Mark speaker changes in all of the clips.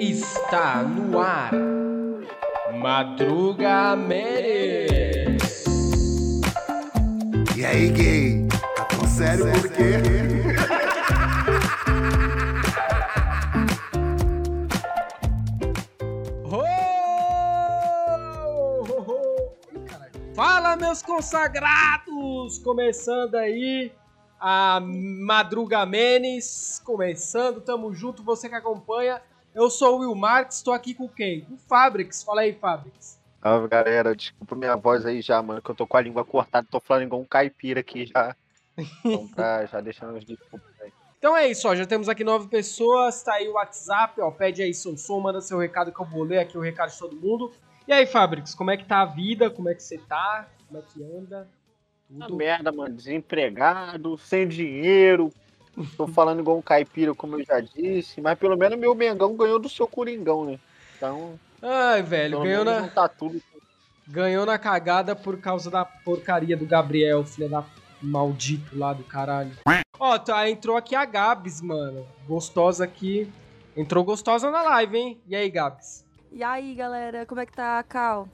Speaker 1: Está no ar. Madruga Meres.
Speaker 2: E aí, gay? Tá tão sério por quê?
Speaker 1: Fala, meus consagrados! Começando aí a Madruga Menes. Começando, tamo junto, você que acompanha. Eu sou o Will Marques, tô aqui com quem? Com o Fabrix. Fala aí, Fabrix.
Speaker 3: Salve, galera. Desculpa minha voz aí já, mano, que eu tô com a língua cortada, tô falando igual um caipira aqui já. Então, pra, já deixando os desculpas aí.
Speaker 1: Então é isso, ó. Já temos aqui nove pessoas. Tá aí o WhatsApp, ó. Pede aí seu som, manda seu recado que eu vou ler aqui o recado de todo mundo. E aí, Fabrix, como é que tá a vida? Como é que você tá? Como é que anda? Tudo.
Speaker 3: merda, mano. Desempregado, sem dinheiro. Tô falando igual um caipira, como eu já disse. Mas pelo menos meu Mengão ganhou do seu Coringão, né? Então,
Speaker 1: Ai, velho, ganhou na,
Speaker 3: tá tudo.
Speaker 1: ganhou na cagada por causa da porcaria do Gabriel, filho da maldito lá do caralho. Ó, tá, entrou aqui a Gabs, mano. Gostosa aqui. Entrou gostosa na live, hein? E aí, Gabs?
Speaker 4: E aí, galera, como é que tá a Cal?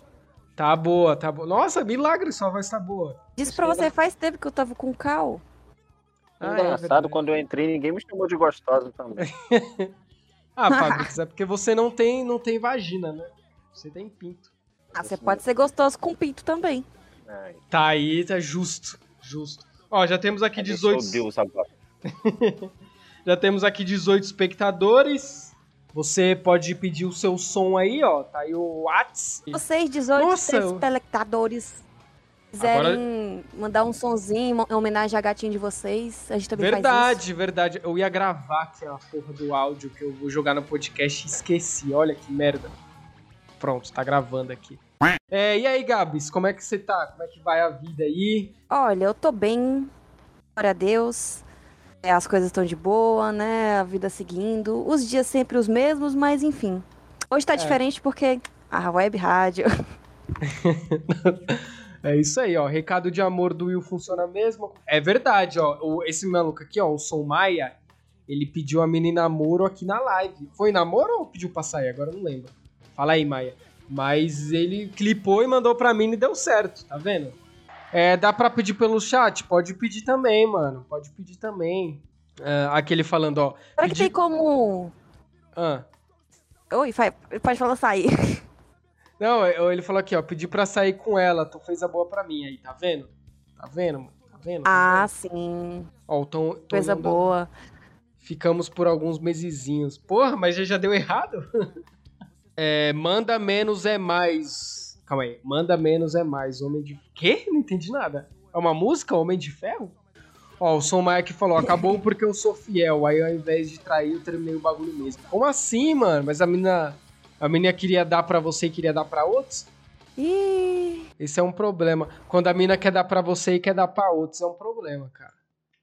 Speaker 1: Tá boa, tá boa. Nossa, milagre, sua voz tá boa.
Speaker 4: Disse pra você, faz tempo que eu tava com Cal.
Speaker 1: Ah, é
Speaker 3: Engraçado,
Speaker 1: verdade.
Speaker 3: quando eu entrei, ninguém me chamou de gostosa também.
Speaker 1: Ah, Fabrix, é porque você não tem, não tem vagina, né? Você tem pinto.
Speaker 4: Ah, você pode ser gostoso com pinto também.
Speaker 3: Ai,
Speaker 1: Tá aí, tá justo, justo. Ó, já temos aqui
Speaker 3: eu sou
Speaker 1: 18,
Speaker 3: Deus agora.
Speaker 1: já temos aqui 18 espectadores. Você pode pedir o seu som aí, ó. Tá aí o Whats.
Speaker 4: Vocês, 18
Speaker 1: Nossa, eu-
Speaker 4: quiserem mandar um sonzinho em homenagem à gatinha de vocês, a gente também faz
Speaker 1: Verdade, verdade. Eu ia gravar aquela porra do áudio que eu vou jogar no podcast e esqueci. Olha que merda. Pronto, tá gravando aqui. É, e aí, Gabs, como é que você tá? Como é que vai a vida aí?
Speaker 4: Olha, eu tô bem, glória a Deus. É, As coisas estão de boa, né? A vida seguindo. Os dias sempre os mesmos, mas enfim. Hoje tá
Speaker 1: É.
Speaker 4: diferente porque a web rádio.
Speaker 1: É isso aí, ó. Recado de amor do Will funciona mesmo. É verdade, ó. O- esse maluco aqui, ó, o Som Maia, ele pediu a menina namoro aqui na live. Foi namoro ou pediu pra sair? Agora eu não lembro. Fala aí, Maia. Mas ele clipou e mandou pra mim e deu certo, tá vendo? É, dá pra pedir pelo chat? Pode pedir também, mano. Pode pedir também. É, aquele falando, ó.
Speaker 4: Será que tem como.
Speaker 1: Ah.
Speaker 4: Oi, pode falar sair.
Speaker 1: Não, eu- ele falou aqui, ó. Pedi pra sair com ela. Tu fez a boa pra mim aí, tá vendo? Tá vendo, mano? Tá vendo? Tá
Speaker 4: Ah,
Speaker 1: vendo?
Speaker 4: sim.
Speaker 1: Ó, o Tom,
Speaker 4: Coisa
Speaker 1: Tonhão da-
Speaker 4: boa.
Speaker 1: Ficamos por alguns mesezinhos. Porra, mas já, já deu errado? é, manda menos é mais. Calma aí. Manda menos é mais. Homem de. Quê? Não entendi nada. É uma música? Homem de Ferro? Ó, o Som Maia que falou: acabou porque eu sou fiel. Aí ao invés de trair, eu terminei o bagulho mesmo. Como assim, mano? Mas a menina. A menina queria dar pra você e queria dar pra outros?
Speaker 4: Ih,
Speaker 1: Esse é um problema. Quando a mina quer dar pra você e quer dar pra outros, é um problema, cara.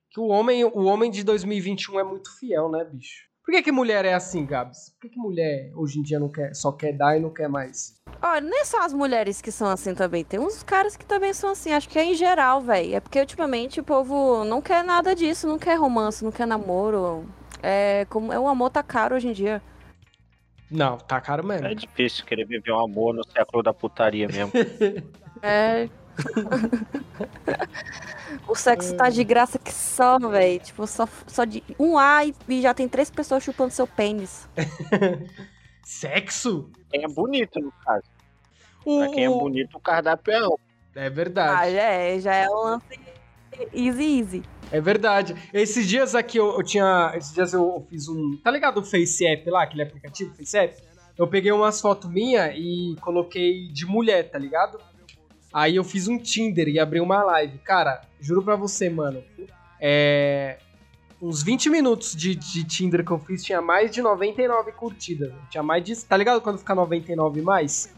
Speaker 1: Que o homem, o homem de 2021 é muito fiel, né, bicho? Por que, que mulher é assim, Gabs? Por que, que mulher hoje em dia não quer, só quer dar e não quer mais?
Speaker 4: olha, não é só as mulheres que são assim também. Tem uns caras que também são assim. Acho que é em geral, velho. É porque ultimamente o povo não quer nada disso. Não quer romance, não quer namoro. É, como, é, o amor tá caro hoje em dia.
Speaker 1: Não, tá caro mesmo.
Speaker 3: É difícil querer viver um amor no século da putaria mesmo.
Speaker 4: É. o sexo tá de graça que só, velho. Tipo, só, só de um A e já tem três pessoas chupando seu pênis.
Speaker 1: Sexo?
Speaker 3: Quem é bonito, no caso.
Speaker 1: O,
Speaker 3: Pra quem é bonito, o cardápio é.
Speaker 1: É
Speaker 4: Ah,
Speaker 1: verdade.
Speaker 4: já é, já é um lance easy, easy.
Speaker 1: É verdade. Esses dias aqui eu, eu tinha. Esses dias eu fiz um. Tá ligado o Face App lá, aquele aplicativo Face App? Eu peguei umas fotos minhas e coloquei de mulher, tá ligado? Aí eu fiz um Tinder e abri uma live. Cara, juro pra você, mano. É. Uns 20 minutos de, de Tinder que eu fiz tinha mais de 99 curtidas. Tinha mais de. Tá ligado quando fica 99 mais?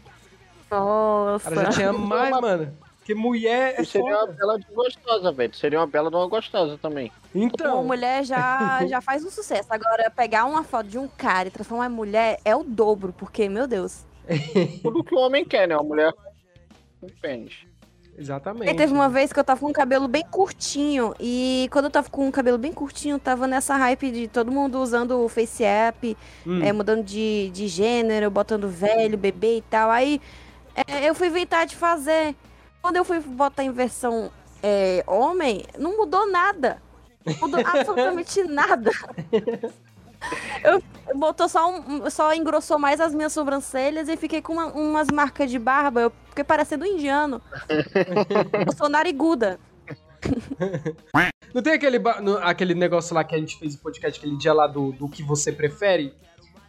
Speaker 4: Nossa.
Speaker 1: Cara, já tinha mais, mano. Porque mulher é
Speaker 3: Tu seria uma bela de gostosa, velho. Tu seria uma bela de uma gostosa também.
Speaker 4: Uma
Speaker 1: Então.
Speaker 4: mulher já, já faz um sucesso. Agora, pegar uma foto de um cara e transformar em mulher é o dobro, porque, meu Deus.
Speaker 3: Tudo que o homem quer, né? Uma mulher com pênis.
Speaker 1: Exatamente.
Speaker 4: E teve uma vez que eu tava com o cabelo bem curtinho. E quando eu tava com o cabelo bem curtinho, tava nessa hype de todo mundo usando o Face App,
Speaker 1: Hum.
Speaker 4: é, mudando de, de gênero, botando velho, bebê e tal. Aí é, eu fui inventar de fazer. Quando eu fui botar em versão é, homem, não mudou nada. Mudou absolutamente nada. Eu botou só um, só engrossou mais as minhas sobrancelhas e fiquei com uma- umas marcas de barba. Eu fiquei parecendo um indiano. eu sou nariguda.
Speaker 1: Não tem aquele, no- aquele negócio lá que a gente fez o podcast aquele dia lá do, do que você prefere?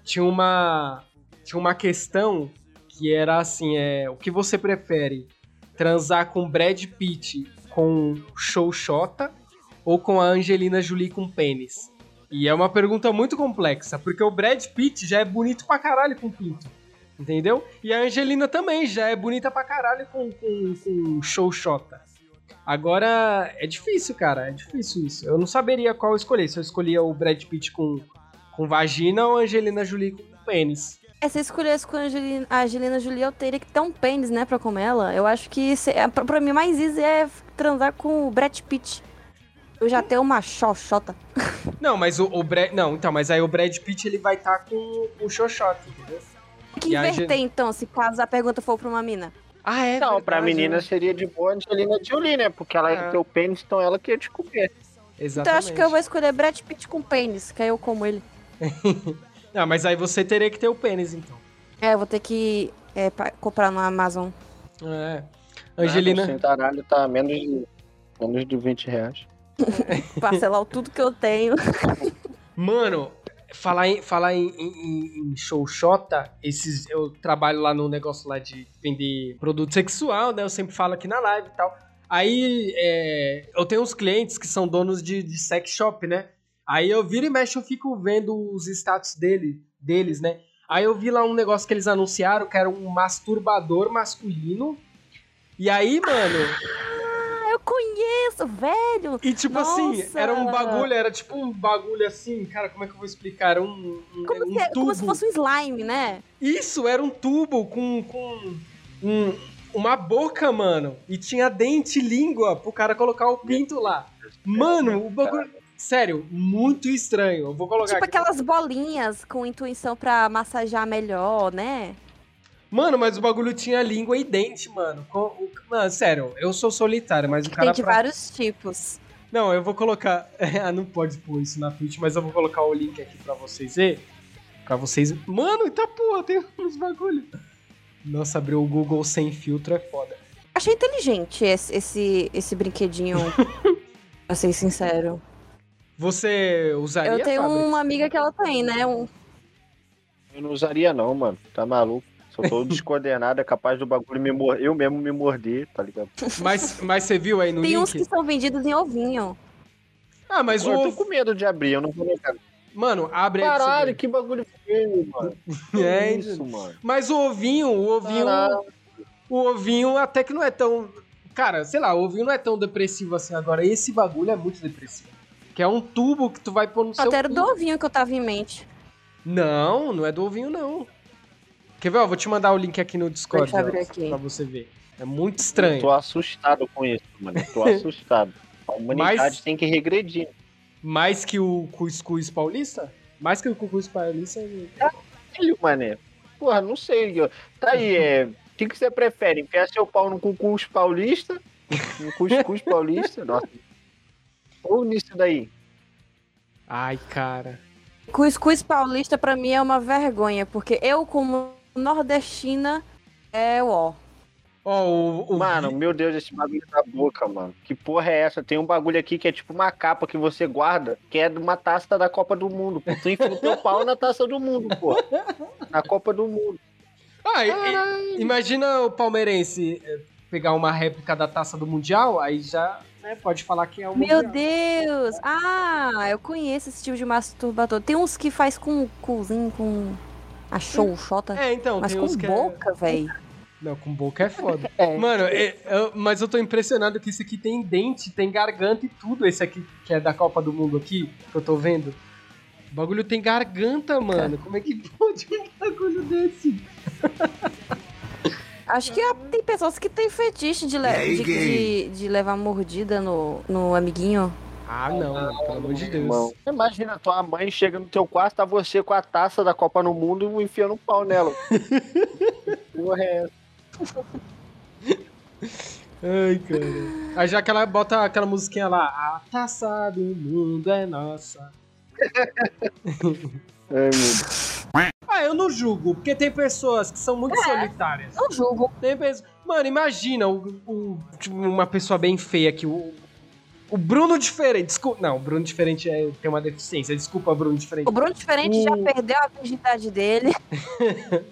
Speaker 1: Tinha uma, tinha uma questão que era assim, é, o que você prefere? Transar com Brad Pitt com Showshota ou com a Angelina Jolie com pênis? E é uma pergunta muito complexa, porque o Brad Pitt já é bonito pra caralho com pinto. Entendeu? E a Angelina também já é bonita pra caralho com, com, com Showshota. Agora, é difícil, cara. É difícil isso. Eu não saberia qual escolher. Se eu escolhia o Brad Pitt com, com vagina ou a Angelina Jolie com pênis.
Speaker 4: É, se eu escolhesse com a Angelina, a Angelina Jolie, eu teria que ter um pênis, né, pra comer ela. Eu acho que se, é, pra, pra mim mais easy é transar com o Brad Pitt. Eu já tenho uma xoxota.
Speaker 1: Não, mas o, o Brad. Não, então, mas aí o Brad Pitt ele vai estar com o Xoxota, entendeu?
Speaker 4: Que
Speaker 1: E a
Speaker 4: inverter, então, se caso a pergunta for pra uma mina.
Speaker 1: Ah, é?
Speaker 3: Não, pra
Speaker 1: verdade,
Speaker 3: menina
Speaker 1: né?
Speaker 3: seria de boa Angelina Jolie, né? Porque ela
Speaker 1: É.
Speaker 3: é teu pênis, então ela que ia te comer.
Speaker 4: Então
Speaker 1: Exatamente.
Speaker 4: eu acho que eu vou escolher Brad Pitt com pênis, que aí eu como ele.
Speaker 1: Não, mas aí você teria que ter o pênis, então.
Speaker 4: É, eu vou ter que é, comprar no Amazon.
Speaker 1: É.
Speaker 3: Ah,
Speaker 1: Angelina.
Speaker 3: o cintaralho tá menos de, menos de 20 reais.
Speaker 4: Parcelar o tudo que eu tenho.
Speaker 1: Mano, falar em, falar em, em, em showshota, esses, eu trabalho lá no negócio lá de vender produto sexual, né? Eu sempre falo aqui na live e tal. Aí é, eu tenho uns clientes que são donos de, de sex shop, né? Aí eu viro e mexo, eu fico vendo os status dele, deles, né? Aí eu vi lá um negócio que eles anunciaram que era um masturbador masculino. E aí, mano,
Speaker 4: Ah, eu conheço, velho!
Speaker 1: e tipo assim,
Speaker 4: Nossa!
Speaker 1: era um bagulho, era tipo um bagulho assim, cara, como é que eu vou explicar? Era um, um,
Speaker 4: Como,
Speaker 1: um
Speaker 4: se,
Speaker 1: tubo.
Speaker 4: como se fosse um slime, né?
Speaker 1: Isso, era um tubo com, com um- uma boca, mano. E tinha dente e língua pro cara colocar o pinto lá. Mano, o bagulho. Sério, muito estranho. Eu vou colocar
Speaker 4: Tipo
Speaker 1: aqui.
Speaker 4: aquelas bolinhas com intuição pra massagear melhor, né?
Speaker 1: Mano, mas o bagulho tinha língua e dente, mano. Mano, sério, eu sou solitário, mas o cara.
Speaker 4: Tem de
Speaker 1: pra-
Speaker 4: vários tipos.
Speaker 1: Não, eu vou colocar. Ah, não pode pôr isso na Twitch, mas eu vou colocar o link aqui pra vocês verem. Pra vocês. Mano, eita porra, tem uns bagulho. Nossa, abrir o Google sem filtro é foda.
Speaker 4: Achei inteligente esse, esse, esse brinquedinho, pra ser sincero.
Speaker 1: Você usaria?
Speaker 4: Eu tenho
Speaker 1: Fabrício?
Speaker 4: uma amiga que ela tem, né? Um,
Speaker 3: Eu não usaria não, mano. Tá maluco? Eu tô descoordenado, é capaz do bagulho me mor... eu mesmo me morder, tá ligado?
Speaker 1: Mas, mas você viu aí no
Speaker 4: tem
Speaker 1: link?
Speaker 4: uns que são vendidos em ovinho.
Speaker 1: Ah, mas o
Speaker 3: eu tô com medo de abrir, eu não vou negar.
Speaker 1: Mano, abre aí
Speaker 3: Caralho, que bagulho feio, mano. Que
Speaker 1: É,
Speaker 3: isso, mano.
Speaker 1: Mas o ovinho, o ovinho...
Speaker 3: Caralho.
Speaker 1: O ovinho até que não é tão... Cara, sei lá, o ovinho não é tão depressivo assim. Agora, esse bagulho é muito depressivo. Que é um tubo que tu vai pôr no seu
Speaker 4: Até era
Speaker 1: cu.
Speaker 4: do ovinho que eu tava em mente.
Speaker 1: Não, não é do ovinho, não. Quer ver? Ó, vou te mandar o link aqui no Discord,
Speaker 4: Deixa eu abrir
Speaker 1: ó,
Speaker 4: aqui.
Speaker 1: pra você ver. É muito
Speaker 3: Eu
Speaker 1: estranho.
Speaker 3: tô assustado com isso, mano. Eu tô assustado. A humanidade
Speaker 1: Mas-
Speaker 3: tem que regredir.
Speaker 1: Mais que o Cuscuz Paulista? Mais que o Cuscuz Paulista?
Speaker 3: Filho, mané. Porra, não sei. ó. Tá aí, é. O que, que você prefere? Enfiar seu pau no cuscuz paulista? No cuscuz paulista? Nossa. Ou nisso daí?
Speaker 1: Ai, cara.
Speaker 4: Cuscuz paulista pra mim é uma vergonha, porque eu, como nordestina, é o ó.
Speaker 1: Ó, o, o
Speaker 3: Mano, meu Deus, esse bagulho da boca, mano. Que porra é essa? Tem um bagulho aqui que é tipo uma capa que você guarda, que é de uma taça da Copa do Mundo. Pô. Tu enfia o teu pau na taça do mundo, pô. Na Copa do Mundo.
Speaker 1: Ah, e- e- imagina o palmeirense eh, pegar uma réplica da taça do Mundial, aí já né, pode falar que é o
Speaker 4: Meu. Deus! Ah, eu conheço esse tipo de masturbador. Tem uns que faz com cozinho, com a chouchota.
Speaker 1: É, então,
Speaker 4: Mas
Speaker 1: tem
Speaker 4: com
Speaker 1: uns que
Speaker 4: boca,
Speaker 1: é... Não, com boca é foda.
Speaker 3: É.
Speaker 1: Mano, é- eu- mas eu tô impressionado que esse aqui tem dente, tem garganta e tudo. Esse aqui, que é da Copa do Mundo aqui, que eu tô vendo. O bagulho tem garganta, mano. Como é que pode um bagulho desse?
Speaker 4: Acho que há- tem pessoas que têm fetiche de, le-
Speaker 2: aí,
Speaker 4: de, de- de levar mordida no, no amiguinho.
Speaker 1: Ah, não, pelo amor de Deus.
Speaker 3: Irmão, imagina, tua mãe chega no teu quarto, tá você com a taça da Copa no Mundo e enfiando um pau nela. Porra, é essa?
Speaker 1: Ai, cara. Aí já que ela bota aquela musiquinha lá, a taça do mundo é nossa.
Speaker 3: Ai, meu
Speaker 1: Ah, eu não julgo, porque tem pessoas que são muito solitárias.
Speaker 4: Não julgo.
Speaker 1: Tem pessoas... Mano, imagina o, o- tipo, uma pessoa bem feia aqui, o, o Bruno diferente. Desculpa, não, o Bruno diferente é, tem uma deficiência. Desculpa, Bruno diferente.
Speaker 4: O Bruno Diferente já
Speaker 1: O-
Speaker 4: perdeu a virgindade dele.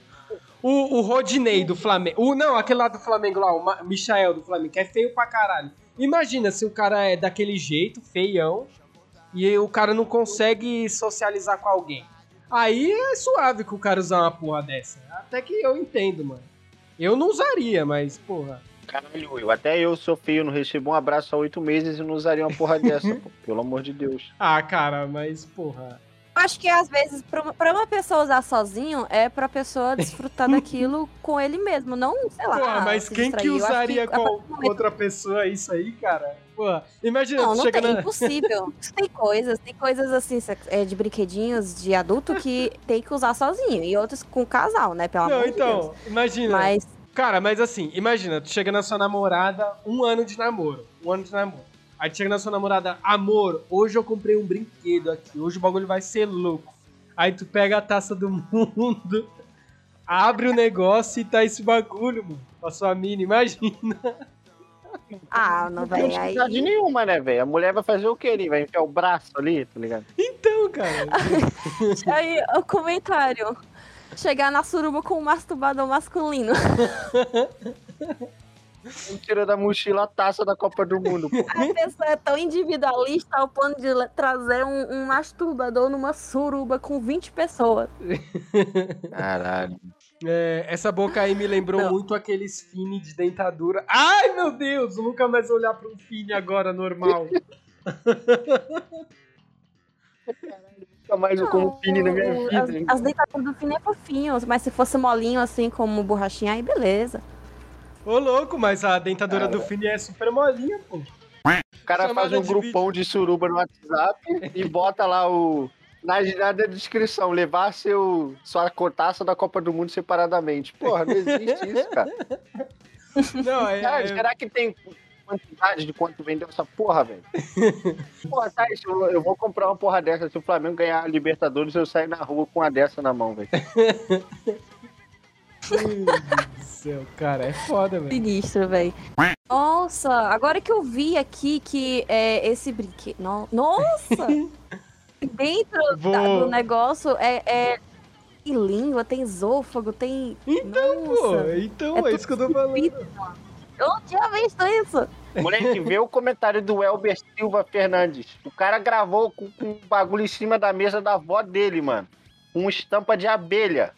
Speaker 1: O, o Rodinei do Flamengo. O, não, aquele lá do Flamengo lá, o Ma- Michael do Flamengo, que é feio pra caralho. Imagina se o cara é daquele jeito, feião, e o cara não consegue socializar com alguém. Aí é suave que o cara usar uma porra dessa. Até que eu entendo, mano. Eu não usaria, mas, porra.
Speaker 3: Caralho, Will. Até eu sou feio, não recebo um abraço há oito meses e não usaria uma porra dessa, pô. Pelo amor de Deus.
Speaker 1: Ah, cara, mas, porra.
Speaker 4: Acho que às vezes, pra uma, pessoa usar sozinho, é pra pessoa desfrutar daquilo com ele mesmo, não, sei lá.
Speaker 1: Porra, mas quem que
Speaker 4: distrair. Acho
Speaker 1: usaria
Speaker 4: a
Speaker 1: com
Speaker 4: momento-
Speaker 1: outra pessoa isso aí, cara? Porra, imagina,
Speaker 4: Não, não tem,
Speaker 1: na.
Speaker 4: impossível. Tem coisas, tem coisas assim, é, de brinquedinhos de adulto que tem que usar sozinho. E outros com casal, né? Pelo
Speaker 1: Não,
Speaker 4: amor de Deus.
Speaker 1: então, imagina.
Speaker 4: Mas
Speaker 1: Cara, mas assim, imagina, tu chega na sua namorada, um ano de namoro. Um ano de namoro. Aí chega na sua namorada, amor, hoje eu comprei um brinquedo aqui, hoje o bagulho vai ser louco. Aí tu pega a taça do mundo, abre o negócio e tá esse bagulho, mano. Pra sua mina, imagina.
Speaker 4: Ah, não,
Speaker 3: Não tem
Speaker 4: velho. Aí...
Speaker 3: dificuldade nenhuma, né, velho? A mulher vai fazer o quê ali? Vai enfiar o braço ali, tá ligado?
Speaker 1: Então, cara.
Speaker 4: aí, o comentário. Chegar na suruba com um masturbador masculino.
Speaker 3: Tira da mochila a taça da Copa do Mundo, pô.
Speaker 4: A pessoa é tão individualista ao ponto de trazer um, um masturbador numa suruba com 20 pessoas.
Speaker 3: Caralho.
Speaker 1: É, essa boca aí me lembrou
Speaker 4: Não.
Speaker 1: muito aqueles fine de dentadura. Ai, meu Deus, eu nunca mais vou olhar pra um fine agora normal.
Speaker 3: Nunca mais eu como pini na minha vida.
Speaker 4: As,
Speaker 3: hein?
Speaker 4: as dentaduras do fino é fofinho, mas se fosse molinho assim como borrachinha, aí beleza.
Speaker 1: Ô, louco, mas a dentadura do fine é super molinha, pô.
Speaker 3: O cara
Speaker 1: Chamada
Speaker 3: faz um
Speaker 1: de
Speaker 3: grupão de suruba no WhatsApp e bota lá o. Na, na descrição, levar seu, sua cotaça da Copa do Mundo separadamente. Porra, não existe isso, cara.
Speaker 1: Não, é,
Speaker 3: Cara,
Speaker 1: é-
Speaker 3: será que tem quantidade de quanto vendeu essa porra, velho? Porra, tá, isso, eu eu vou comprar uma porra dessa. Se o Flamengo ganhar a Libertadores, eu saio na rua com uma dessa na mão, velho.
Speaker 1: Meu Deus do céu, cara, é foda, velho.
Speaker 4: Sinistro, velho. Nossa, agora que eu vi aqui que é, esse brinquedo. no- Nossa! Dentro da- do negócio é, é- Tem língua, tem esôfago, tem.
Speaker 1: Então, pô,
Speaker 4: Nossa,
Speaker 1: então,
Speaker 4: é
Speaker 1: é, isso que eu tô falando.
Speaker 4: Eu não tinha visto isso.
Speaker 3: Moleque, vê o comentário do Elber Silva Fernandes. O cara gravou com, com um bagulho em cima da mesa da avó dele, mano. Com estampa de abelha.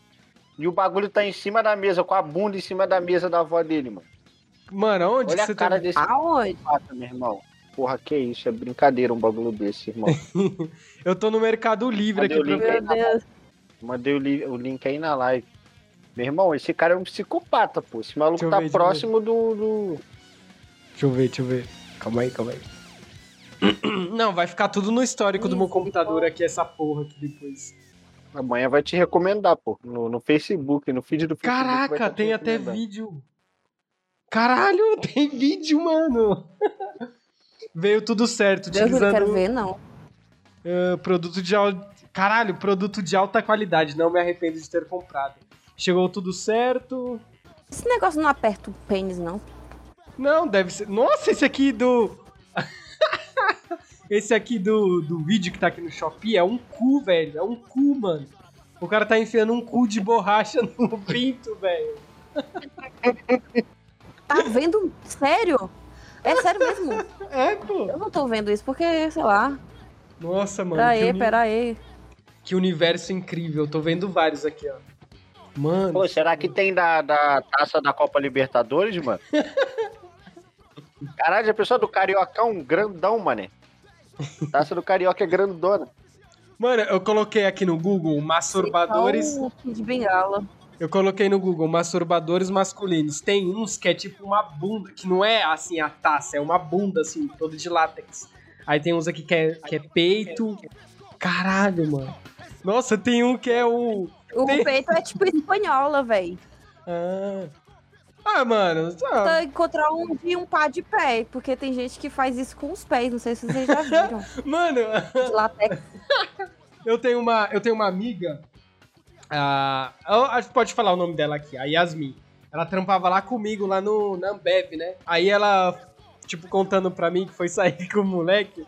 Speaker 3: E o bagulho tá em cima da mesa, com a bunda em cima da mesa da avó dele, mano.
Speaker 1: Mano, onde
Speaker 3: Olha
Speaker 1: que você
Speaker 3: a cara
Speaker 1: tá...
Speaker 3: desse
Speaker 4: Aonde?
Speaker 3: pata, meu irmão. Porra, que isso? É brincadeira um bagulho desse, irmão.
Speaker 1: Eu tô no Mercado Livre
Speaker 3: Cadê
Speaker 1: aqui
Speaker 3: o link
Speaker 1: pra...
Speaker 3: aí?
Speaker 4: Meu Deus.
Speaker 3: Mandei o, li- o link aí na live. Meu irmão, esse cara é um psicopata, pô. Esse maluco tá próximo do, do.
Speaker 1: Deixa eu ver, deixa eu ver. Calma aí, calma aí. Não, vai ficar tudo no histórico do meu computador aqui, essa porra aqui depois.
Speaker 3: Amanhã vai te recomendar, pô. No, no Facebook, no feed do Facebook.
Speaker 1: Caraca,
Speaker 3: te
Speaker 1: tem até vídeo. Caralho, tem vídeo, mano. Veio tudo certo,
Speaker 4: Deus, eu não quero
Speaker 1: utilizando
Speaker 4: ver, não.
Speaker 1: eh, produto de al- Caralho, produto de alta qualidade, não me arrependo de ter comprado. Chegou tudo certo.
Speaker 4: Esse negócio não aperta o pênis, não.
Speaker 1: Não, deve ser. Nossa, esse aqui do. Esse aqui do, do vídeo que tá aqui no Shopee é um cu, velho. É um cu, mano. O cara tá enfiando um cu de borracha no pinto, velho.
Speaker 4: Tá vendo? Sério? É sério mesmo?
Speaker 1: É, pô.
Speaker 4: Eu não tô vendo isso porque, sei lá.
Speaker 1: Nossa, mano.
Speaker 4: Aí,
Speaker 1: uni-
Speaker 4: pera aí.
Speaker 1: que universo incrível. Eu tô vendo vários aqui, ó. Mano.
Speaker 3: Pô, será que tem da, da taça da Copa Libertadores, mano? Caralho, a pessoa do Cariocão, grandão, mané. Taça do Carioca é grandona.
Speaker 1: Mano, eu coloquei aqui no Google masturbadores.
Speaker 4: O Kid Bengala.
Speaker 1: Eu coloquei no Google masturbadores masculinos. Tem uns que é tipo uma bunda, que não é assim a taça, é uma bunda assim, toda de látex. Aí tem uns aqui que é, que é peito. Caralho, mano. Nossa, tem um que é o.
Speaker 4: O
Speaker 1: Tem-
Speaker 4: peito é tipo espanhola, velho.
Speaker 1: Ah, ah mano. tá.
Speaker 4: Encontrar um de um par de pé, porque tem gente que faz isso com os pés, não sei se vocês já viram.
Speaker 1: Mano,
Speaker 4: De latex.
Speaker 1: eu tenho uma, eu tenho uma amiga. acho pode falar o nome dela aqui, a Yasmin. Ela trampava lá comigo, lá no, na Ambev, né? Aí ela, tipo, contando pra mim que foi sair com o moleque.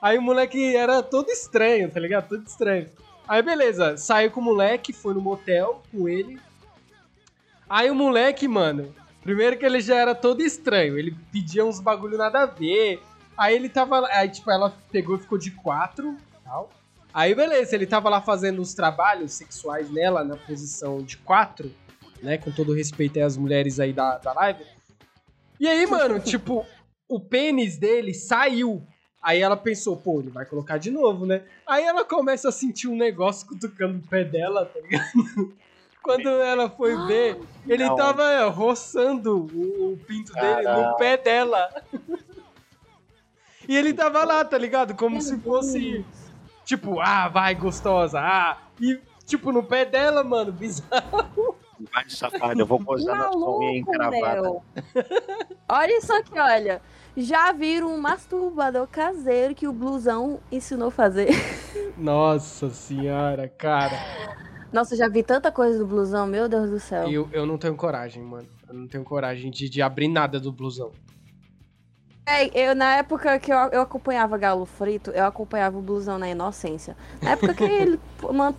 Speaker 1: Aí o moleque era todo estranho, tá ligado? Todo estranho. Aí beleza, saiu com o moleque, foi no motel com ele. Aí o moleque, mano, primeiro que ele já era todo estranho, ele pedia uns bagulho nada a ver. Aí ele tava, lá- aí tipo, ela pegou e ficou de quatro, tal. Aí beleza, ele tava lá fazendo os trabalhos sexuais nela na posição de quatro, né, com todo respeito aí às mulheres aí da, da live. E aí, mano, tipo, o pênis dele saiu. Aí ela pensou, pô, ele vai colocar de novo, né? Aí ela começa a sentir um negócio cutucando o pé dela, tá ligado? Quando ela foi ver, ele
Speaker 3: Não.
Speaker 1: tava roçando o, o pinto dele no pé dela. E ele tava lá, tá ligado? Como se fosse, tipo, ah, vai, gostosa, ah. E, tipo, no pé dela, mano, bizarro.
Speaker 3: Vai, safado, eu vou gozar na sua encravada.
Speaker 4: meu. Olha isso aqui, olha. Já viram um masturbador caseiro que o blusão ensinou a fazer?
Speaker 1: Nossa senhora, cara.
Speaker 4: Nossa, já vi tanta coisa do blusão, meu Deus do céu.
Speaker 1: Eu, eu não tenho coragem, mano. Eu não tenho coragem de, de abrir nada do blusão.
Speaker 4: É, eu, na época que eu, eu acompanhava Galo Frito, eu acompanhava o blusão na inocência. Na época que ele,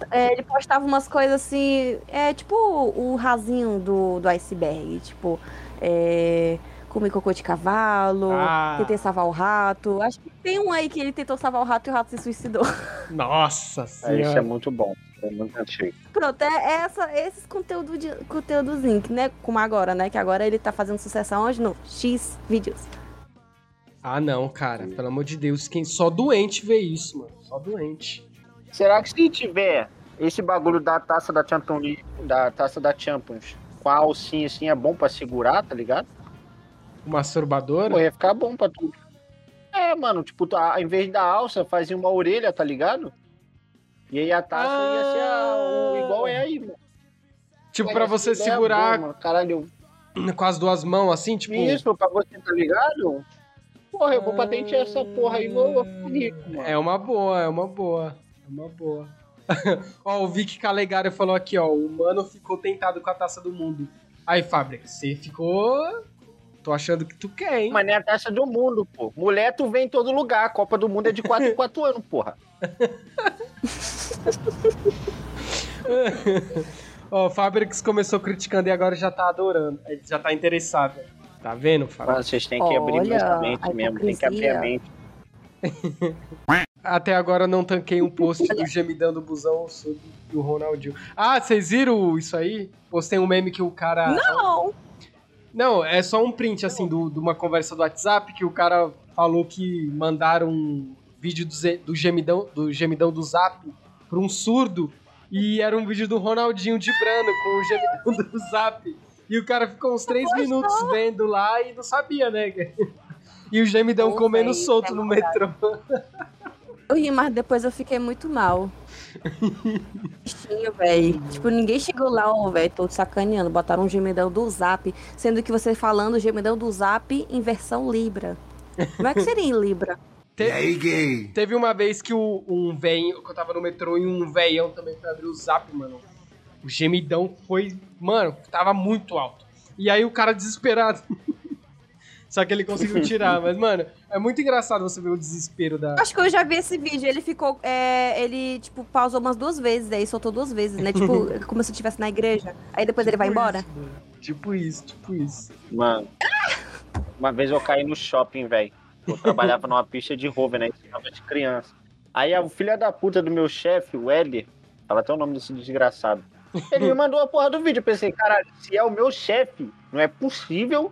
Speaker 4: é, ele postava umas coisas assim, é tipo o rasinho do, do iceberg, tipo, é, comer cocô de cavalo,
Speaker 1: Ah.
Speaker 4: tentei salvar o rato. Acho que tem um aí que ele tentou salvar o rato e o rato se suicidou.
Speaker 1: Nossa
Speaker 3: É, isso
Speaker 1: senhora.
Speaker 3: é muito bom.
Speaker 4: Pronto, é essa, esses conteúdos de, conteúdozinho, que, né? Como agora, né? Que agora ele tá fazendo sucesso aonde? No X vídeos.
Speaker 1: Ah, não, cara. Pelo amor de Deus. Quem só doente vê isso, mano. Só doente.
Speaker 3: Será que se tiver esse bagulho da taça da Champions League, da taça da Champions, com a alcinha assim, é bom pra segurar, tá ligado?
Speaker 1: O masturbador?
Speaker 3: Pô, ia ficar bom pra tudo. É, mano, tipo, tá, ao invés da alça, fazia uma orelha, tá ligado? E aí a taça ia ser a- o- igual é aí, mano.
Speaker 1: Tipo, pra você segurar
Speaker 3: boa, mano. Caralho,
Speaker 1: com as duas mãos, assim, tipo.
Speaker 3: isso pra você, tá ligado? Porra, eu vou patentear essa porra aí, vou vou ficar rico, mano.
Speaker 1: É uma boa, é uma boa. É uma boa. ó, o Vic Calegari falou aqui, ó. O mano ficou tentado com a taça do mundo. Aí, Fábrica, você ficou. Tô achando que tu quer, hein?
Speaker 3: Mas nem a taça do mundo, pô. Mulher, tu vem em todo lugar. A Copa do Mundo é de 4 em 4 anos, porra.
Speaker 1: Ó, o Fabrix começou criticando e agora já tá adorando. Ele já tá interessado. Tá vendo, Fabrix?
Speaker 3: Mano, vocês têm que abrir
Speaker 4: Olha,
Speaker 3: mais a
Speaker 4: a
Speaker 3: mente mesmo. Tem que abrir a mente.
Speaker 1: Até agora não tanquei um post do gemidão do busão sobre o Ronaldinho. Ah, vocês viram isso aí? Postei um meme que o cara.
Speaker 4: Não!
Speaker 1: Não, é só um print, assim, do- de uma conversa do WhatsApp que o cara falou que mandaram um vídeo do, do gemidão, do gemidão do Zap pra um surdo e era um vídeo do Ronaldinho de Brano com o gemidão do Zap. E o cara ficou uns três minutos vendo lá e não sabia, né? E o gemidão comendo solto
Speaker 4: é
Speaker 1: no metrô.
Speaker 4: Eu ri, mas depois eu fiquei muito mal. Bichinho, velho. Tipo, ninguém chegou lá, ó, velho, tô te sacaneando. Botaram um gemidão do zap, sendo que você falando gemidão do zap em versão Libra. Como é que seria em Libra?
Speaker 2: E aí, gay?
Speaker 1: Teve uma vez que o, um velho, que eu tava no metrô e um velhão também foi abrir o zap, mano. O gemidão foi, mano, tava muito alto. E aí o cara desesperado. Só que ele conseguiu tirar, mas, mano, é muito engraçado você ver o desespero da.
Speaker 4: Acho que eu já vi esse vídeo. Ele ficou. é, ele, tipo, pausou umas duas vezes, aí soltou duas vezes, né? Tipo, como se eu estivesse na igreja. Aí depois ele vai
Speaker 1: Tipo
Speaker 4: embora.
Speaker 1: isso, mano. Tipo isso, tipo isso.
Speaker 3: Mano, uma vez eu caí no shopping, velho. Eu trabalhava numa pista de rover, né? Ensinava de criança. Aí a filha da puta do meu chefe, o Éder, fala até o nome desse desgraçado. Ele me mandou a porra do vídeo. Eu pensei, caralho, se é o meu chefe, não é possível.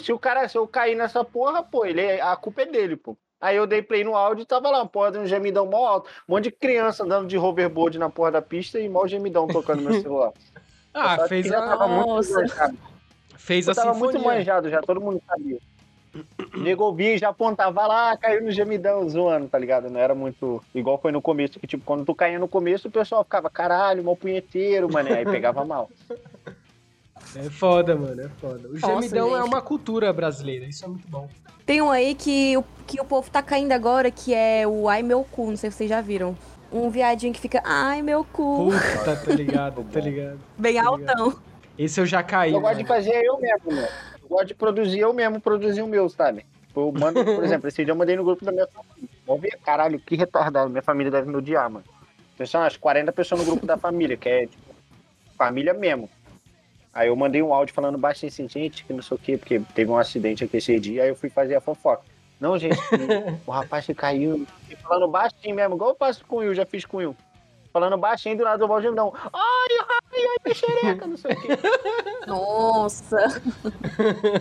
Speaker 3: Se o cara, se eu cair nessa porra, pô, ele, é- a culpa é dele, pô. Aí eu dei play no áudio e tava lá, uma porra de um gemidão mó alto. Um monte de criança andando de hoverboard na porra da pista e mó gemidão tocando no meu celular.
Speaker 1: Ah, fez a,
Speaker 3: tava muito manjado.
Speaker 1: fez a
Speaker 3: Eu tava muito
Speaker 1: sinfonia.
Speaker 3: manjado já, todo mundo sabia. Nego ouvia já apontava lá, caiu no gemidão, zoando, tá ligado? Não era muito igual foi no começo, que tipo, quando tu caía no começo, o pessoal ficava, caralho, mal punheteiro, mané, aí pegava mal.
Speaker 1: É foda, mano, é foda. O
Speaker 4: Nossa,
Speaker 1: gemidão é
Speaker 4: gente.
Speaker 1: uma cultura brasileira, isso é muito bom.
Speaker 4: Tem um aí que, o- que o povo tá caindo agora, que é o Ai Meu Cu, não sei se vocês já viram. Um viadinho que fica, ai meu cu,
Speaker 1: Puta, tá ligado, tá ligado.
Speaker 4: bem altão.
Speaker 1: Esse eu já caí,
Speaker 3: Eu gosto de
Speaker 1: mano.
Speaker 3: fazer eu mesmo, né? Eu gosto de produzir eu mesmo, produzir o meu, sabe? Tipo, eu mando, por exemplo, esse dia eu mandei no grupo da minha família. Vamos ver, caralho, que retardado. Minha família deve me odiar, mano. Tem só umas 40 pessoas no grupo da família, que é, tipo, família mesmo. Aí eu mandei um áudio falando baixinho assim, gente, que não sei o quê, porque teve um acidente aqui esse dia, aí eu fui fazer a fofoca. Não, gente, o rapaz que caiu, e falando baixinho mesmo, igual eu faço com o Will, já fiz com o Will. Falando baixinho do lado do balde, não. Ai, ai, ai, minha xereca, não sei o quê.
Speaker 4: Nossa.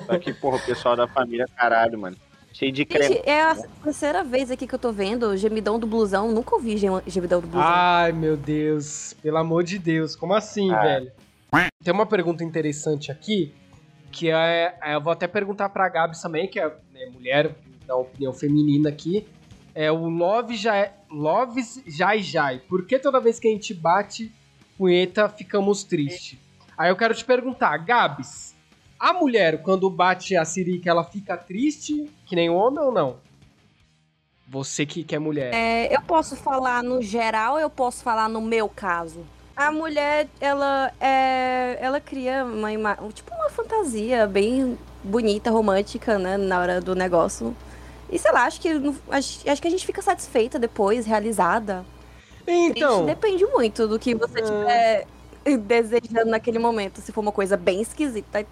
Speaker 3: Só que, porra, o pessoal da família, caralho, mano. Cheio de creme.
Speaker 4: Gente, é a terceira vez aqui que eu tô vendo o gemidão do blusão. Nunca ouvi gem- gemidão do blusão.
Speaker 1: Ai, meu Deus. Pelo amor de Deus. Como assim,
Speaker 3: Ah.
Speaker 1: velho? Tem uma pergunta interessante aqui, que é... é, Eu vou até perguntar pra Gabs também, que é né, mulher, da opinião feminina aqui. É o Love Jai... Loves Jai Jai. Por que toda vez que a gente bate punheta, ficamos tristes? Aí eu quero te perguntar, Gabs, a mulher, quando bate a sirica, ela fica triste, que nem o homem ou não? Você que, que é mulher.
Speaker 4: É, eu posso falar no geral eu posso falar no meu caso? A mulher, ela é, ela cria uma ima- tipo uma fantasia bem bonita, romântica, né, na hora do negócio. E sei lá, acho que acho, acho que a gente fica satisfeita depois, realizada.
Speaker 1: Então...
Speaker 4: Triste, depende muito do que você estiver desejando naquele momento. Se for uma coisa bem esquisita.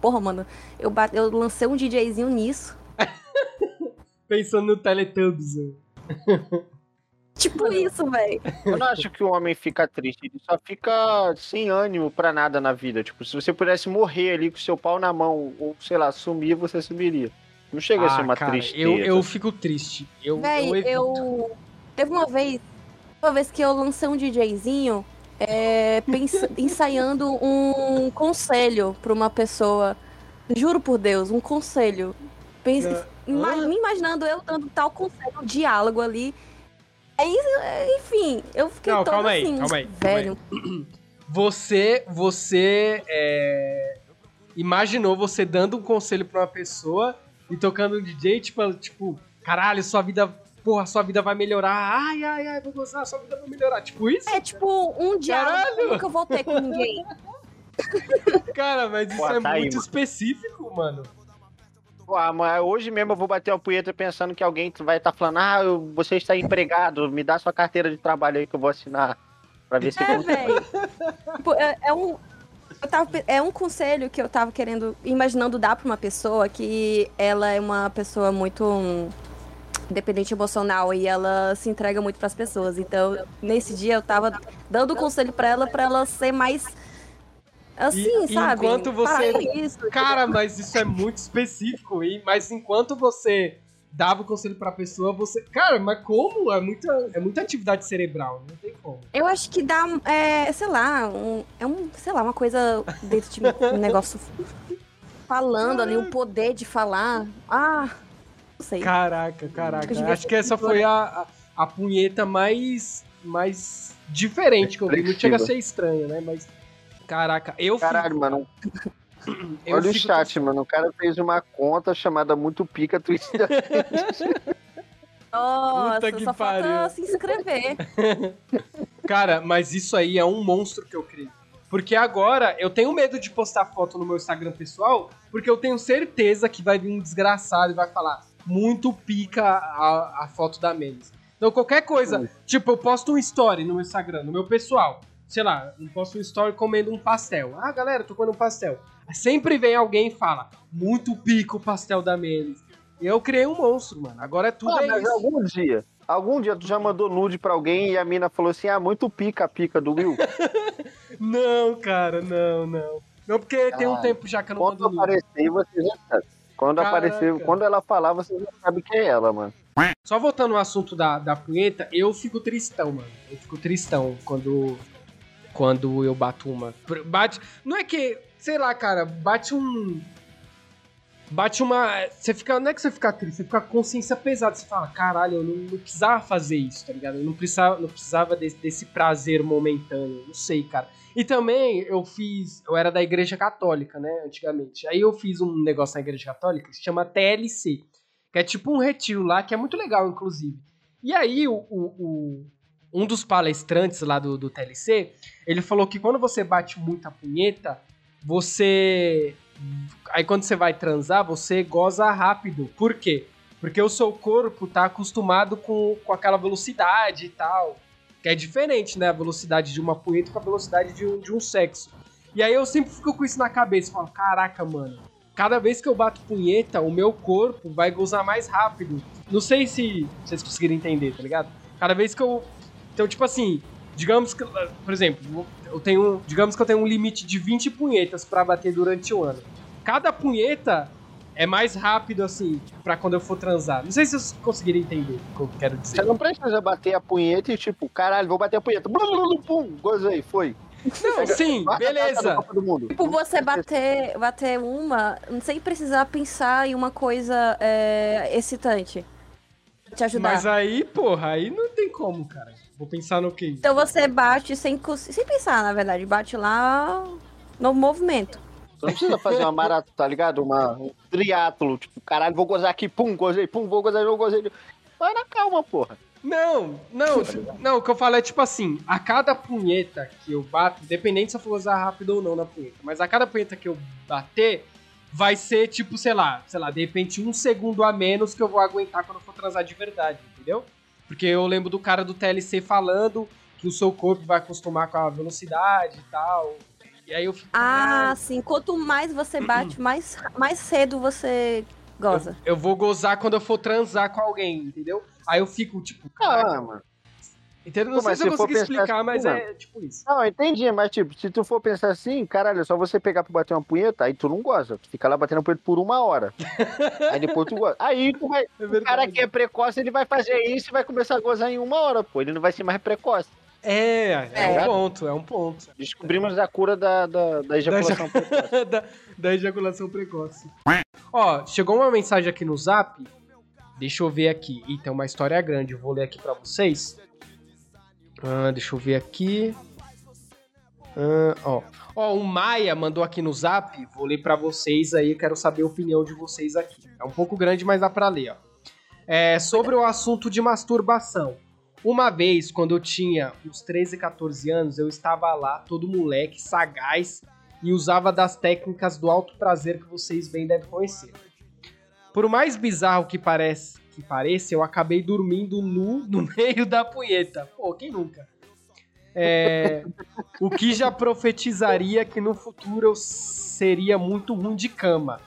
Speaker 4: Porra, mano, eu, ba- eu lancei um DJzinho nisso.
Speaker 1: Pensando no Teletubbies.
Speaker 4: Tipo isso, velho.
Speaker 3: Eu não acho que o homem fica triste, ele só fica sem ânimo pra nada na vida. Tipo, se você pudesse morrer ali com seu pau na mão, ou sei lá, sumir, você sumiria. Não chega a ser
Speaker 1: Ah,
Speaker 3: uma
Speaker 1: cara,
Speaker 3: tristeza.
Speaker 1: eu, eu fico triste. Eu,
Speaker 4: Véi,
Speaker 1: eu evito.
Speaker 4: eu. Teve uma vez. Uma vez que eu lancei um DJzinho é, ensaiando um conselho pra uma pessoa. Juro por Deus, um conselho. Pensa, ima- me imaginando eu dando tal conselho, um diálogo ali. Aí, enfim, eu fiquei
Speaker 1: Não,
Speaker 4: toda
Speaker 1: calma aí,
Speaker 4: assim,
Speaker 1: calma aí, calma
Speaker 4: velho.
Speaker 1: Você, você é, imaginou você dando um conselho pra uma pessoa e tocando um DJ, tipo, tipo, caralho, sua vida, porra, sua vida vai melhorar. Ai, ai, ai, vou gostar, sua vida vai melhorar. Tipo isso?
Speaker 4: É tipo um diálogo que eu nunca vou ter com ninguém.
Speaker 1: Cara, mas isso
Speaker 3: Pô,
Speaker 1: é
Speaker 3: tá aí,
Speaker 1: muito
Speaker 3: mano.
Speaker 1: específico, mano.
Speaker 3: Pô, ah, mas hoje mesmo eu vou bater uma punheta pensando que alguém vai estar falando, ah, eu- você está empregado, me dá sua carteira de trabalho aí que eu vou assinar. Pra ver se
Speaker 4: É, velho. Tipo, é, é um. eu tava é um conselho que eu tava querendo, imaginando dar pra uma pessoa que ela é uma pessoa muito hum, dependente emocional e ela se entrega muito pras pessoas. Então, nesse dia eu tava dando conselho pra ela pra ela ser mais assim,
Speaker 1: E-
Speaker 4: sabe?
Speaker 1: enquanto você-
Speaker 4: isso.
Speaker 1: Cara, mas isso é muito específico. E, mas enquanto você dava o conselho pra pessoa, você. Cara, mas como? É muita, é muita atividade cerebral, não tem como.
Speaker 4: Eu acho que dá, é, sei lá, um, é um, sei lá, uma coisa dentro de mim, um negócio falando ali, um poder de falar. Ah, não sei.
Speaker 1: Caraca, caraca. Acho
Speaker 4: ser
Speaker 1: que essa foi a, a, a punheta mais, mais diferente que eu vi. Não chega a ser estranho, né? Mas. Caraca, eu
Speaker 3: Caralho,
Speaker 1: fico,
Speaker 3: mano.
Speaker 1: eu
Speaker 3: Olha o
Speaker 1: fico-
Speaker 3: chat, mano. O cara fez uma conta chamada Muito Pica Twist.
Speaker 4: Nossa,
Speaker 1: Puta que
Speaker 4: só falta
Speaker 1: pariu.
Speaker 4: se inscrever.
Speaker 1: Cara, mas isso aí é um monstro que eu criei. Porque agora eu tenho medo de postar foto no meu Instagram pessoal, porque eu tenho certeza que vai vir um desgraçado e vai falar muito pica a, a foto da Melis. Então qualquer coisa, tipo, eu posto um story no meu Instagram, no meu pessoal. Sei lá, eu posto um story comendo um pastel. Ah, galera, tô comendo um pastel. Sempre vem alguém e fala, muito pica o pastel da Melis. Eu criei um monstro, mano. Agora é tudo
Speaker 3: Ah,
Speaker 1: é
Speaker 3: mas
Speaker 1: isso.
Speaker 3: algum dia, algum dia tu já mandou nude pra alguém e a mina falou assim, ah, muito pica a pica do Will.
Speaker 1: Não, cara, não, não. Não, porque tem um
Speaker 3: Caralho.
Speaker 1: tempo já que eu não
Speaker 3: Quando
Speaker 1: mando nude.
Speaker 3: aparecer, você já sabe. Quando
Speaker 1: Caraca.
Speaker 3: aparecer, quando ela falar, você já sabe que é ela, mano.
Speaker 1: Só voltando ao assunto da, da punheta, eu fico tristão, mano. Eu fico tristão quando, quando eu bato uma. Bate. Não é que. Sei lá, cara, bate um. Bate uma. Você fica. Não é que você fica triste, você fica com consciência pesada. Você fala, caralho, eu não, não precisava fazer isso, tá ligado? Eu não precisava, não precisava desse, desse prazer momentâneo. Não sei, cara. E também eu fiz. Eu era da igreja católica, né? Antigamente. Aí eu fiz um negócio na igreja católica que se chama TLC. Que é tipo um retiro lá, que é muito legal, inclusive. E aí, o- o- um dos palestrantes lá do, do TLC, ele falou que quando você bate muita punheta, você. Aí quando você vai transar, você goza rápido. Por quê? Porque o seu corpo tá acostumado com, com aquela velocidade e tal. Que é diferente, né? A velocidade de uma punheta com a velocidade de um, de um sexo. E aí eu sempre fico com isso na cabeça. Falo, caraca, mano. Cada vez que eu bato punheta, o meu corpo vai gozar mais rápido. Não sei se vocês conseguiram entender, tá ligado? Cada vez que eu. Então, tipo assim, digamos que. Por exemplo, eu tenho. Digamos que eu tenho um limite de 20 punhetas pra bater durante o ano. Cada punheta é mais rápido, assim, pra quando eu for transar. Não sei se vocês conseguiram entender o que eu quero
Speaker 3: Você
Speaker 1: dizer.
Speaker 3: não precisa bater a punheta e tipo, caralho, vou bater a punheta. Blum, blum, blum, pum, gozei, foi.
Speaker 1: Não, sim, beleza.
Speaker 4: Tipo, você bater, bater uma sem precisar pensar em uma coisa é, excitante. Pra Te ajudar.
Speaker 1: Mas aí, porra, aí não tem como, cara. Vou pensar no quê?
Speaker 4: Então você bate sem, sem pensar, na verdade. Bate lá no movimento.
Speaker 3: Você não precisa fazer uma maratona, tá ligado? Uma, um triatlo, tipo, caralho, vou gozar aqui, pum, gozei, pum, vou gozar, vou gozei. Vai na calma, porra.
Speaker 1: Não, não, não, o que eu falo é tipo assim, a cada punheta que eu bato, independente se eu for usar rápido ou não na punheta, mas a cada punheta que eu bater, vai ser tipo, sei lá, sei lá, de repente um segundo a menos que eu vou aguentar quando eu for transar de verdade, entendeu? Porque eu lembro do cara do TLC falando que o seu corpo vai acostumar com a velocidade e tal. E aí eu fico.
Speaker 4: Ah, sim. Quanto mais você bate, mais, mais cedo você goza.
Speaker 1: eu, eu vou gozar quando eu for transar com alguém, entendeu? Aí eu fico, tipo, cara,
Speaker 3: Ah, mano.
Speaker 1: Entendeu? Não
Speaker 3: Pô,
Speaker 1: sei se eu consegui
Speaker 3: pensar
Speaker 1: explicar,
Speaker 3: assim,
Speaker 1: mas
Speaker 3: mano.
Speaker 1: é tipo isso.
Speaker 3: Não, entendi, mas tipo, se tu for pensar assim, caralho, é só você pegar pra bater uma punheta, aí tu não goza. Tu fica lá batendo punheta por uma hora. aí depois tu goza. Aí tu vai.
Speaker 1: É
Speaker 3: O cara que é precoce, ele vai fazer isso e vai começar a gozar em uma hora, pô. Ele não vai ser mais precoce.
Speaker 1: É, é,
Speaker 4: É.
Speaker 1: um ponto, é um ponto.
Speaker 3: Descobrimos a cura da, da, da ejaculação precoce.
Speaker 1: da, da ejaculação precoce. Ó, chegou uma mensagem aqui no zap. Deixa eu ver aqui. Ih, tem uma história grande. Eu vou ler aqui pra vocês. Ah, deixa eu ver aqui. Ah, ó. ó, o Maia mandou aqui no zap. Vou ler pra vocês aí. Quero saber a opinião de vocês aqui. É um pouco grande, mas dá pra ler, ó. É, sobre o assunto de masturbação. Uma vez, quando eu tinha uns 13, 14 anos, eu estava lá, todo moleque, sagaz, e usava das técnicas do alto prazer que vocês bem devem conhecer. Por mais bizarro que, parece, que pareça, eu acabei dormindo nu no meio da punheta. Pô, quem nunca? É, o que já profetizaria que no futuro eu seria muito ruim de cama.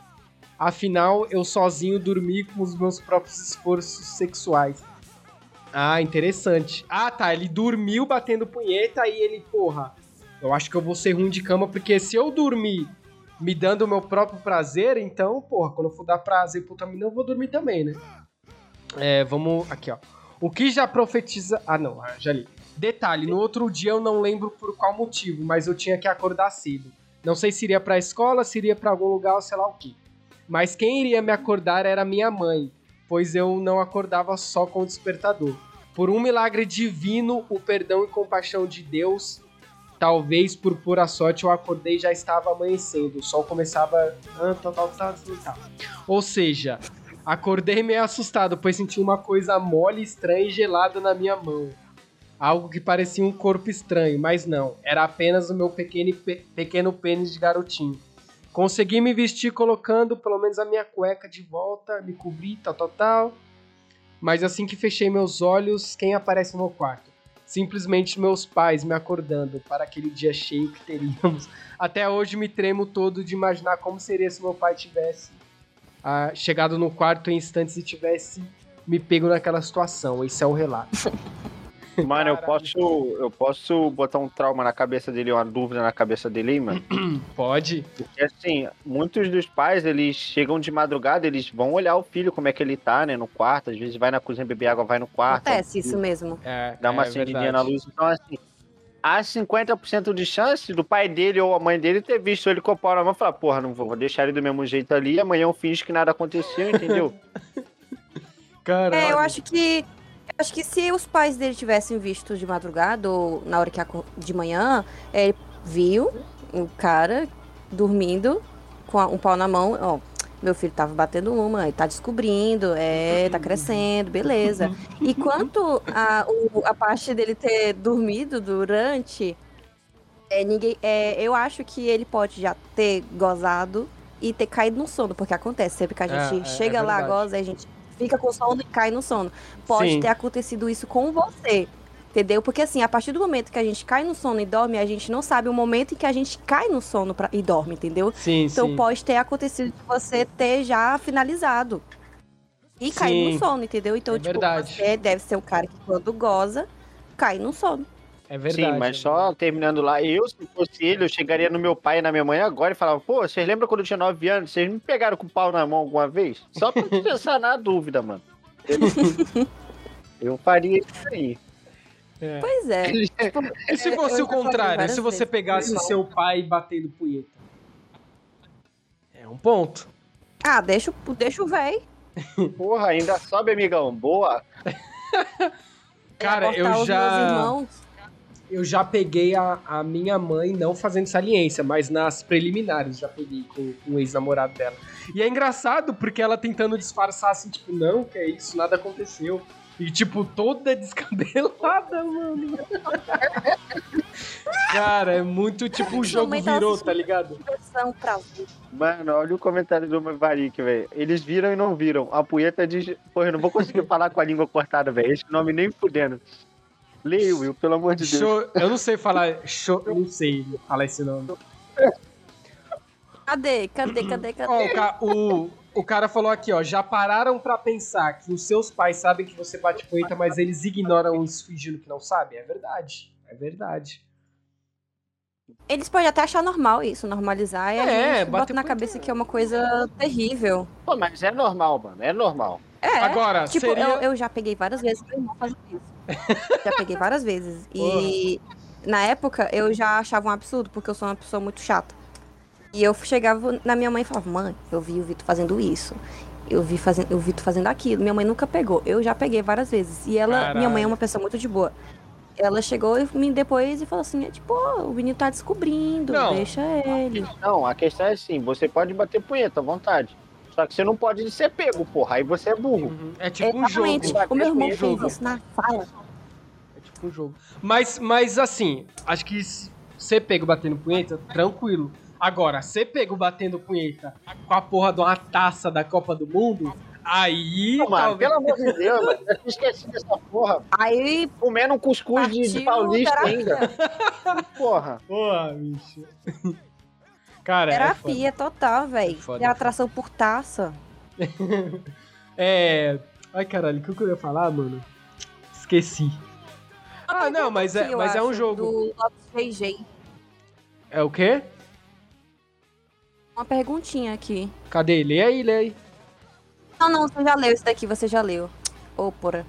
Speaker 1: Afinal, eu sozinho dormi com os meus próprios esforços sexuais. Ah, interessante. Ah, tá. Ele dormiu batendo punheta e ele, porra, eu acho que eu vou ser ruim de cama, porque se eu dormir me dando o meu próprio prazer, então, porra, quando eu for dar prazer pra outra menina, eu vou dormir também, né? É, vamos. Aqui, ó. O que já profetiza. Ah, não, ah, já li. Detalhe, no outro dia eu não lembro por qual motivo, mas eu tinha que acordar cedo. Não sei se iria pra escola, se iria pra algum lugar ou sei lá o quê. Mas quem iria me acordar era minha mãe, pois eu não acordava só com o despertador. Por um milagre divino, o perdão e compaixão de Deus, talvez por pura sorte, eu acordei e já estava amanhecendo. O sol começava. Ah, tal, tal, tal. Ou seja, acordei meio assustado, pois senti uma coisa mole, estranha e gelada na minha mão. Algo que parecia um corpo estranho, mas não. Era apenas o meu pequeno, pe- pequeno pênis de garotinho. Consegui me vestir colocando pelo menos a minha cueca de volta, me cobri, tal, tal, tal. Mas assim que fechei meus olhos, quem aparece no meu quarto? Simplesmente meus pais me acordando para aquele dia cheio que teríamos. Até hoje me tremo todo de imaginar como seria se meu pai tivesse ah, chegado no quarto em instantes e tivesse me pego naquela situação. Esse é o relato.
Speaker 3: Mano, eu posso, eu posso botar um trauma na cabeça dele, uma dúvida na cabeça dele aí, mano?
Speaker 1: Pode?
Speaker 3: Porque assim, muitos dos pais, eles chegam de madrugada, eles vão olhar o filho, como é que ele tá, né, no quarto. Às vezes vai na cozinha beber água, vai no quarto.
Speaker 4: Acontece isso mesmo.
Speaker 1: É,
Speaker 3: Dá uma
Speaker 1: é
Speaker 3: acendidinha
Speaker 1: verdade.
Speaker 3: na luz. Então, assim, há 50% de chance do pai dele ou a mãe dele ter visto ele com o pau na mão e falar, porra, não vou, vou deixar ele do mesmo jeito ali, amanhã eu finge que nada aconteceu, entendeu?
Speaker 1: Caralho.
Speaker 4: É, eu acho que. eu acho que se os pais dele tivessem visto de madrugada ou na hora que de manhã, ele viu o cara dormindo com um pau na mão, ó. Meu filho tava batendo uma, ele tá descobrindo, é, tá crescendo, beleza. E quanto a, o- a parte dele ter dormido durante, é, ninguém, é, eu acho que ele pode já ter gozado e ter caído no sono, porque acontece sempre que a
Speaker 1: É,
Speaker 4: gente
Speaker 1: é-
Speaker 4: chega
Speaker 1: é
Speaker 4: lá,
Speaker 1: verdade.
Speaker 4: goza, a gente fica com sono e cai no sono. Pode
Speaker 1: Sim.
Speaker 4: ter acontecido isso com você. Entendeu? Porque assim, a partir do momento que a gente cai no sono e dorme, a gente não sabe o momento em que a gente cai no sono pra- e dorme, entendeu?
Speaker 1: Sim,
Speaker 4: Então
Speaker 1: sim.
Speaker 4: pode ter acontecido de você ter já finalizado. E cair no sono, entendeu? Então,
Speaker 1: É
Speaker 4: tipo,
Speaker 1: verdade.
Speaker 4: você deve ser um cara que quando goza, cai no sono.
Speaker 1: É verdade.
Speaker 3: Sim, mas
Speaker 1: é
Speaker 3: só terminando lá, eu, se fosse ele, eu chegaria no meu pai e na minha mãe agora e falava, pô, vocês lembram quando eu tinha 9 anos? Vocês me pegaram com o pau na mão alguma vez? Só pra pensar na dúvida, mano. Eu, eu faria isso aí.
Speaker 1: É.
Speaker 4: Pois é.
Speaker 1: E se
Speaker 4: Eu-
Speaker 1: fosse o contrário? Se você
Speaker 4: vezes.
Speaker 1: pegasse o seu pai batendo punheta? É um ponto.
Speaker 4: Ah, deixa, o- deixa o véi.
Speaker 3: Porra, ainda sobe, amigão. Boa.
Speaker 1: Cara, eu já, eu já peguei a, a minha mãe, não fazendo saliência, mas nas preliminares já peguei com, com o ex-namorado dela. E é engraçado porque ela tentando disfarçar assim, tipo, não, que é isso, nada aconteceu. E, tipo, toda descabelada, mano. Cara, é muito tipo o jogo
Speaker 4: tava
Speaker 1: virou, tá ligado?
Speaker 3: Mano, olha o comentário do Varick, velho. Eles viram e não viram. A punheta diz. Porra, eu não vou conseguir falar com a língua cortada, velho. Esse nome nem fudendo. Leia, Will, pelo amor de Deus.
Speaker 1: Show, eu não sei falar. Show, eu não sei falar esse nome.
Speaker 4: Cadê? Cadê? Cadê? Cadê?
Speaker 1: Ó, o, ca- o, cara falou aqui, ó. Já pararam pra pensar que os seus pais sabem que você bate punheta, mas eles ignoram isso fingindo que não sabem? É verdade. É verdade.
Speaker 4: Eles podem até achar normal isso, normalizar, e a
Speaker 1: É,
Speaker 4: gente
Speaker 1: bater
Speaker 4: bota na cabeça que é uma coisa terrível.
Speaker 3: Pô, mas é normal, mano. É normal.
Speaker 4: É,
Speaker 1: Agora,
Speaker 4: tipo,
Speaker 1: seria.
Speaker 4: eu, eu já peguei várias vezes meu irmão fazendo isso. já peguei várias vezes. E na época eu já achava um absurdo, porque eu sou uma pessoa muito chata. E eu chegava na minha mãe e falava, mãe, eu vi o Vitor fazendo isso. Eu vi fazendo, eu vi tu fazendo aquilo. Minha mãe nunca pegou. Eu já peguei várias vezes. E ela, minha mãe é
Speaker 1: Caralho.
Speaker 4: uma pessoa muito de boa. Ela chegou e me depois e falou assim, é tipo, "Ó, o menino tá descobrindo,
Speaker 1: Não.
Speaker 4: deixa ele.
Speaker 3: Não, a questão é assim: você pode bater punheta à vontade. Só que você não pode ser pego, porra. Aí você é burro.
Speaker 1: Uhum, É tipo um jogo.
Speaker 4: Exatamente. O meu irmão fez isso na sala.
Speaker 1: É tipo um jogo. Mas, mas assim, acho que se você pego batendo punheta, tranquilo. Agora, você pego batendo punheta com a porra de uma taça da Copa do Mundo, aí.
Speaker 3: Não, mano,
Speaker 1: talvez-
Speaker 3: pelo amor de Deus, mano. Eu esqueci dessa porra.
Speaker 4: Aí
Speaker 3: Comendo um cuscuz de, de paulista
Speaker 4: terapia.
Speaker 3: ainda. Porra.
Speaker 1: Porra, bicho. Cara, é.
Speaker 4: Terapia total, velho. É
Speaker 1: é
Speaker 4: atração por taça.
Speaker 1: É. Ai, caralho, o que eu ia falar, mano? Esqueci. Ah, não, mas é, mas é um jogo.
Speaker 4: Do Lopes GG.
Speaker 1: É o quê?
Speaker 4: Uma perguntinha aqui.
Speaker 1: Cadê? Lê aí, lê aí.
Speaker 4: Não, não, você já leu isso daqui, você já leu. Ô, porra.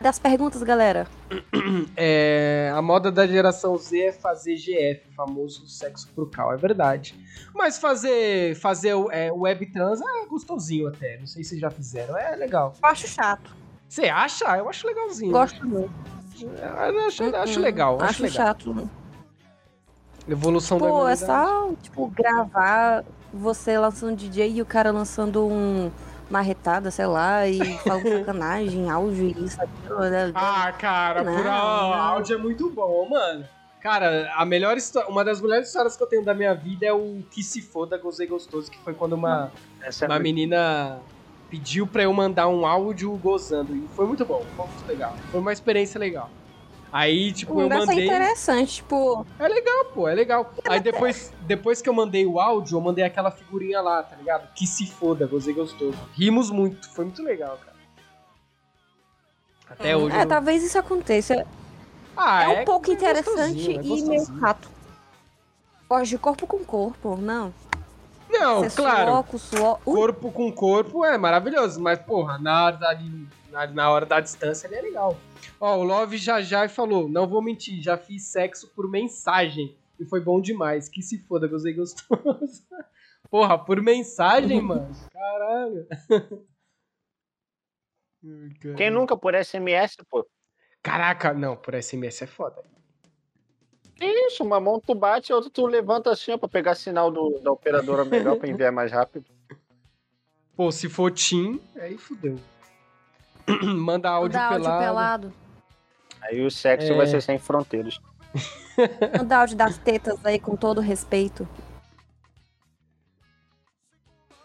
Speaker 4: Das perguntas, galera.
Speaker 1: É, a moda da geração Z é fazer GF, famoso sexo frucal, é verdade. Mas fazer fazer o- é, web trans é gostosinho até. Não sei se já fizeram, é legal.
Speaker 4: Eu acho chato.
Speaker 1: Você acha? Eu acho legalzinho.
Speaker 4: Gosto muito.
Speaker 1: Eu acho, eu acho
Speaker 4: Hum,
Speaker 1: legal, acho,
Speaker 4: Acho
Speaker 1: legal.
Speaker 4: chato.
Speaker 1: Evolução da
Speaker 4: Pô, é só, tipo, gravar você lançando DJ e o cara lançando um marretada, sei lá, e falando sacanagem, áudio e isso, aquilo, né?
Speaker 1: Ah, cara,
Speaker 4: Não,
Speaker 1: por
Speaker 4: não.
Speaker 1: áudio é muito bom, mano. Cara, a melhor história, uma das melhores histórias que eu tenho da minha vida é o Que Se Foda Gozei Gostoso, que foi quando uma,
Speaker 3: Essa é
Speaker 1: uma menina pediu pra eu mandar um áudio gozando. E foi muito bom, foi muito legal. Foi uma experiência legal. Aí, tipo, eu
Speaker 4: Deve ser
Speaker 1: mandei.
Speaker 4: interessante, tipo,
Speaker 1: É legal, pô, é legal. Aí depois, depois que eu mandei o áudio, eu mandei aquela figurinha lá, tá ligado? Que se foda, gozei gostoso. Rimos muito, foi muito legal, cara. Até hoje.
Speaker 4: é,
Speaker 1: eu-
Speaker 4: talvez isso aconteça.
Speaker 1: Ah,
Speaker 4: é um pouco
Speaker 1: é
Speaker 4: interessante
Speaker 1: é
Speaker 4: e meio chato. De corpo com corpo, não.
Speaker 1: Não,
Speaker 4: Você
Speaker 1: claro.
Speaker 4: suor com suor.
Speaker 1: Corpo com corpo é maravilhoso, mas, porra, na hora da, na, na hora da distância ele é legal. Ó, o Love já já falou, não vou mentir, já fiz sexo por mensagem e foi bom demais. Que se foda, gostei gostoso. Porra, por mensagem, mano. Caralho.
Speaker 3: Quem nunca por SMS, pô?
Speaker 1: Caraca, não, por SMS é foda.
Speaker 3: Que isso, uma mão tu bate, a outra tu levanta assim, ó, pra pegar sinal do, da operadora melhor pra enviar mais rápido.
Speaker 1: Pô, se for Tim, aí fudeu. Manda áudio,
Speaker 4: Manda áudio
Speaker 1: pelado.
Speaker 4: pelado.
Speaker 3: Aí o sexo
Speaker 1: É.
Speaker 3: vai ser sem fronteiras.
Speaker 4: Manda áudio das tetas aí com todo respeito.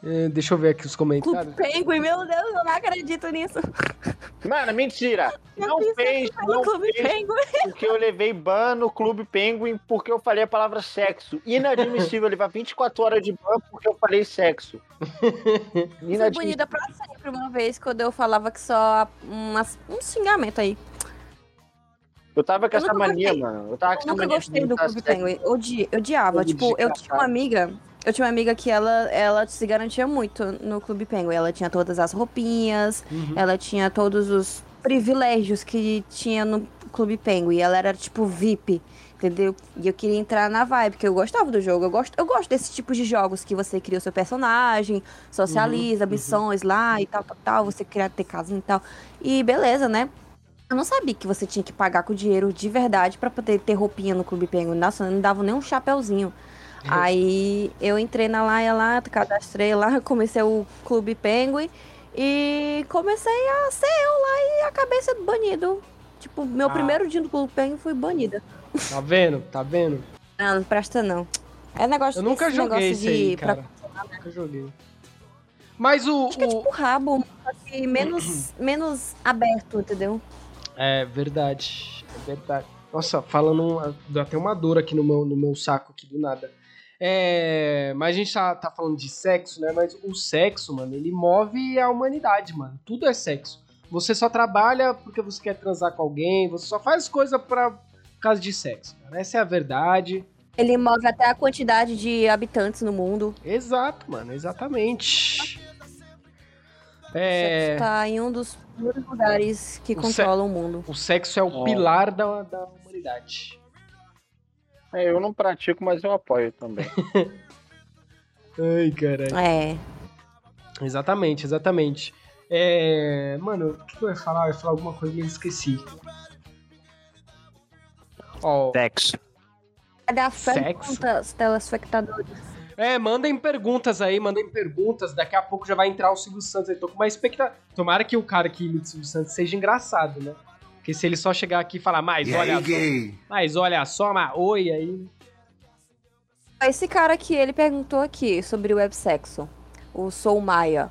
Speaker 1: É, deixa eu ver aqui os
Speaker 4: Clube
Speaker 1: comentários.
Speaker 4: Penguin, meu Deus, eu não acredito nisso.
Speaker 3: Mano, mentira!
Speaker 4: Eu
Speaker 3: Não
Speaker 4: fiz
Speaker 3: fez, não
Speaker 4: Clube
Speaker 3: fez,
Speaker 4: Penguin.
Speaker 3: porque eu levei ban no Clube Penguin porque eu falei a palavra sexo. Inadmissível levar 24 horas de ban porque eu falei sexo.
Speaker 4: Fui
Speaker 3: Inadmissível.
Speaker 4: bonita pra sempre uma vez, quando eu falava que só umas, um xingamento aí.
Speaker 3: Eu tava com
Speaker 4: Eu
Speaker 3: essa mania,
Speaker 4: gostei.
Speaker 3: mano. Eu tava com
Speaker 4: Eu
Speaker 3: essa
Speaker 4: nunca
Speaker 3: mania
Speaker 4: gostei do Clube. Penguin. Odi, odiava.
Speaker 3: Clube
Speaker 4: tipo, eu tinha uma amiga. Eu tinha uma amiga que ela, ela se garantia muito no Clube Penguin. Ela tinha todas as roupinhas,
Speaker 1: Uhum.
Speaker 4: ela tinha todos os privilégios que tinha no Clube Penguin. Ela era tipo VIP, entendeu? E eu queria entrar na vibe, porque eu gostava do jogo. Eu gosto, eu gosto desse tipo de jogos que você cria o seu personagem, socializa,
Speaker 1: Uhum,
Speaker 4: missões lá e tal, tal, tal. Você cria ter casinha e tal. E beleza, né? Eu não sabia que você tinha que pagar com dinheiro de verdade pra poder ter roupinha no Clube Penguin. Nossa, não dava nem um chapéuzinho. Aí eu entrei na laia lá, cadastrei lá, comecei o Clube Penguin e comecei a ser eu lá e acabei sendo banido. Tipo, meu
Speaker 1: Ah.
Speaker 4: primeiro dia no Clube Penguin fui banida.
Speaker 1: Tá vendo? Tá vendo?
Speaker 4: Não, não presta não. É negócio
Speaker 1: Eu nunca joguei
Speaker 4: negócio de
Speaker 1: aí,
Speaker 4: pra-
Speaker 1: cara. Nunca joguei. Mas o.
Speaker 4: Acho que é
Speaker 1: o-
Speaker 4: tipo rabo, que menos, menos aberto, entendeu?
Speaker 1: É verdade. É verdade. Nossa, falando. Deu até uma dor aqui no meu, no meu saco aqui do nada. É, mas a gente tá, tá falando de sexo, né? Mas o sexo, mano, ele move a humanidade, mano. Tudo é sexo. Você só trabalha porque você quer transar com alguém, você só faz coisa pra, por causa de sexo. Cara. Essa é a verdade.
Speaker 4: Ele move até a quantidade de habitantes no mundo.
Speaker 1: Exato, mano, exatamente.
Speaker 4: O
Speaker 1: É,
Speaker 4: sexo tá em um dos lugares que
Speaker 1: O
Speaker 4: controlam o mundo.
Speaker 1: o sexo é o
Speaker 3: É.
Speaker 1: pilar da, da humanidade.
Speaker 3: É, eu não pratico, mas eu apoio também.
Speaker 1: Ai, caralho.
Speaker 4: É.
Speaker 1: Exatamente, exatamente. É, Mano, o que eu ia falar? Eu ia falar alguma coisa e eu esqueci. Ó,
Speaker 3: Sexo.
Speaker 4: Cadê perguntas, telespectadores?
Speaker 1: é, mandem perguntas aí, mandem perguntas. Daqui a pouco já vai entrar o Silvio Santos aí. Tô com uma expectativa. Tomara que o cara que imita o Silvio Santos seja engraçado, né? Porque se ele só chegar aqui e falar, mas
Speaker 2: E
Speaker 1: olha
Speaker 2: aí,
Speaker 1: só,
Speaker 2: gay?
Speaker 1: mas olha só, mas oi aí.
Speaker 4: Esse cara aqui, ele perguntou aqui sobre o websexo. O Sou Maia.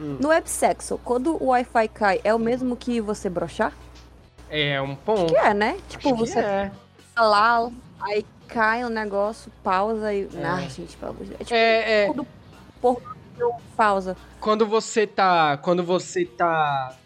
Speaker 1: Hum.
Speaker 4: No websexo, quando o Wi-Fi cai, é o mesmo que você brochar?
Speaker 1: É um ponto.
Speaker 4: Que é, né? Tipo,
Speaker 1: Acho que
Speaker 4: você
Speaker 1: é.
Speaker 4: tá lá, aí cai o negócio, pausa e.
Speaker 1: É.
Speaker 4: Ai, gente, pelo amor de Deus. É tipo,
Speaker 1: É, é.
Speaker 4: deu pausa.
Speaker 1: quando você tá. Quando você tá.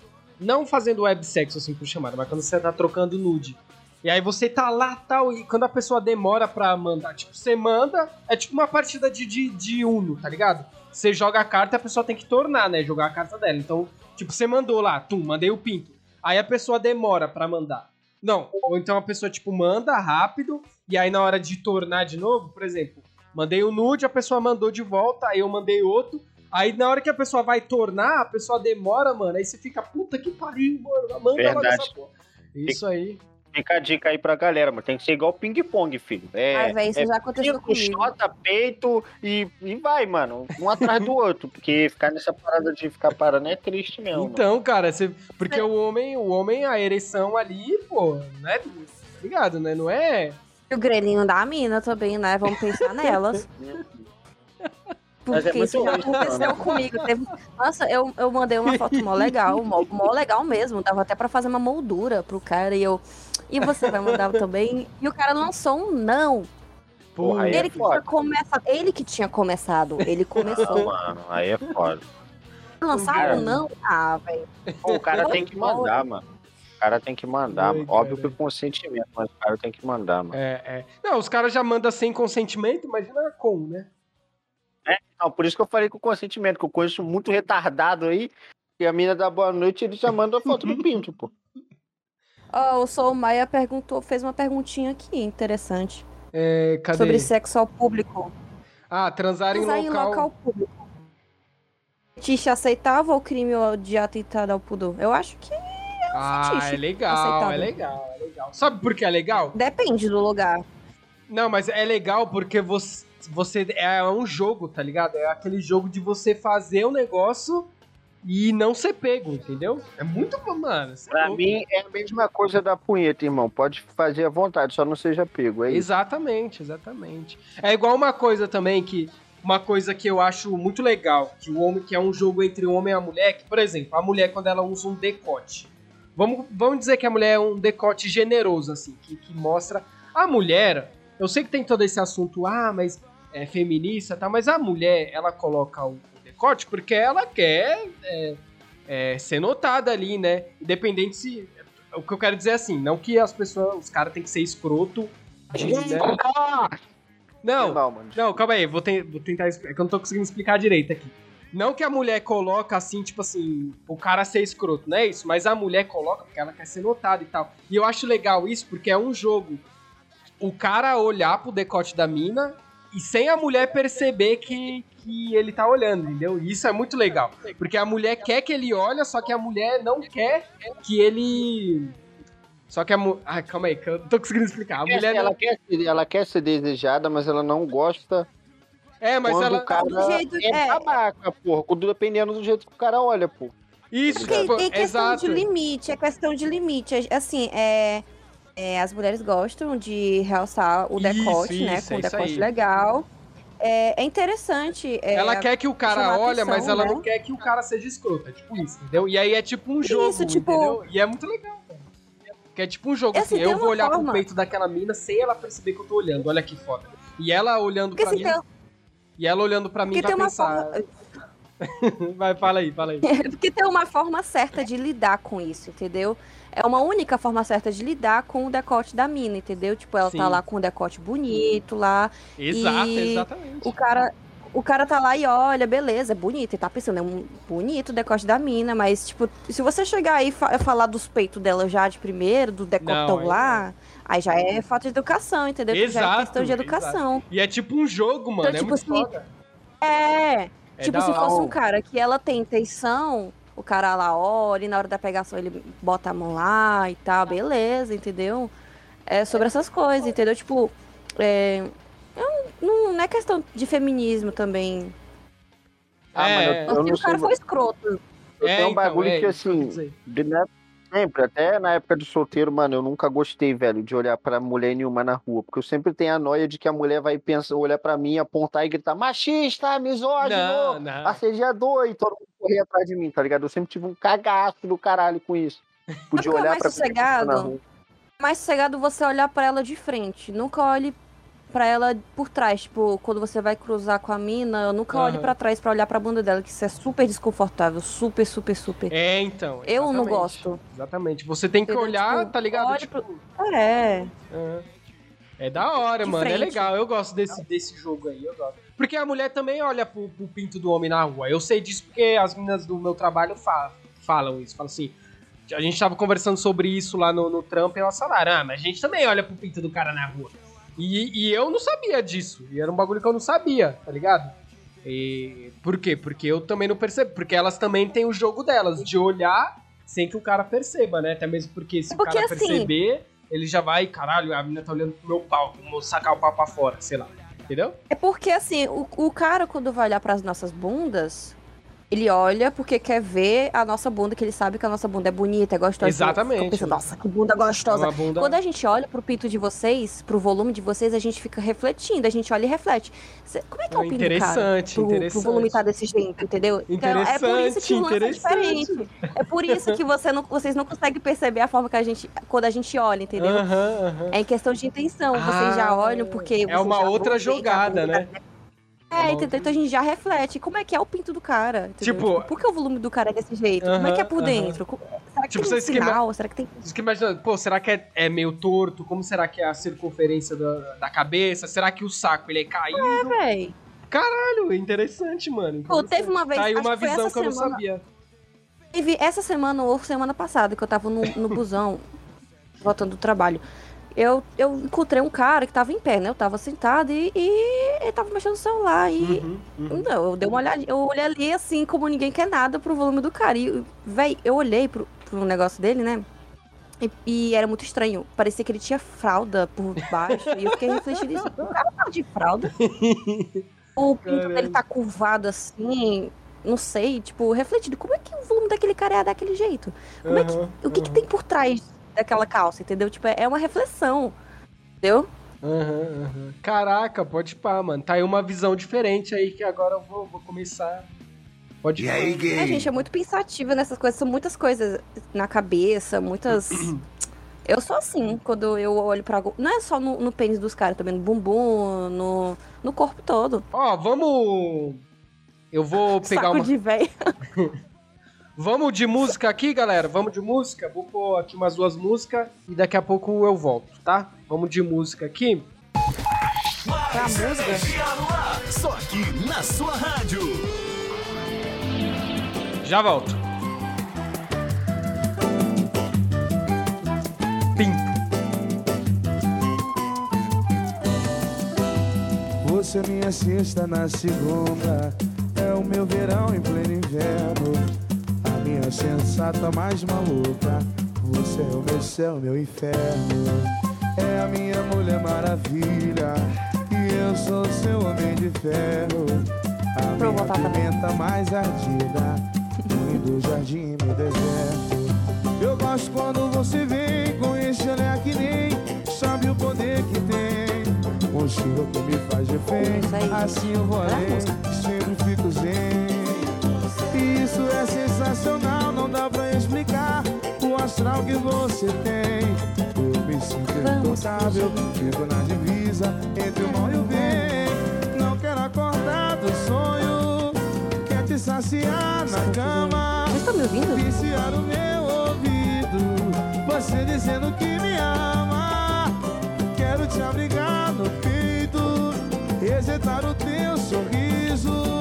Speaker 1: Não fazendo websexo assim por chamada, mas quando você tá trocando nude. E aí você tá lá tal, e quando a pessoa demora pra mandar, tipo, você manda, é tipo uma partida de, de, de Uno, tá ligado? Você joga a carta e a pessoa tem que tornar, né? Jogar a carta dela. Então, tipo, você mandou lá, tum, mandei o pinto. Aí a pessoa demora pra mandar. Não, ou então a pessoa, tipo, manda rápido, e aí na hora de tornar de novo, por exemplo, mandei o nude, a pessoa mandou de volta, aí eu mandei outro, Aí na hora que a pessoa vai tornar, a pessoa demora, mano. Aí você fica, puta que pariu, mano. Manda logo
Speaker 3: Verdade.
Speaker 1: essa porra. Isso aí.
Speaker 3: Fica a dica aí pra galera, mano. Tem que ser igual ping-pong, filho. É,
Speaker 4: Ai, velho, isso
Speaker 3: é
Speaker 4: já aconteceu
Speaker 3: pinto,
Speaker 4: comigo.
Speaker 3: chota, peito e, e vai, mano. Um atrás do outro. Porque ficar nessa parada de ficar parando é triste mesmo. mano.
Speaker 1: Então, cara, você, porque o homem, o homem, a ereção ali, pô, né? Tá ligado, né? Não é.
Speaker 4: E o grelhinho da mina também, né? Vamos pensar nelas.
Speaker 3: É
Speaker 4: Porque
Speaker 3: muito
Speaker 4: isso já aconteceu comigo. Teve- Nossa, eu, eu mandei uma foto mó legal, mó, mó legal mesmo. Dava até pra fazer uma moldura pro cara. E eu. E você vai mandar também? E o cara lançou um não.
Speaker 3: Porra, aí é
Speaker 4: Ele que,
Speaker 3: foda.
Speaker 4: tinha começado, ele que tinha começado. Ele
Speaker 3: Não,
Speaker 4: começou.
Speaker 3: mano, aí é foda.
Speaker 4: Lançaram um não? Ah, velho.
Speaker 3: O cara tem que mandar, mano. O cara tem que mandar,
Speaker 1: Ai.
Speaker 3: Óbvio que com consentimento, mas o cara tem que mandar, mano.
Speaker 1: É, é. Não, os caras já mandam sem consentimento, imagina com, né?
Speaker 3: Não, por isso que eu falei com consentimento, que eu conheço muito retardado aí. E a mina dá boa noite, ele já manda a foto do pinto, pô.
Speaker 4: Ó, o Soul Maia perguntou, fez uma perguntinha aqui, interessante.
Speaker 1: É, cadê?
Speaker 4: Sobre sexo ao público.
Speaker 1: Ah, transar,
Speaker 4: Transar
Speaker 1: em local.
Speaker 4: público. Tixa aceitava o crime de atentado ao pudor? Eu acho que
Speaker 1: Ah,
Speaker 4: fetiche
Speaker 1: é legal,
Speaker 4: aceitável.
Speaker 1: é legal, é legal. Sabe por que é legal?
Speaker 4: depende do lugar.
Speaker 1: Não, mas é legal porque você, você é um jogo, tá ligado? É aquele jogo de você fazer o negócio e não ser pego, entendeu? É muito, mano. é
Speaker 3: Pra
Speaker 1: louco.
Speaker 3: mim é a mesma coisa da punheta, irmão. Pode fazer à vontade, só não seja pego. É isso.
Speaker 1: Exatamente, exatamente. É igual uma coisa também que uma coisa que eu acho muito legal, que o homem que é um jogo entre o homem e a mulher, que, por exemplo, a mulher quando ela usa um decote. Vamos, vamos dizer que a mulher é um decote generoso assim, que, que mostra a mulher. Eu sei que tem todo esse assunto, ah, mas é feminista, tá? Mas a mulher, ela coloca o, o decote porque ela quer é, é, ser notada ali, né? Independente se o que eu quero dizer é assim, não que as pessoas, os caras têm que ser escroto, né? Não,
Speaker 3: Não,
Speaker 1: não, calma aí, vou, ten- vou tentar. É que eu não tô conseguindo explicar direito aqui. Não que a mulher coloca assim, tipo assim, o cara ser escroto, não é isso? Mas a mulher coloca porque ela quer ser notada e tal. E eu acho legal isso porque é um jogo. O cara olhar pro decote da mina e sem a mulher perceber que, que ele tá olhando, entendeu? E isso é muito legal. Porque a mulher quer que ele olhe, só que a mulher não quer que ele. Só que a mulher. Ai, calma aí, que eu não tô conseguindo explicar. A mulher
Speaker 3: ela,
Speaker 1: não.
Speaker 3: quer, ser- ela quer ser desejada, mas ela não gosta
Speaker 1: É, mas
Speaker 3: quando
Speaker 1: ela.
Speaker 3: o cara
Speaker 4: Do jeito-
Speaker 3: é,
Speaker 4: é.
Speaker 3: babaca, porra. quando- Dependendo do jeito que o cara olha, pô.
Speaker 1: Isso,
Speaker 4: Tem,
Speaker 1: tipo,
Speaker 4: tem questão
Speaker 1: exato.
Speaker 4: de limite, é questão de limite. É- Assim, é, é, as mulheres gostam de realçar o
Speaker 1: Isso,
Speaker 4: decote, né?
Speaker 1: isso,
Speaker 4: Com
Speaker 1: é
Speaker 4: o
Speaker 1: isso
Speaker 4: decote
Speaker 1: aí.
Speaker 4: legal. É, é interessante. é,
Speaker 1: ela quer que o cara olhe,
Speaker 4: atenção,
Speaker 1: mas ela
Speaker 4: né?
Speaker 1: não quer que o cara seja escroto. É tipo isso, entendeu? E aí é tipo um jogo,
Speaker 4: Isso, tipo-
Speaker 1: entendeu? E é muito legal, cara. Que é tipo um jogo
Speaker 4: Assim,
Speaker 1: assim,
Speaker 4: tem
Speaker 1: eu vou olhar pro
Speaker 4: forma-
Speaker 1: peito daquela mina sem ela perceber que eu tô olhando. Olha que foda. E ela olhando
Speaker 4: Porque
Speaker 1: pra
Speaker 4: assim,
Speaker 1: mim,
Speaker 4: tem,
Speaker 1: e ela olhando pra mim
Speaker 4: porque
Speaker 1: vai
Speaker 4: uma
Speaker 1: pensar.
Speaker 4: forma,
Speaker 1: vai, fala aí, fala aí.
Speaker 4: porque tem uma forma certa de lidar com isso, entendeu? É uma única forma certa de lidar com o decote da mina, entendeu? Tipo, ela
Speaker 1: Sim.
Speaker 4: tá lá com o decote bonito lá,
Speaker 1: Exato,
Speaker 4: E
Speaker 1: exatamente.
Speaker 4: o cara, o cara tá lá e olha, beleza, é bonito. E tá pensando, é um bonito o decote da mina, mas, tipo, se você chegar aí e fa- falar dos peitos dela já de primeiro, do decotão
Speaker 1: aí
Speaker 4: lá, aí já é falta de educação, entendeu? Tipo, já é
Speaker 1: Exato,
Speaker 4: questão de educação.
Speaker 1: E é tipo um jogo, mano.
Speaker 4: Então,
Speaker 1: é
Speaker 4: tipo
Speaker 1: muito
Speaker 4: assim,
Speaker 1: foda.
Speaker 4: É.
Speaker 1: É
Speaker 4: tipo, se fosse um cara que ela tem intenção, o cara lá olha e na hora da pegação ele bota a mão lá e tal, beleza, entendeu? É sobre essas coisas, entendeu? Tipo, é, eu não, não é questão de feminismo também.
Speaker 3: Ah,
Speaker 1: É,
Speaker 3: mas eu, eu
Speaker 4: o cara foi escroto.
Speaker 3: Eu
Speaker 1: É,
Speaker 3: tenho um
Speaker 1: então,
Speaker 3: bagulho
Speaker 1: é
Speaker 3: que, assim, de, né, sempre, até na época do solteiro, mano, eu nunca gostei, velho, de olhar pra mulher nenhuma na rua. Porque eu sempre tenho a noia de que a mulher vai pensar, olhar pra mim, apontar e gritar machista, misógino,
Speaker 1: Não, não.
Speaker 3: assediador, e todo mundo correr atrás de mim, tá ligado? Eu sempre tive um cagaço do caralho com isso. Podia olhar
Speaker 4: mais
Speaker 3: pra
Speaker 4: sossegado?
Speaker 3: na rua.
Speaker 4: Mais sossegado você olhar pra ela de frente. Nunca olhe pra ela por trás. Tipo, quando você vai cruzar com a mina, eu nunca olhe
Speaker 1: Aham.
Speaker 4: pra trás pra olhar pra bunda dela, que isso é super desconfortável. Super, super, super.
Speaker 1: É, então.
Speaker 4: Eu não gosto.
Speaker 1: Exatamente. Você tem que
Speaker 4: Entendeu?
Speaker 1: olhar,
Speaker 4: Tipo,
Speaker 1: tá ligado? Tipo,
Speaker 4: É.
Speaker 1: É. É da hora,
Speaker 4: De
Speaker 1: mano. É
Speaker 4: frente.
Speaker 1: legal. Eu gosto desse, desse jogo aí. Eu gosto. Porque a mulher também olha pro, pro pinto do homem na rua. Eu sei disso porque as meninas do meu trabalho fa- falam isso. Falam assim. A gente tava conversando sobre isso lá no, no trampo e elas falaram: Ah, mas a gente também olha pro pinto do cara na rua. E, e eu não sabia disso. E era um bagulho que eu não sabia, tá ligado? E, por quê? Porque eu também não percebo. Porque elas também têm o jogo delas, de olhar sem que o cara perceba, né? Até mesmo porque se
Speaker 4: Porque,
Speaker 1: o cara
Speaker 4: assim,
Speaker 1: perceber, ele já vai, caralho, a menina tá olhando pro meu pau, vou sacar o pau pra fora, sei lá. Entendeu?
Speaker 4: É porque, assim, o, o cara, quando vai olhar pras nossas bundas, ele olha porque quer ver a nossa bunda, que ele sabe que a nossa bunda é bonita, é gostosa.
Speaker 1: Exatamente.
Speaker 4: Pensando, Nossa, que bunda
Speaker 1: É
Speaker 4: gostosa.
Speaker 1: uma bunda...
Speaker 4: Quando a gente olha pro pinto de vocês, pro volume de vocês, a gente fica refletindo, a gente olha e reflete. Como é que é o pinto do cara?
Speaker 1: Interessante,
Speaker 4: Pro,
Speaker 1: interessante.
Speaker 4: pro volume tá desse jeito, entendeu? Então, é por isso que o lance é
Speaker 1: Interessante,
Speaker 4: diferente. É por isso que você não, vocês não conseguem perceber a forma que a gente. Quando a gente olha, entendeu?
Speaker 1: Aham, aham.
Speaker 4: É em questão de intenção. vocês já
Speaker 1: Ah,
Speaker 4: olham porque.
Speaker 1: É uma outra jogada, né?
Speaker 4: É, entendeu? Então a gente já reflete como é que é o pinto do cara. entendeu?
Speaker 1: Tipo-
Speaker 4: por que o volume do cara é desse jeito? como é que é por
Speaker 1: Aham,
Speaker 4: dentro? Co- Será que
Speaker 1: Tipo,
Speaker 4: tem um
Speaker 1: vocês que
Speaker 4: sinal? Será que tem.
Speaker 1: Fica imaginando, pô, será que é, é meio torto? Como será que é a circunferência da, da cabeça? Será que o saco ele é caído?
Speaker 4: É, véi.
Speaker 1: Caralho, interessante, mano.
Speaker 4: Pô, teve uma vez.
Speaker 1: Tá aí uma
Speaker 4: que
Speaker 1: visão
Speaker 4: essa
Speaker 1: que eu não
Speaker 4: semana,
Speaker 1: sabia.
Speaker 4: Teve essa semana ou semana passada que eu tava no, no busão. voltando do trabalho. Eu, eu encontrei um cara que tava em pé, né? Eu tava sentado e, e ele tava mexendo no celular. E
Speaker 1: Uhum, uhum.
Speaker 4: não, eu dei uma olhada, eu olhei ali assim, como ninguém quer nada pro volume do cara. E, véi, eu olhei pro, pro negócio dele, né? E, e era muito estranho. Parecia que ele tinha fralda por baixo. e eu fiquei refletindo isso. O cara tá de fralda. o pinto dele tá curvado assim. Não sei, tipo, refletindo. Como é que o volume daquele cara é daquele jeito? Como é que, o que, que tem por trás daquela calça, entendeu? Tipo, é é uma reflexão. Entendeu?
Speaker 1: aham, aham. Caraca, pode pá, mano. Tá aí uma visão diferente aí que agora eu vou, vou começar. Pode
Speaker 2: E
Speaker 1: pá.
Speaker 2: aí,
Speaker 4: A
Speaker 2: gay?
Speaker 4: gente é muito pensativa nessas coisas, são muitas coisas na cabeça, muitas. Eu sou assim, quando eu olho pra. algo- Não é só no, no pênis dos caras, também no bumbum, no, no corpo todo.
Speaker 1: Ó, vamos. Eu vou pegar
Speaker 4: Saco
Speaker 1: uma.
Speaker 4: de véio.
Speaker 1: Vamos de música aqui, galera? Vamos de música? Vou pôr aqui umas duas músicas e daqui a pouco eu volto, tá? Vamos de música aqui.
Speaker 4: Pra música.
Speaker 5: Só aqui na sua rádio.
Speaker 1: Já volto. Pinto.
Speaker 6: Você é minha sexta na segunda, é o meu verão em pleno inverno. A minha sensata mais maluca, você é o meu céu, meu inferno. É a minha mulher maravilha, e eu sou seu homem de ferro. A minha
Speaker 4: também.
Speaker 6: pimenta mais ardida, lindo jardim, meu deserto. Eu gosto quando você vem com esse olhar que nem sabe o poder que tem. Um estilo que me faz refém. Assim eu vou além, sempre fico zen. Sensacional, não dá pra explicar o astral que você tem. Eu me sinto
Speaker 4: Vamos
Speaker 6: intocável, fico na divisa entre o mal e o bem. Não quero acordar do sonho, quer te saciar na cama.
Speaker 4: Vocês estão me ouvindo?
Speaker 6: Viciar o meu ouvido, você dizendo que me ama. Quero te abrigar no peito, resetar o teu sorriso,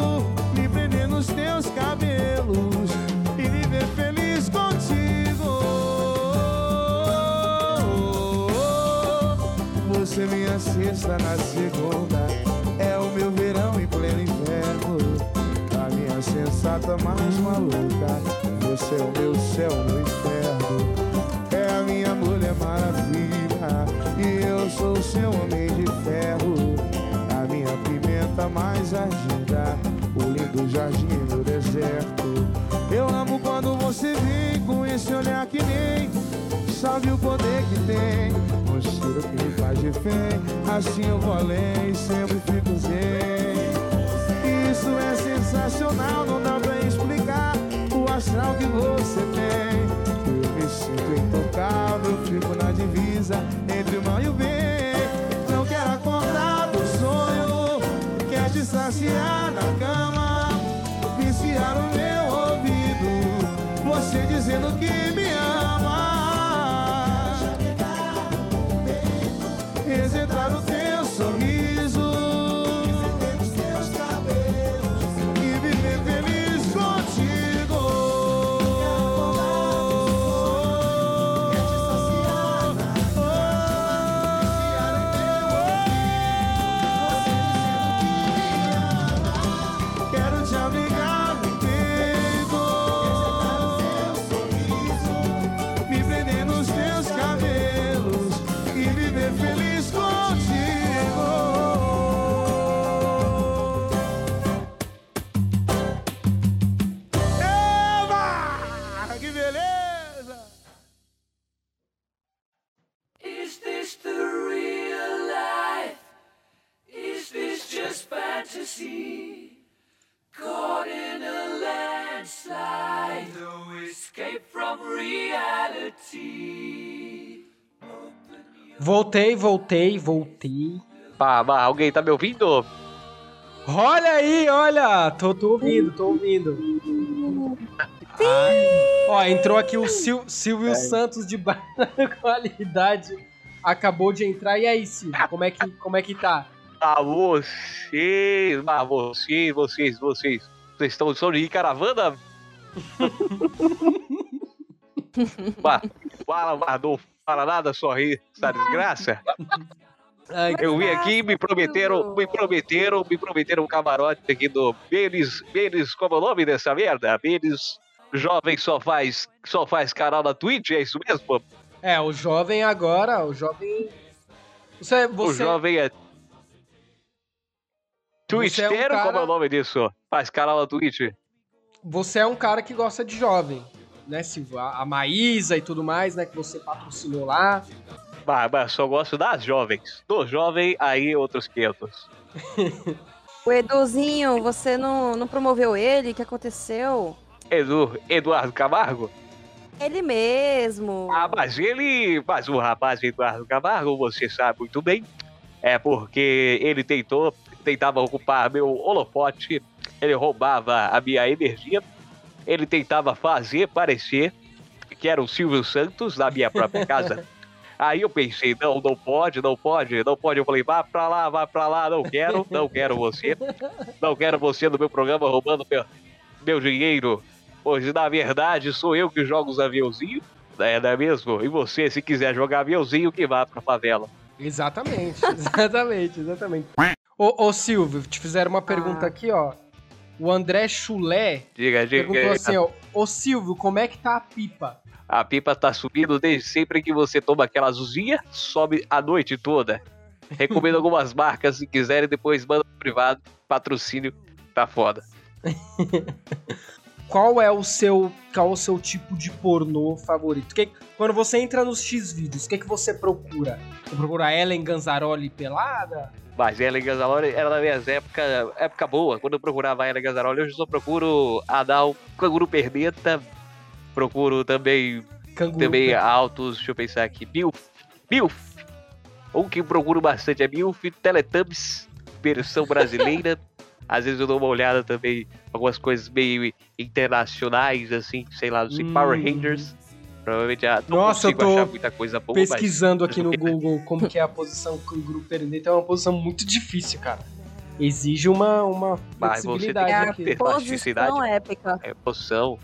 Speaker 6: Você é minha sexta na segunda, é o meu verão em pleno inverno. A minha sensata mais maluca, você é o meu céu, meu assim eu vou além, sempre fico zen. Isso é sensacional, não dá pra explicar o astral que você tem. Eu me sinto intocável, fico na divisa entre o mal e o bem. Não quero acordar do sonho, quer te saciar na cama, viciar o meu ouvido, você dizendo que me
Speaker 1: Voltei, voltei, voltei.
Speaker 3: Pá, alguém tá me ouvindo?
Speaker 1: Olha aí, olha! Tô, tô ouvindo, tô ouvindo. Ah, ó, entrou aqui o Sil- Silvio Santos de baixa qualidade. Acabou de entrar. E aí, Silvio, como é que, como é que tá?
Speaker 3: Ah, vocês, ah, vocês, vocês, vocês. Vocês estão estão de caravana? Fala, Mardolfo.
Speaker 7: Fala nada, só ri, essa desgraça.
Speaker 1: Ai,
Speaker 7: Eu vim aqui, me prometeram, me prometeram, me prometeram um camarote aqui do Benes, Benes, como é o nome dessa merda? Benes Jovem só faz, só faz canal na Twitch, é isso mesmo?
Speaker 1: É, o jovem agora, o jovem. Você,
Speaker 7: O
Speaker 1: você,
Speaker 7: jovem é.
Speaker 1: Você é um
Speaker 7: Twitteiro, como é
Speaker 1: cara-
Speaker 7: o nome disso? Faz canal na Twitch.
Speaker 1: você é um cara que gosta de jovem, né, Silvio? A, Maísa e tudo mais, né, que você patrocinou lá.
Speaker 7: Mas, mas só gosto das jovens. Do jovem, aí outros 500.
Speaker 4: O Eduzinho, você não, não promoveu ele? O que aconteceu?
Speaker 7: Edu, Eduardo Camargo?
Speaker 4: Ele mesmo.
Speaker 7: Ah, mas ele. Mas o rapaz Eduardo Camargo, você sabe muito bem. É porque ele tentou, tentava ocupar meu holofote, ele roubava a minha energia, ele tentava fazer parecer que era o Silvio Santos na minha própria casa. Aí eu pensei, não, não pode, não pode, não pode. Eu falei, vá pra lá, vá pra lá, não quero, não quero você. Não quero você no meu programa roubando meu, meu dinheiro. Pois na verdade sou eu que jogo os aviãozinhos, é, não é mesmo? E você, se quiser jogar aviãozinho, que vá pra favela.
Speaker 1: Exatamente, exatamente, exatamente. Ô, ô, Silvio, te fizeram uma pergunta aqui, ó. O André Chulé
Speaker 7: Diga, diga.
Speaker 1: perguntou assim, ó. Ô, Silvio, como é que tá a pipa?
Speaker 7: A pipa tá subindo desde sempre que você toma aquela azulzinha, sobe a noite toda. Recomendo algumas marcas, se quiserem, depois manda pro privado, patrocínio, tá foda.
Speaker 1: Qual é o seu, qual é o seu tipo de pornô favorito? Que, quando você entra nos X vídeos, o que, que você procura? Você procura Ellen Ganzaroli pelada?
Speaker 7: Mas Ellen Ganzaroli era na minha época, época boa. Quando eu procurava Ellen Ganzaroli, hoje eu só procuro Adal, Canguru Perneta, procuro também,
Speaker 1: Canguru.
Speaker 7: também altos, deixa eu pensar aqui, Milf, Milf. Um que eu procuro bastante é Milf, Teletubbies, versão brasileira. Às vezes eu dou uma olhada também, algumas coisas meio internacionais, assim, sei lá, não sei, Power
Speaker 1: Hum.
Speaker 7: Rangers. Provavelmente já não
Speaker 1: Nossa, eu
Speaker 7: consigo
Speaker 1: tô
Speaker 7: achar muita coisa boa, mas
Speaker 1: Pesquisando aqui no Google como que é a posição canguru perneta, é uma posição muito difícil, cara. Exige uma, uma
Speaker 7: Mas você
Speaker 1: flexibilidade
Speaker 7: tem
Speaker 4: É
Speaker 1: aqui.
Speaker 7: ter plasticidade.
Speaker 4: Posição épica.
Speaker 7: é poção.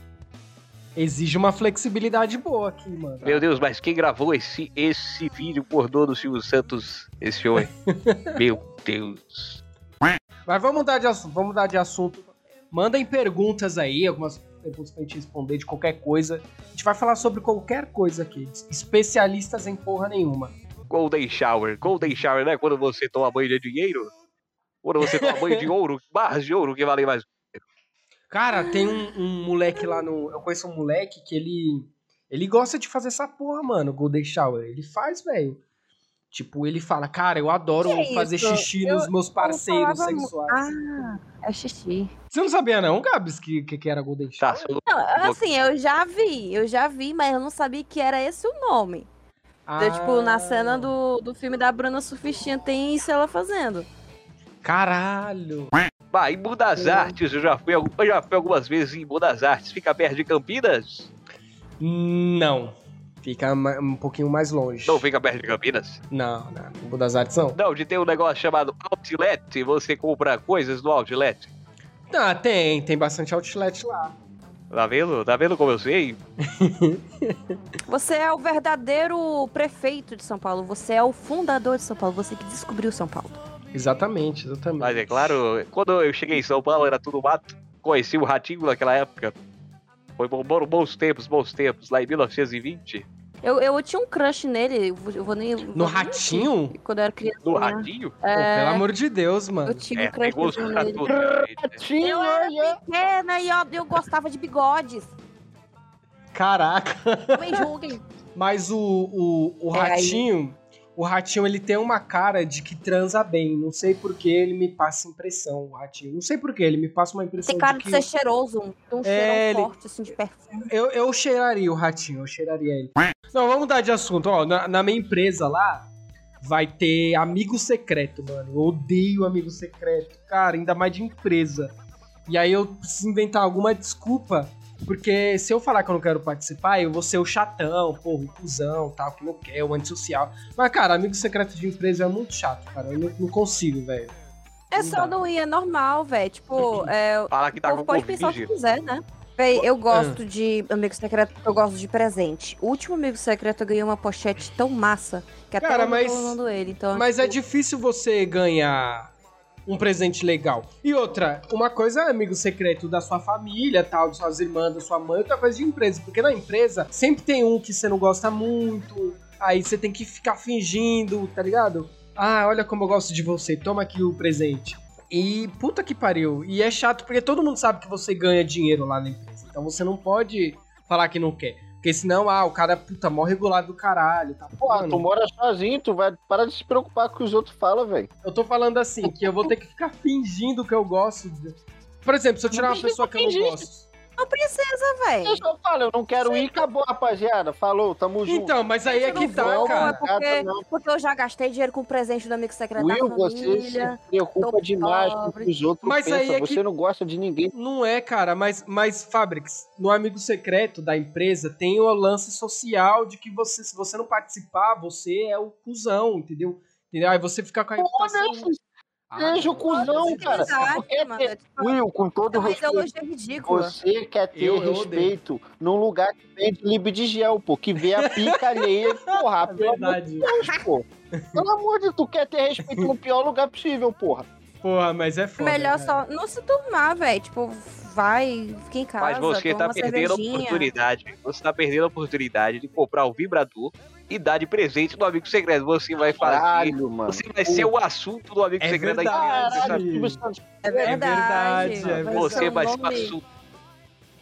Speaker 1: Exige uma flexibilidade boa aqui, mano.
Speaker 7: Meu Deus, mas quem gravou esse, esse vídeo pornô do Silvio Santos, esse homem? Meu Deus.
Speaker 1: Mas vamos mudar de assunto, vamos mudar de assunto. Mandem perguntas aí, algumas perguntas pra gente responder de qualquer coisa. A gente vai falar sobre qualquer coisa aqui. Especialistas em porra nenhuma.
Speaker 7: Golden Shower. Golden Shower, né? Quando você toma banho de dinheiro? Quando você toma banho de ouro, barras de ouro que valem mais.
Speaker 1: Cara, tem um, um moleque lá no. Eu conheço um moleque que ele. Ele gosta de fazer essa porra, mano, Golden Shower. Ele faz, velho. Tipo, ele fala, cara, eu adoro
Speaker 4: Que
Speaker 1: fazer
Speaker 4: isso?
Speaker 1: xixi
Speaker 4: Eu-
Speaker 1: nos meus parceiros
Speaker 4: falava
Speaker 1: sexuais.
Speaker 4: Ah, é xixi.
Speaker 1: Você não sabia, não, Gabs, que, que, que era Golden
Speaker 7: Tá,
Speaker 1: Shower?
Speaker 7: sou-
Speaker 4: Não, assim, eu já vi, eu já vi, mas eu não sabia que era esse o nome. Então, tipo, na
Speaker 1: Ah,
Speaker 4: cena do, do filme da Bruna Surfistinha tem isso ela fazendo.
Speaker 1: Caralho.
Speaker 7: Bah, em Budas Artes, eu já, fui, eu já fui algumas vezes em Budas Artes. Fica perto de Campinas?
Speaker 1: Não. Fica um pouquinho mais longe.
Speaker 7: Não fica perto de Campinas?
Speaker 1: Não, não. Não vou das artes, não.
Speaker 7: Não, de ter um negócio chamado Outlet. Você compra coisas no Outlet.
Speaker 1: Ah, tem. Tem bastante outlet lá.
Speaker 7: Tá vendo? Tá vendo como eu sei?
Speaker 4: Você é o verdadeiro prefeito de São Paulo, você é o fundador de São Paulo, você que descobriu São Paulo.
Speaker 1: Exatamente, exatamente.
Speaker 7: Mas é claro, quando eu cheguei em São Paulo era tudo mato. Conheci o Ratinho naquela época. Foi bom- bons tempos, bons tempos, lá em 1920.
Speaker 4: Eu, eu tinha um crush nele, eu vou, nem.
Speaker 1: No ratinho?
Speaker 4: Quando eu era criança.
Speaker 7: No Ratinho?
Speaker 1: Pô, pelo amor de Deus, mano.
Speaker 4: Eu tinha
Speaker 7: É,
Speaker 4: um crush nele.
Speaker 7: tudo, gente.
Speaker 4: Eu era pequena e eu, eu gostava de bigodes.
Speaker 1: Caraca.
Speaker 4: Me julguem.
Speaker 1: Mas o, o, o
Speaker 4: É, aí-
Speaker 1: ratinho, o ratinho, ele tem uma cara de que transa bem. Não sei por que ele me passa impressão, o ratinho. Não sei por que ele me passa uma impressão
Speaker 4: Tem cara
Speaker 1: de que
Speaker 4: ser cheiroso, um, um
Speaker 1: É,
Speaker 4: cheirão
Speaker 1: ele-
Speaker 4: forte, assim, de perfume.
Speaker 1: eu, eu cheiraria o ratinho, eu cheiraria ele. Não, vamos mudar de assunto. Ó, na, na minha empresa lá, vai ter amigo secreto, mano. Eu odeio amigo secreto. Cara, ainda mais de empresa. E aí eu preciso inventar alguma desculpa. Porque se eu falar que eu não quero participar, eu vou ser o chatão, porra, o cuzão, tal, que não quer, o antissocial. Mas, cara, amigo secreto de empresa é muito chato, cara. Eu não, não consigo, velho.
Speaker 4: É
Speaker 1: Não
Speaker 4: só
Speaker 1: dá.
Speaker 4: não ir, é normal, velho. Tipo, é, o
Speaker 7: Fala que tá
Speaker 4: povo
Speaker 7: com
Speaker 4: pode pensar o que quiser, né? Véi, eu gosto de amigo secreto porque eu gosto de presente. O último amigo secreto eu ganhei uma pochete tão massa que até
Speaker 1: Cara,
Speaker 4: eu
Speaker 1: mas-
Speaker 4: tô ele. Então,
Speaker 1: Mas é
Speaker 4: tipo,
Speaker 1: difícil você ganhar um presente legal. E outra, uma coisa é amigo secreto da sua família, tal, de suas irmãs, da sua mãe, outra coisa de empresa. Porque na empresa sempre tem um que você não gosta muito, aí você tem que ficar fingindo, tá ligado? Ah, olha como eu gosto de você, toma aqui o presente. E puta que pariu. E é chato porque todo mundo sabe que você ganha dinheiro lá na empresa. Então você não pode falar que não quer. Porque senão, ah, o cara puta mó regulado do caralho, tá?
Speaker 3: Porra,
Speaker 1: Mano,
Speaker 3: tu mora sozinho, tu vai parar de se preocupar com o que os outros falam, velho.
Speaker 1: Eu tô falando assim, que eu vou ter que ficar fingindo que eu gosto. de- Por exemplo, se eu tirar uma pessoa que eu não gosto.
Speaker 4: Não precisa, véi.
Speaker 3: Eu só falo, eu não quero ir, acabou, rapaziada. Falou, tamo junto.
Speaker 1: Então, mas aí é que tá,
Speaker 4: vou,
Speaker 1: cara.
Speaker 4: é porque, porque eu já gastei dinheiro com presente do amigo secreto
Speaker 3: Will,
Speaker 4: da
Speaker 3: você
Speaker 4: família.
Speaker 3: se preocupa demais com o os outros
Speaker 1: Mas
Speaker 3: pensam.
Speaker 1: aí é
Speaker 3: Você
Speaker 1: que-
Speaker 3: não gosta de ninguém.
Speaker 1: Não é, cara, mas, mas Fabrics, no amigo secreto da empresa tem o lance social de que você, se você não participar, você é o cuzão, entendeu? Entendeu? Aí você fica com a reputação.
Speaker 3: Foda-se,
Speaker 1: Ah,
Speaker 3: Seja o cuzão,
Speaker 4: É
Speaker 3: cara. quer
Speaker 4: mano,
Speaker 3: ter-
Speaker 4: é tipo-
Speaker 3: Will, com todo respeito.
Speaker 4: é ridícula.
Speaker 3: Você quer ter
Speaker 1: Eu- eu
Speaker 3: respeito num lugar que vende libe de gel, pô, que vê a pica alheia, porra,
Speaker 1: É
Speaker 3: pelo amor de
Speaker 1: verdade.
Speaker 3: Deus, pô. Pelo amor de Deus, tu quer ter respeito no pior lugar possível, porra.
Speaker 1: Porra, mas é foda.
Speaker 4: Melhor
Speaker 1: cara.
Speaker 4: só não se turmar, velho. Tipo, vai, fica em casa,
Speaker 7: Mas você
Speaker 4: toma
Speaker 7: tá
Speaker 4: uma
Speaker 7: perdendo a oportunidade. Você tá perdendo a oportunidade de comprar o vibrador e dar de presente do amigo secreto. Você vai fazer.
Speaker 3: Caralho, mano.
Speaker 7: Você vai ser o assunto do amigo
Speaker 1: É
Speaker 7: secreto da
Speaker 1: verdade.
Speaker 3: Caralho,
Speaker 7: sabe?
Speaker 3: Silvio Santos.
Speaker 4: É verdade.
Speaker 1: verdade, é
Speaker 7: Você
Speaker 4: um
Speaker 7: vai ser o assunto.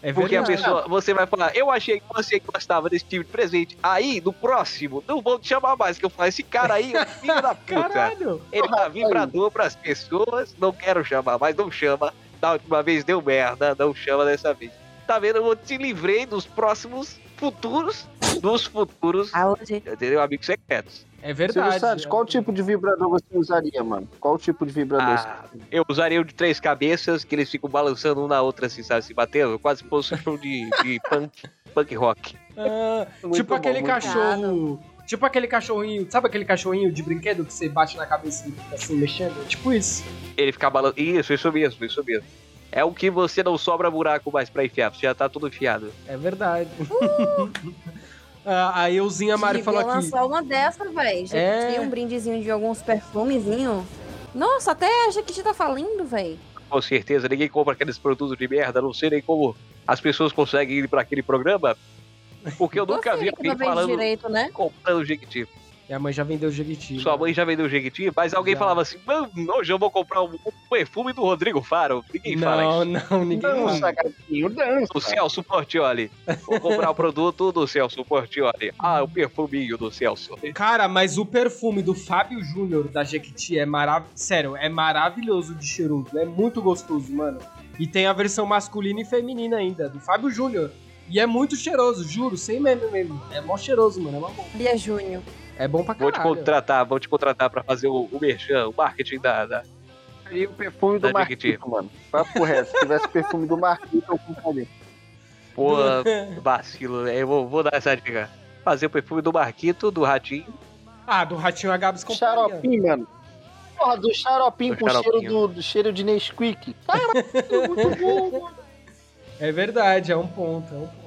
Speaker 1: É
Speaker 7: Porque a
Speaker 1: verdade.
Speaker 7: pessoa, você vai falar, eu achei que você gostava desse tipo de presente. Aí, no próximo, não vou te chamar mais, que eu falo, esse cara aí é um filho da puta.
Speaker 1: Caralho.
Speaker 7: Ele dá vibrador pras pessoas, não quero chamar, mas não chama. Da última vez deu merda, não chama dessa vez. Tá vendo? Eu te livrei dos próximos futuros, dos futuros,
Speaker 4: Aonde?
Speaker 7: entendeu? Amigos secretos.
Speaker 1: É
Speaker 3: Silvio
Speaker 1: verdade.
Speaker 3: Santos, qual tipo de vibrador você usaria, mano? Qual tipo de vibrador?
Speaker 7: Ah, eu usaria o de três cabeças, que eles ficam balançando um na outra, assim, sabe, se batendo, quase fosse um show de, de punk, punk rock.
Speaker 1: Ah, tipo
Speaker 3: bom,
Speaker 1: aquele cachorro. Tipo aquele cachorrinho. Sabe aquele cachorrinho de brinquedo que você bate na cabeça e fica assim mexendo? Tipo isso.
Speaker 7: Ele ficar balançando. Isso, isso mesmo, isso mesmo. É o que você não sobra buraco mais pra enfiar, você já tá tudo enfiado.
Speaker 1: É verdade. Ah, a Euzinha Mari
Speaker 4: Devia
Speaker 1: falou aqui.
Speaker 4: lançar uma dessa, velho. Já
Speaker 1: É.
Speaker 4: tinha um brindezinho de alguns perfumezinhos. Nossa, até a Jequiti tá falindo, velho.
Speaker 7: Com certeza, ninguém compra aqueles produtos de merda, não sei nem como as pessoas conseguem ir pra aquele programa. Porque eu nunca vi alguém falando
Speaker 4: direito, né?
Speaker 7: comprando Jequiti.
Speaker 1: Minha mãe já vendeu Jequiti.
Speaker 7: Sua mãe já vendeu Jequiti, mas alguém
Speaker 1: Já.
Speaker 7: falava assim: "Mano, hoje eu vou comprar um, um perfume do Rodrigo Faro. Ninguém fala
Speaker 1: Não,
Speaker 7: isso.
Speaker 1: não, ninguém
Speaker 3: Dança,
Speaker 1: fala.
Speaker 3: gatinho, dança.
Speaker 7: O Celso Portioli. Vou comprar o produto do Celso Portioli. Ah, o perfuminho do Celso.
Speaker 1: Cara, mas o perfume do Fábio Júnior da Jequiti é maravilhoso. Sério, é maravilhoso de cheiroso. É muito gostoso, mano. E tem a versão masculina e feminina ainda, do Fábio Júnior. E é muito cheiroso, juro, sem meme mesmo. É mó cheiroso, mano. É mó bom.
Speaker 4: Lia Júnior.
Speaker 1: É bom pra
Speaker 7: Vou te
Speaker 1: caralho.
Speaker 7: contratar, vou te contratar pra fazer o, o merchan, o marketing da. da-
Speaker 3: E o perfume do
Speaker 7: Da Jequiti.
Speaker 3: Marquito, mano. Papo reto. Se tivesse perfume do Marquito, eu compraria.
Speaker 7: Pô, vacilo, né? Eu vou, vou dar essa dica. Fazer o perfume do Marquito, do Ratinho.
Speaker 1: Ah, do Ratinho Agabs Companhia.
Speaker 3: Xaropinho, mano. Porra, do xaropinho
Speaker 7: Do
Speaker 3: com cheiro
Speaker 7: xaropinho.
Speaker 3: do, do cheiro de Nesquik. Caralho, muito bom, mano.
Speaker 1: É verdade, é um ponto, é um ponto.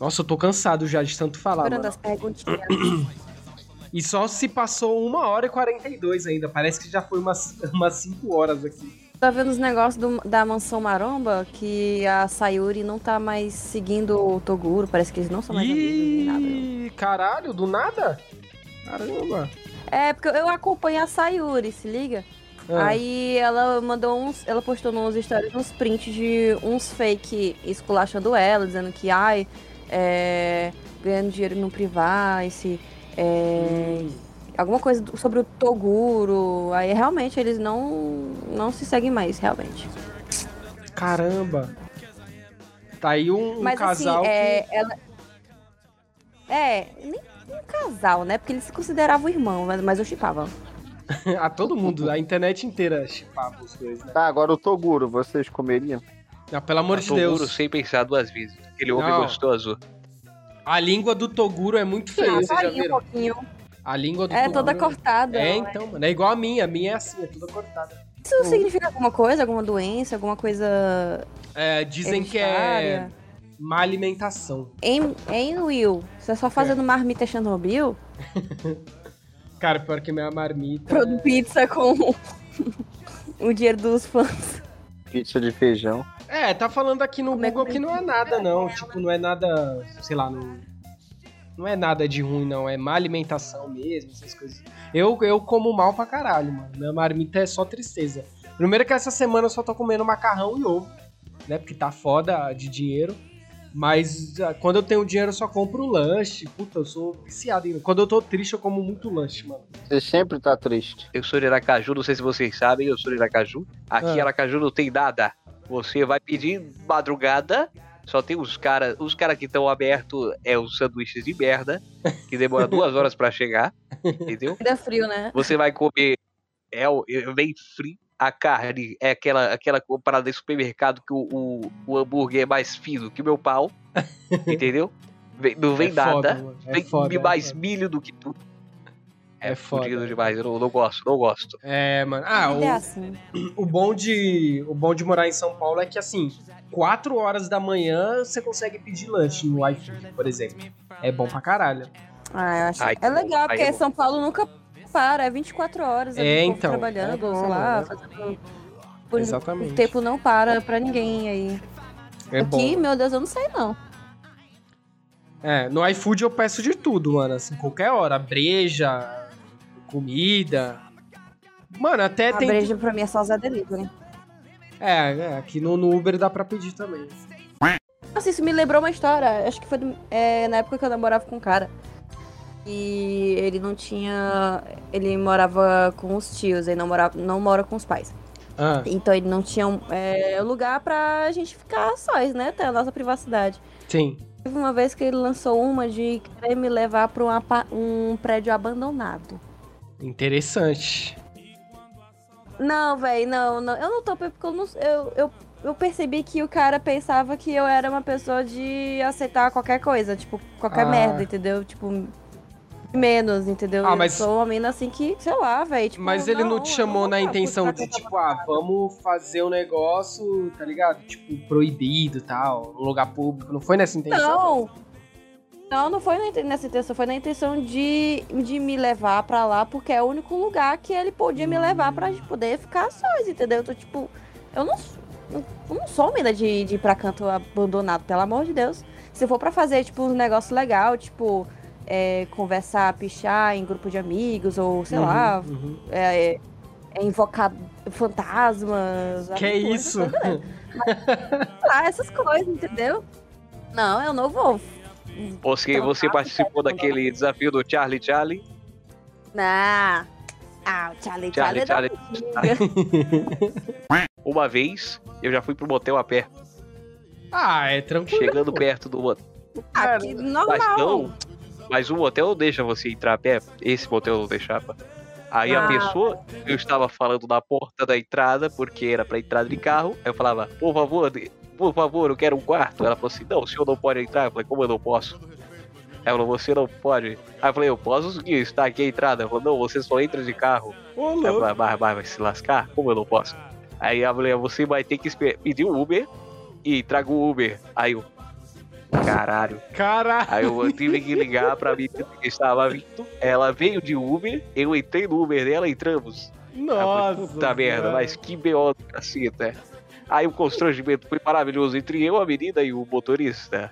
Speaker 1: Nossa, eu tô cansado já de tanto falar. E só se passou uma hora e 42 ainda. Parece que já foi umas, umas 5 horas aqui.
Speaker 4: Tá vendo os negócios do- da mansão maromba? Que a Sayuri não tá mais seguindo o Toguro. Parece que eles não são mais amigos nem nada.
Speaker 1: Ih, caralho, do nada? Caramba.
Speaker 4: É, porque eu acompanho a Sayuri, se liga?
Speaker 1: Ah,
Speaker 4: Aí ela mandou uns. Ela postou nos stories uns prints de uns fake esculachando ela, dizendo que, ai, é, ganhando dinheiro no Privacy, é, alguma coisa sobre o Toguro. Aí realmente eles não, não se seguem mais, realmente.
Speaker 1: Caramba. Tá aí um, um
Speaker 4: Mas
Speaker 1: casal
Speaker 4: assim, é, ela. É, nem um casal, né? Porque eles se consideravam irmão, mas, mas eu chipava.
Speaker 1: a todo mundo, a internet inteira chipava os dois, né?
Speaker 3: Tá, agora o Toguro, vocês comeriam?
Speaker 1: Ah, pelo amor de
Speaker 7: Toguro
Speaker 1: Deus.
Speaker 7: sem pensar duas vezes. Aquele homem
Speaker 1: Não.
Speaker 7: gostoso.
Speaker 1: A língua do Toguro é muito feia, vocês já
Speaker 4: farinha um
Speaker 1: viram?
Speaker 4: pouquinho.
Speaker 1: A língua do
Speaker 4: É
Speaker 1: Toguro.
Speaker 4: toda cortada.
Speaker 1: É,
Speaker 4: não
Speaker 1: então, mano. É igual a minha. A minha é assim, é toda cortada.
Speaker 4: Isso significa alguma coisa? Alguma doença? Alguma coisa
Speaker 1: É, dizem que é
Speaker 4: hereditária?
Speaker 1: má alimentação.
Speaker 4: Em, em Will, você é só fazendo marmita Chernobyl?
Speaker 1: Cara, pior que minha marmita.
Speaker 4: Pizza com o dinheiro dos fãs.
Speaker 3: Pizza de feijão.
Speaker 1: É, tá falando aqui no
Speaker 4: Como é
Speaker 1: Google
Speaker 4: que-
Speaker 1: que não é nada, não. Tipo, não é nada. Sei lá, não. Não é nada de ruim, não. É má alimentação mesmo, essas coisas. Eu, eu como mal pra caralho, mano. Minha marmita é só tristeza. Primeiro que essa semana eu só tô comendo macarrão e ovo, né? Porque tá foda de dinheiro. Mas ah, quando eu tenho dinheiro eu só compro lanche. Puta, eu sou viciado. Quando eu tô triste eu como muito lanche, mano.
Speaker 3: Você sempre tá triste.
Speaker 7: Eu sou de Aracaju, não sei se vocês sabem, eu sou de Aracaju. Aqui
Speaker 1: Ah.
Speaker 7: em Aracaju não tem nada. Você vai pedir madrugada, só tem os caras. Os caras que estão abertos é os sanduíches de merda, que demora duas horas pra chegar. Entendeu?
Speaker 4: Ainda é frio, né?
Speaker 7: Você vai comer. É, é bem frio. A carne é aquela, aquela parada de supermercado que o, o, o hambúrguer é mais fino que o meu pau. Entendeu? Vem- Não vem
Speaker 1: é
Speaker 7: nada.
Speaker 1: Foda. É
Speaker 7: Vem
Speaker 1: foda, é
Speaker 7: mais
Speaker 1: foda.
Speaker 7: milho do que tudo. É,
Speaker 1: É foda, é.
Speaker 7: demais. Eu não, não gosto, não gosto.
Speaker 1: É, mano. Ah,
Speaker 4: é
Speaker 1: o,
Speaker 4: assim.
Speaker 1: o bom de o bom de morar em São Paulo é que assim, 4 horas da manhã você consegue pedir lanche no iFood, por exemplo. É bom pra caralho.
Speaker 4: Ah, eu acho.
Speaker 7: Ai,
Speaker 4: é legal, porque
Speaker 7: é.
Speaker 4: São Paulo nunca para, é 24 horas.
Speaker 1: É, então,
Speaker 4: Trabalhando,
Speaker 1: é
Speaker 4: sei lá,
Speaker 1: né?
Speaker 4: fazendo. Por,
Speaker 1: Exatamente.
Speaker 4: O tempo não para pra ninguém aí.
Speaker 1: É
Speaker 4: Aqui,
Speaker 1: bom.
Speaker 4: meu Deus, eu não sei não.
Speaker 1: É, no iFood eu peço de tudo, mano, assim, qualquer hora, breja, comida. Mano, até
Speaker 4: A
Speaker 1: tem
Speaker 4: breja pra mim é só Zé Delivery.
Speaker 1: É, é, aqui no, no Uber dá pra pedir também.
Speaker 4: Nossa, isso me lembrou uma história. Acho que foi do- é, na época que eu namorava com um cara. E ele não tinha. Ele morava com os tios, ele não, morava, não mora com os pais.
Speaker 1: Ah,
Speaker 4: Então ele não tinha um, é, lugar pra gente ficar sós, né? Ter a nossa privacidade.
Speaker 1: sim.
Speaker 4: Teve uma vez que ele lançou uma de querer me levar pra um, apa- um prédio abandonado.
Speaker 1: Interessante.
Speaker 4: Não, velho, não, não. Eu não tô porque eu, não, eu, eu, eu percebi que o cara pensava que eu era uma pessoa de aceitar qualquer coisa, tipo, qualquer
Speaker 1: Ah.
Speaker 4: merda, entendeu? Tipo, menos, entendeu?
Speaker 1: Ah, mas-
Speaker 4: Eu sou uma mina assim que, sei lá, velho. Tipo,
Speaker 1: Mas ele não te
Speaker 4: eu
Speaker 1: chamou
Speaker 4: vou
Speaker 1: na intenção de, tipo, ah, vamos fazer um negócio, tá ligado? Tipo, proibido e tal, um lugar público. Não foi nessa intenção?
Speaker 4: Não. Não, não foi nessa intenção, foi na intenção de, de me levar pra lá, porque é o único lugar que ele podia me levar pra gente poder ficar sós, entendeu? Eu tô tipo, eu não, eu não sou mina de, de ir pra canto abandonado, pelo amor de Deus. Se for pra fazer, tipo, um negócio legal, tipo, é, conversar, pichar em grupo de amigos, ou sei
Speaker 1: Uhum,
Speaker 4: lá,
Speaker 1: uhum.
Speaker 4: é, é invocar fantasmas.
Speaker 1: Que é isso?
Speaker 4: Ah, essas coisas, entendeu? Não, eu não vou
Speaker 7: Você, você participou daquele desafio do Charlie Charlie?
Speaker 4: Não. Ah, o Charlie Charlie,
Speaker 7: Charlie,
Speaker 4: é
Speaker 7: Charlie. Uma vez, eu já fui pro motel a pé.
Speaker 1: Ah, é tranquilo.
Speaker 7: Chegando perto do motel.
Speaker 4: Ah, que
Speaker 7: Mas
Speaker 4: normal.
Speaker 7: não. Mas o motel não deixa você entrar a pé. Esse motel não deixava. Aí a
Speaker 4: Ah.
Speaker 7: pessoa, eu estava falando na porta da entrada, porque era pra entrada de carro. Aí eu falava, por favor, por favor, eu quero um quarto. Ela falou assim, não, o senhor não pode entrar. Eu falei, como eu não posso? Ela falou, você não pode. Aí eu falei, eu posso sim, está aqui a entrada. Ela falou, não, você só entra de carro.
Speaker 1: Ô, louco.
Speaker 7: falei, vai, vai, vai se lascar? Como eu não posso? Aí a mulher, você vai ter que pedir um Uber e traga o Uber. Aí eu, caralho.
Speaker 1: Caralho.
Speaker 7: Aí eu tive que ligar pra mim que estava vindo. Ela veio de Uber, eu entrei no Uber dela, entramos. Eu falei,
Speaker 1: Nossa.
Speaker 7: Puta merda, mas que B.O. do caceta. Aí o constrangimento foi maravilhoso entre eu, a menina e o motorista.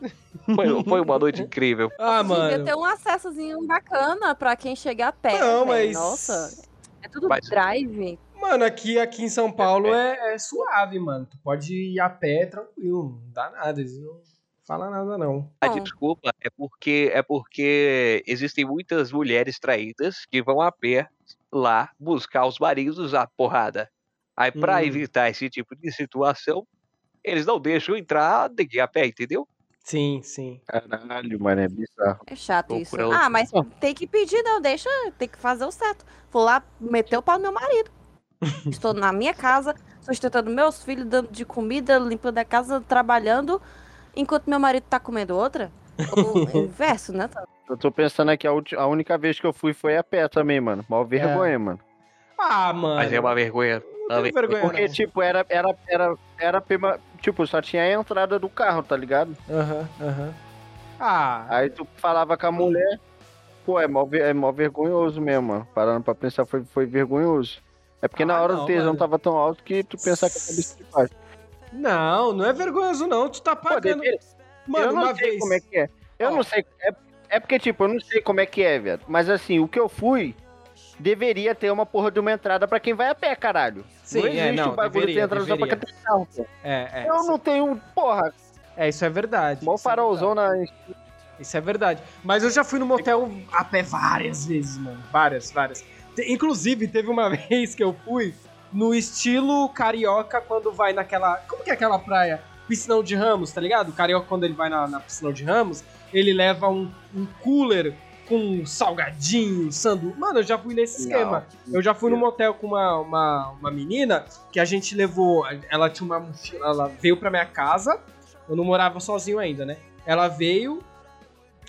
Speaker 7: Foi, foi uma noite incrível.
Speaker 1: Ah,
Speaker 4: Devia
Speaker 1: mano.
Speaker 4: ter um acessozinho bacana pra quem chegar perto.
Speaker 1: Não,
Speaker 4: véi.
Speaker 1: mas-
Speaker 4: Nossa, é tudo
Speaker 7: Mas-
Speaker 4: drive.
Speaker 1: Mano, aqui, aqui em São Paulo é, é suave, mano. Tu pode ir a pé tranquilo. Não dá nada. Eles não falam nada, não.
Speaker 7: A
Speaker 4: Não.
Speaker 7: desculpa é porque é porque existem muitas mulheres traídas que vão a pé lá buscar os maridos à porrada. Aí pra
Speaker 1: Hum.
Speaker 7: evitar esse tipo de situação, eles não deixam entrar ninguém a pé, entendeu?
Speaker 1: Sim, sim.
Speaker 3: Caralho, mano, é bizarro.
Speaker 4: É chato isso. Ah, mas tem que pedir, não. Deixa, tem que fazer o certo. Vou lá meter o pau no meu marido. Estou na minha casa, sustentando meus filhos, dando de comida, limpando a casa, trabalhando, enquanto meu marido tá comendo outra. Ou o inverso, né?
Speaker 3: Eu tô pensando aqui, a, ulti- a única vez que eu fui foi a pé também, mano. Mal vergonha, mano.
Speaker 1: Ah, mano.
Speaker 7: Mas é uma vergonha Também.
Speaker 1: tenho vergonha,
Speaker 3: Porque,
Speaker 1: não.
Speaker 3: tipo, era, era, era, era pema- tipo, só tinha a entrada do carro, tá ligado?
Speaker 1: Aham, aham. Ah,
Speaker 3: Aí tu falava com a mulher, pô, é mó, ve- é mó vergonhoso mesmo, mano. Parando pra pensar, foi, foi vergonhoso. É porque na
Speaker 1: Ah,
Speaker 3: hora
Speaker 1: não,
Speaker 3: o tesão
Speaker 1: mano.
Speaker 3: tava tão alto que tu pensar que a cabeça de baixo.
Speaker 1: Não, não é vergonhoso, não. Tu tá
Speaker 3: Pô,
Speaker 1: pagando.
Speaker 3: deve-
Speaker 1: Mano,
Speaker 3: eu não sei
Speaker 1: vez.
Speaker 3: como é que é. Eu
Speaker 1: Ó.
Speaker 3: não sei. É, é porque, tipo, eu não sei como é que é, velho. Mas assim, o que eu fui. Deveria ter uma porra de uma entrada pra quem vai a pé, caralho.
Speaker 1: Sim,
Speaker 3: não existe
Speaker 1: é, não,
Speaker 3: o bagulho
Speaker 1: deveria,
Speaker 3: de entrada só pra
Speaker 1: deveria.
Speaker 3: quem tem carro, pô.
Speaker 1: É, é.
Speaker 3: Eu
Speaker 1: isso-
Speaker 3: não tenho. Porra,
Speaker 1: É, isso é verdade.
Speaker 3: mó
Speaker 1: é
Speaker 3: farolzão na.
Speaker 1: verdade. Isso é verdade. Mas eu já fui no motel a pé várias vezes, mano. Várias, várias. Inclusive, teve uma vez que eu fui no estilo carioca quando vai naquela. Como que é aquela praia? Piscinão de Ramos, tá ligado? O carioca, quando ele vai na, na piscinão de Ramos, ele leva um, um cooler com salgadinho, sandu. Mano, eu já fui nesse esquema. Eu já fui no motel com uma, uma, uma menina que a gente levou. Ela tinha uma mochila. Ela veio pra minha casa. Eu não morava sozinho ainda, né? Ela veio.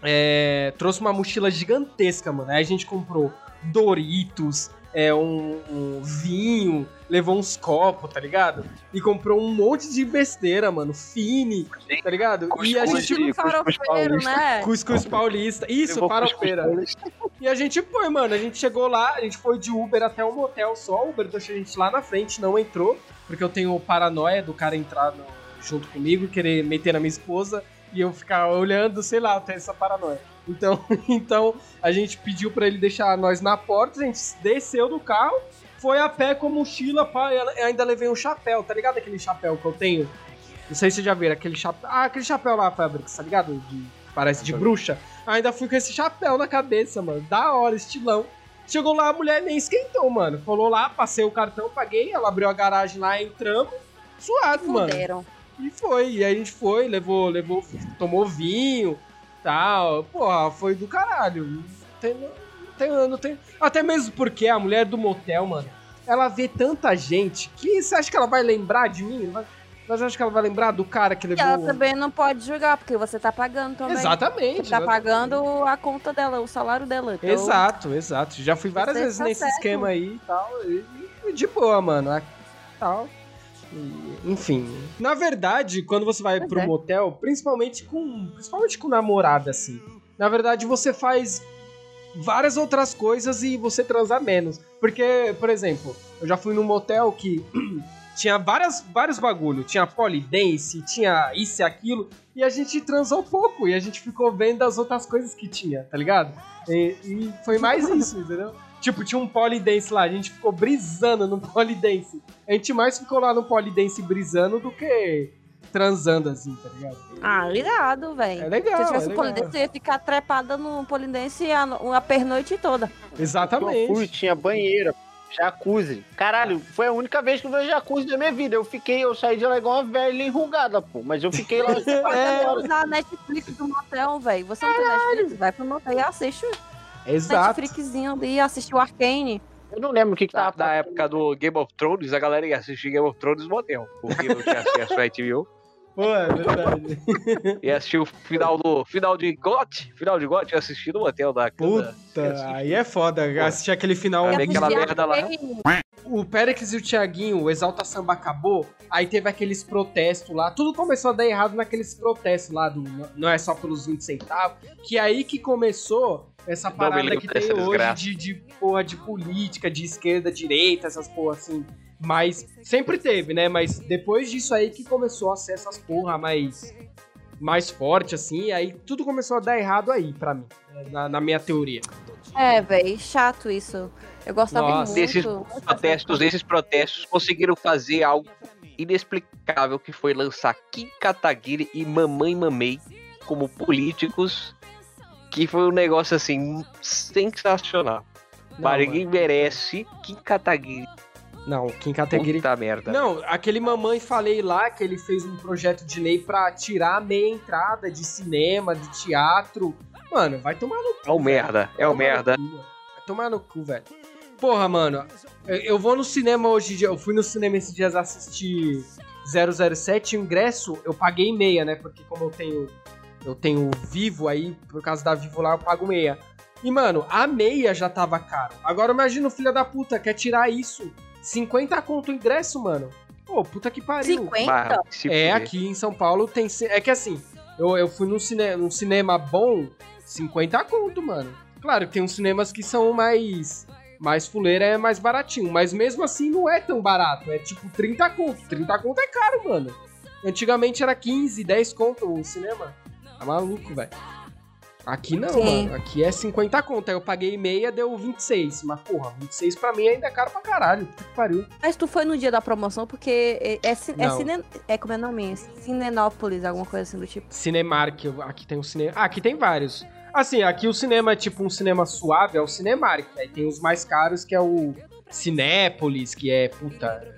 Speaker 1: é, trouxe uma mochila gigantesca, mano. Aí a gente comprou Doritos, é, um, um vinho, levou uns copos, tá ligado? E comprou um monte de besteira, mano. Fine, tá ligado? E a gente.
Speaker 4: Estilo farofeiro,
Speaker 3: paulista.
Speaker 4: né?
Speaker 1: Cuscuz paulista. Isso,
Speaker 3: Levou paulista.
Speaker 1: E a gente foi, mano. A gente chegou lá, a gente foi de Uber até o motel só. O Uber deixou a gente lá na frente, não entrou. Porque eu tenho paranoia do cara entrar no- junto comigo, querer meter na minha esposa e eu ficar olhando, sei lá, tenho essa paranoia. Então, então a gente pediu pra ele deixar nós na porta, a gente desceu do carro, foi a pé com a mochila, pá, e eu ainda levei um chapéu, tá ligado aquele chapéu que eu tenho? Não sei se vocês já viram, aquele chapéu. Ah, aquele chapéu lá, Fabrics, tá ligado? De, parece de bruxa. Ainda fui com esse chapéu na cabeça, mano. Da hora, estilão. Chegou lá, a mulher nem esquentou, mano. Falou lá, passei o cartão, paguei, ela abriu a garagem lá, entramos. Suave, mano. E foi, e a gente foi, levou, levou, tomou vinho, tal. Porra, foi do caralho. Não tem, não tem, não tem. Até mesmo porque a mulher do motel, mano, ela vê tanta gente que você acha que ela vai lembrar de mim? Mas acha que ela vai lembrar do cara que
Speaker 4: E
Speaker 1: levou.
Speaker 4: ela também não pode julgar, porque você tá pagando também.
Speaker 1: Exatamente.
Speaker 4: Você tá
Speaker 1: exatamente.
Speaker 4: pagando a conta dela, o salário dela. Então,
Speaker 1: Exato, exato. Já fui várias
Speaker 4: Você
Speaker 1: vezes
Speaker 4: tá
Speaker 1: nesse
Speaker 4: certo.
Speaker 1: esquema aí e tal. E, e de boa, mano. a- Tal. E, enfim. Na verdade, quando você vai
Speaker 4: Pois
Speaker 1: pro
Speaker 4: é.
Speaker 1: motel, principalmente com. Principalmente com namorada, assim. Na verdade, você faz várias outras coisas e você transa menos. Porque, por exemplo, eu já fui num motel que tinha várias, vários bagulho. Tinha polidense, tinha isso e aquilo. E a gente transou pouco. E a gente ficou vendo as outras coisas que tinha, tá ligado? E, e foi mais isso, entendeu? Tipo, tinha um polidense lá, a gente ficou brisando no polidense. A gente mais ficou lá no polidense brisando do que transando assim, tá ligado?
Speaker 4: Ah, irado, velho.
Speaker 1: É legal,
Speaker 4: Se eu
Speaker 1: é
Speaker 4: tivesse um polidense, eu ia ficar trepada no polidense a, a pernoite toda.
Speaker 3: Eu fui,
Speaker 1: Exatamente.
Speaker 3: tinha banheira, jacuzzi. Caralho, foi a única vez que eu vi jacuzzi da minha vida. Eu fiquei, eu saí de lá igual uma velha enrugada, pô. Mas eu fiquei lá
Speaker 1: É.
Speaker 4: Você usa a Netflix do motel, velho. Você não tem Netflix? Vai pro motel e assiste o
Speaker 1: Exato.
Speaker 4: Netflixzinho ali, assiste o Arcane.
Speaker 3: Eu não lembro o que, que
Speaker 7: Na,
Speaker 3: tava
Speaker 7: na época do Game of Thrones, a galera ia assistir Game of Thrones no motel. Porque não tinha acesso à HBO.
Speaker 1: Pô, é verdade.
Speaker 7: Ia assistir o final do. Final de GOT. Final de GOT, ia assistir no motel da
Speaker 1: Puta, aí é foda. Assistir aquele final.
Speaker 7: Ver aquela merda lá.
Speaker 1: O Périx e o Thiaguinho, o Exalta Samba acabou, aí teve aqueles protestos lá, tudo começou a dar errado naqueles protestos lá do não é só pelos 20 centavos, que é aí que começou essa parada que tem hoje de, de porra de política, de esquerda, direita, essas porra assim. Mas sempre teve, né? Mas depois disso aí que começou a ser essas porra mais mais forte assim, e aí tudo começou a dar errado aí pra mim, na, na minha teoria.
Speaker 4: É, velho, chato isso. Eu gostava
Speaker 1: Nossa.
Speaker 4: muito.
Speaker 7: Desses protestos,
Speaker 4: dessa-
Speaker 7: esses protestos conseguiram fazer algo inexplicável que foi lançar Kim Kataguiri e Mamãe Mamei como políticos, que foi um negócio assim sensacional.
Speaker 1: Mano.
Speaker 7: merece Kim Kataguiri.
Speaker 1: Não, Kim Kataguiri
Speaker 7: Puta merda.
Speaker 1: Não, aquele mamãe falei lá que ele fez um projeto de lei pra tirar a meia entrada de cinema, de teatro. Mano, vai tomar no cu.
Speaker 7: É o
Speaker 1: velho.
Speaker 7: merda, é o merda.
Speaker 1: Vai tomar no cu, velho. Porra, mano, eu- vou no cinema hoje, eu fui no cinema esses dias assistir 007, o ingresso eu paguei meia, né? Porque como eu tenho eu tenho Vivo aí, por causa da Vivo lá eu pago meia. E mano, a meia já tava caro. Agora imagina o filho da puta quer tirar isso 50 conto o ingresso, mano. Pô, puta que pariu.
Speaker 4: 50?
Speaker 7: Mas, se
Speaker 1: É, aqui em São Paulo tem. É que assim, eu, eu fui num, cine, num cinema bom, 50 conto, mano. Claro que tem uns cinemas que são mais. Mais fuleira é mais baratinho. Mas mesmo assim não é tão barato. É tipo 30 conto. 30 conto é caro, mano. Antigamente era 15, 10 conto o cinema. Tá maluco, velho. Aqui não,
Speaker 4: Sim.
Speaker 1: mano. Aqui é 50 conto. Aí eu paguei meia, deu 26. Mas, porra, 26 pra mim ainda é caro pra caralho. Puta que pariu.
Speaker 4: Mas tu foi no dia da promoção porque é, é, é, cine, é como é o nome? Cinenópolis, alguma coisa assim do tipo.
Speaker 1: Cinemark, aqui tem um cinema. Ah, aqui tem vários. Assim, aqui o cinema é tipo um cinema suave, é o Cinemark. Aí tem os mais caros, que é o Cinépolis, que é, puta.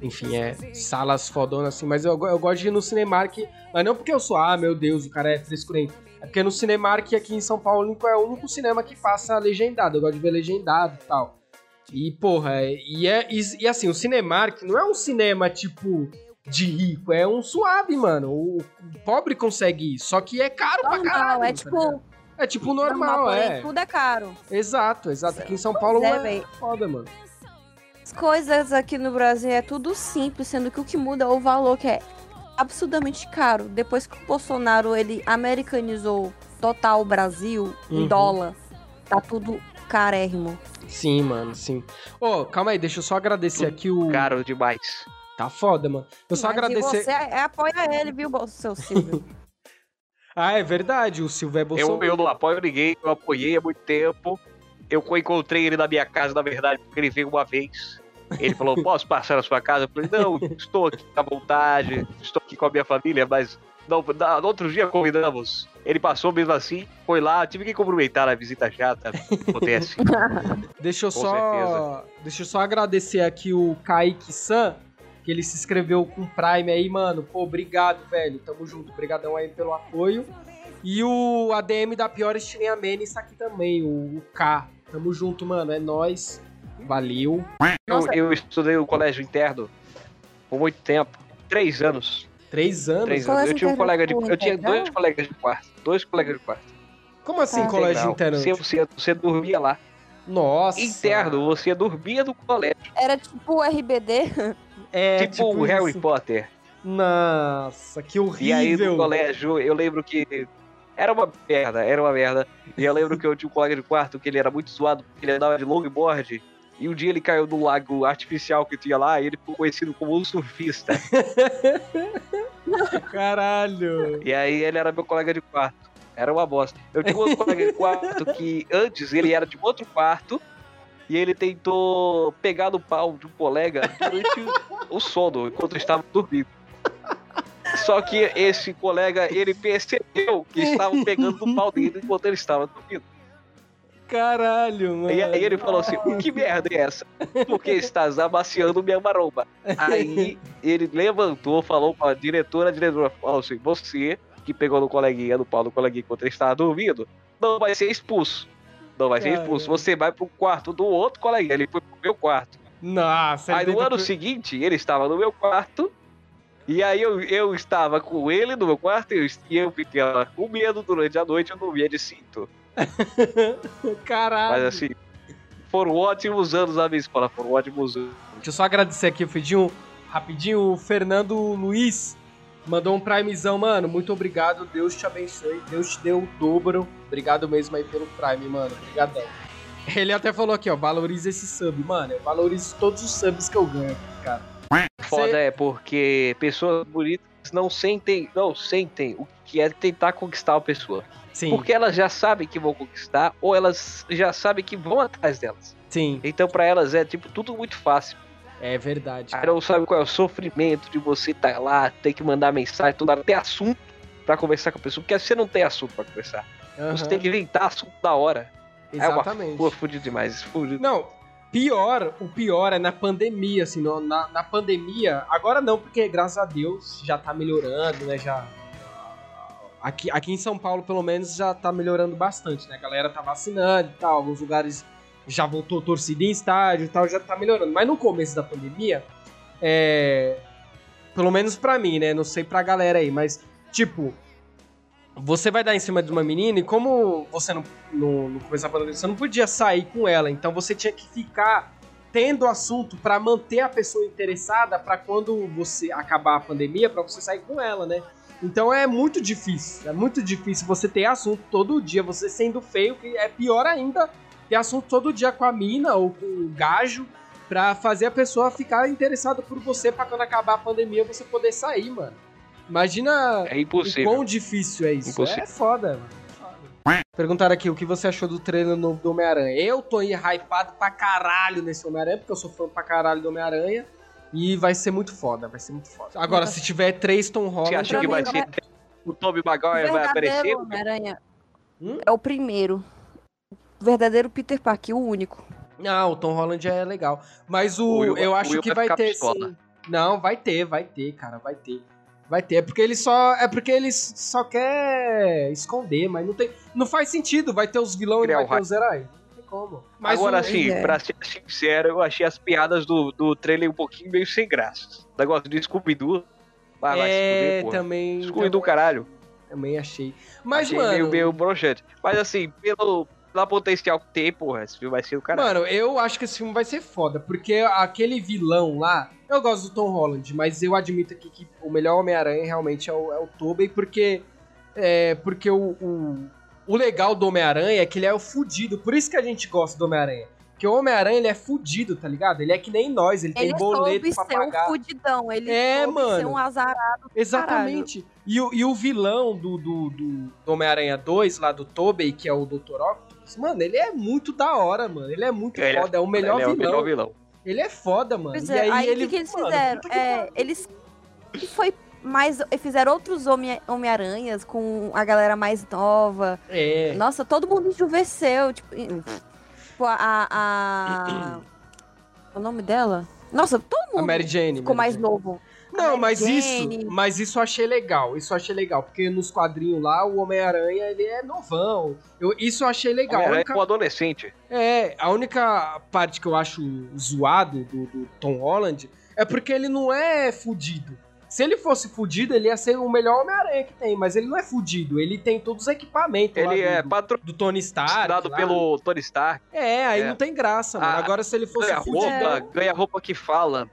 Speaker 1: Enfim, é salas fodonas assim. Mas eu, eu gosto de ir no Cinemark, mas não porque eu sou, ah, meu Deus, o cara é frescurento. É porque no Cinemark aqui em São Paulo é o único cinema que passa legendado. Eu gosto de ver legendado e tal. E, porra, é- e, é, e, e assim, o Cinemark não é um cinema tipo de rico, é um suave, mano. O, o pobre consegue ir, só que é caro pra
Speaker 4: Normal,
Speaker 1: caralho.
Speaker 4: é
Speaker 1: tá
Speaker 4: tipo.
Speaker 1: ligado? é tipo normal,
Speaker 4: porém
Speaker 1: é.
Speaker 4: Tudo é caro.
Speaker 1: Exato, exato. Aqui em São Paulo
Speaker 4: é,
Speaker 1: é, foda, mano.
Speaker 4: As coisas aqui no Brasil é tudo simples, sendo que o que muda é o valor, que é absurdamente caro. Depois que o Bolsonaro ele americanizou total o Brasil
Speaker 1: Uhum.
Speaker 4: em dólar, tá tudo carérrimo.
Speaker 1: Sim, mano, sim. Ô, calma aí, deixa eu só agradecer aqui o.
Speaker 7: Caro demais.
Speaker 1: Tá foda, mano. Eu só
Speaker 4: Mas
Speaker 1: agradecer.
Speaker 4: E você é, apoia ele, viu, seu Silvio?
Speaker 1: Ah, é verdade, o Silvio é
Speaker 7: Eu,
Speaker 1: Bolsonaro.
Speaker 7: eu não apoio ninguém, eu apoiei há muito tempo. Eu encontrei ele na minha casa, na verdade, porque ele veio uma vez. Ele falou, posso passar na sua casa? Eu falei, não, estou aqui à vontade, estou aqui com a minha família, mas não, na- no outro dia convidamos. Ele passou mesmo assim, foi lá, tive que cumprimentar a visita chata. Acontece.
Speaker 1: Deixa eu
Speaker 7: Com
Speaker 1: só. Deixa eu só agradecer aqui o Kaique San, que ele se inscreveu com o Prime aí, mano. Pô, obrigado, velho. Tamo junto. Obrigadão aí pelo apoio. E o ADM da Pior Estilinha Mene está aqui também, o, o K. Tamo junto, mano. É nóis. Valeu.
Speaker 7: Eu, eu estudei no colégio interno por muito tempo. Três anos.
Speaker 1: Três anos?
Speaker 7: Três anos. Eu tinha um colega de. Eu tinha dois colegas de quarto. Dois colegas de quarto.
Speaker 1: Como assim,
Speaker 4: Ah.
Speaker 1: colégio interno?
Speaker 7: 100%, você dormia lá.
Speaker 1: Nossa.
Speaker 7: Interno, você dormia no colégio.
Speaker 4: Era tipo o RBD.
Speaker 1: É,
Speaker 7: tipo, o Harry
Speaker 1: isso.
Speaker 7: Potter.
Speaker 1: Nossa, que horrível.
Speaker 7: E aí no colégio, eu lembro que era uma merda, era uma merda. E eu lembro que eu tinha um colega de quarto que ele era muito zoado, porque ele andava de longboard. E um dia ele caiu no lago artificial que tinha lá e ele ficou conhecido como um surfista.
Speaker 1: Caralho.
Speaker 7: E aí ele era meu colega de quarto. Era uma bosta. Eu tinha um outro colega de quarto que antes ele era de um outro quarto e ele tentou pegar no pau de um colega durante o sono, enquanto estava dormindo. Só que esse colega, ele percebeu que estavam pegando no pau dele enquanto ele estava dormindo.
Speaker 1: Caralho, mano.
Speaker 7: E aí ele falou assim, que merda é essa? Porque estás amaciando minha maromba. Aí ele levantou, falou pra diretora, a diretora falou assim, você que pegou no coleguinha, no pau do coleguinha enquanto ele estava dormindo, não vai ser expulso. Não vai ser expulso. Você vai pro quarto do outro coleguinha. Ele foi pro meu quarto.
Speaker 1: Nossa,
Speaker 7: Aí no ano seguinte, ele estava no meu quarto. E aí eu, eu estava com ele no meu quarto e eu, fiquei lá com medo durante a noite, eu dormia de cinto.
Speaker 1: Caralho.
Speaker 7: Mas assim, foram ótimos anos na minha escola, foram ótimos anos.
Speaker 1: Deixa eu só agradecer aqui, Fidinho. Rapidinho, o Fernando Luiz mandou um primezão, mano. Muito obrigado, Deus te abençoe. Deus te deu o dobro. Obrigado mesmo aí pelo Prime, mano. Obrigadão. Ele até falou aqui, ó, valoriza esse sub, mano. Eu valorizo todos os subs que eu ganho cara.
Speaker 7: Foda
Speaker 1: Cê-
Speaker 7: é porque pessoas bonitas não sentem, não sentem o que é tentar conquistar uma pessoa.
Speaker 1: Sim,
Speaker 7: Porque elas já sabem que vão conquistar ou elas já sabem que vão atrás delas.
Speaker 1: sim,
Speaker 7: Então pra elas é tipo tudo muito fácil.
Speaker 1: é verdade.
Speaker 7: Aí não sabe qual é o sofrimento de você estar lá, ter que mandar mensagem, toda hora ter assunto pra conversar com a pessoa, porque você não tem assunto pra conversar.
Speaker 1: Aham,
Speaker 7: Você tem que inventar assunto da hora.
Speaker 1: Exatamente.
Speaker 7: É uma, pô, fudido demais, fudido.
Speaker 1: Não, pior, o pior é na pandemia, assim, no- na, na pandemia, agora não, porque graças a Deus já tá melhorando, né, já... Aqui, aqui em São Paulo, pelo menos, já tá melhorando bastante, né, a galera tá vacinando e tal, alguns lugares já voltou torcida em estádio e tal, já tá melhorando. Mas no começo da pandemia, é... Pelo menos pra mim, né, não sei pra galera aí, mas, tipo... Você vai dar em cima de uma menina e como você não no, no começo da pandemia, você não podia sair com ela, então você tinha que ficar tendo assunto pra manter a pessoa interessada pra quando você acabar a pandemia, pra você sair com ela, né? Então é muito difícil, é muito difícil você ter assunto todo dia, você sendo feio, que é pior ainda ter assunto todo dia com a mina ou com o gajo pra fazer a pessoa ficar interessada por você pra quando acabar a pandemia você poder sair, mano. Imagina
Speaker 7: É
Speaker 1: o
Speaker 7: impossível.
Speaker 1: quão difícil é isso.
Speaker 7: Impossível.
Speaker 1: É foda, mano. Perguntaram aqui o que você achou do trailer novo do Homem-Aranha. Eu tô aí hypado pra caralho nesse Homem-Aranha, porque eu sou fã pra caralho do Homem-Aranha. E vai ser muito foda, vai ser muito foda. Agora, se tiver três Tom Holland...
Speaker 7: Você acha que vai ser. O Tobey Maguire vai aparecer?
Speaker 4: verdadeiro Homem-Aranha
Speaker 1: Hum?
Speaker 4: é o primeiro. O verdadeiro Peter Parker, o único.
Speaker 1: Não, o Tom Holland é legal. Mas o,
Speaker 7: O Will-
Speaker 1: eu
Speaker 7: o
Speaker 1: acho
Speaker 7: Will
Speaker 1: que
Speaker 7: vai
Speaker 1: ter sim. Não, vai ter, vai ter, cara, vai ter. Vai ter. É porque ele só. É porque ele só quer esconder, mas não tem. Não faz sentido. Vai ter os vilões e vai
Speaker 7: o
Speaker 1: ter os heróis. Não tem como. Mas
Speaker 7: Agora,
Speaker 1: o-
Speaker 7: assim,
Speaker 4: É.
Speaker 7: pra ser sincero, eu achei as piadas do, do trailer um pouquinho meio sem graça. O negócio de Scooby-Doo. Vai,
Speaker 1: é, também.
Speaker 7: Scooby-Doo,
Speaker 1: também,
Speaker 7: caralho.
Speaker 1: também achei. Mas,
Speaker 7: achei
Speaker 1: mano.
Speaker 7: meio, meio broxante. Mas, assim, pelo, pela potencial que tem, porra, esse filme vai ser o caralho.
Speaker 1: Mano, eu acho que esse filme vai ser foda, porque aquele vilão lá, eu gosto do Tom Holland, mas eu admito aqui que o melhor Homem-Aranha realmente é o, é o Tobey, porque é, porque o, o, o legal do Homem-Aranha é que ele é o fudido, por isso que a gente gosta do Homem-Aranha. Porque o Homem-Aranha, ele é fudido, tá ligado? Ele é que nem nós, ele, tem
Speaker 4: Ele
Speaker 1: boleto
Speaker 4: soube
Speaker 1: pra
Speaker 4: ser
Speaker 1: pagar.
Speaker 4: um fudidão. Ele
Speaker 1: É,
Speaker 4: soube
Speaker 1: mano.
Speaker 4: ser um azarado.
Speaker 1: Exatamente. E o, e o vilão do, do, do, Homem-Aranha 2, lá do Tobey, que é o Dr. Octopus, mano, ele é muito da hora, mano. Ele é muito
Speaker 7: Ele é-
Speaker 1: foda, é o melhor
Speaker 7: Ele é o
Speaker 1: vilão.
Speaker 7: melhor vilão.
Speaker 1: Ele é foda, mano.
Speaker 4: Pois
Speaker 1: e
Speaker 4: é,
Speaker 1: aí,
Speaker 4: aí,
Speaker 1: ele,
Speaker 4: o que, que eles
Speaker 1: mano,
Speaker 4: fizeram? É, eles foi mais fizeram outros Homem- Homem-Aranhas com a galera mais nova.
Speaker 1: É.
Speaker 4: Nossa, todo mundo enjuveceu, tipo, em- tipo a, a- o nome dela? Nossa, todo
Speaker 1: A
Speaker 4: mundo
Speaker 1: Mary Jane.
Speaker 4: ficou
Speaker 1: Mary
Speaker 4: mais
Speaker 1: Jane.
Speaker 4: novo.
Speaker 1: Não, mas
Speaker 4: Jane.
Speaker 1: isso, mas isso eu achei legal. Isso eu achei legal, porque nos quadrinhos lá o Homem-Aranha, ele é novão. Eu, isso eu achei legal.
Speaker 7: Homem-Aranha
Speaker 1: única-
Speaker 7: com adolescente.
Speaker 1: É, a única parte que eu acho zoado do, do Tom Holland é porque ele não é fudido. Se ele fosse fudido, ele ia ser o melhor Homem-Aranha que tem, mas ele não é fudido. Ele tem todos os equipamentos
Speaker 7: Ele é
Speaker 1: do,
Speaker 7: patrocinado
Speaker 1: do Tony Stark. lá.
Speaker 7: pelo Tony Stark.
Speaker 1: É, aí
Speaker 7: É.
Speaker 1: não tem graça, mano.
Speaker 7: Ah,
Speaker 1: Agora se ele fosse
Speaker 7: Ganha
Speaker 1: fudido.
Speaker 7: roupa, ganha roupa que fala.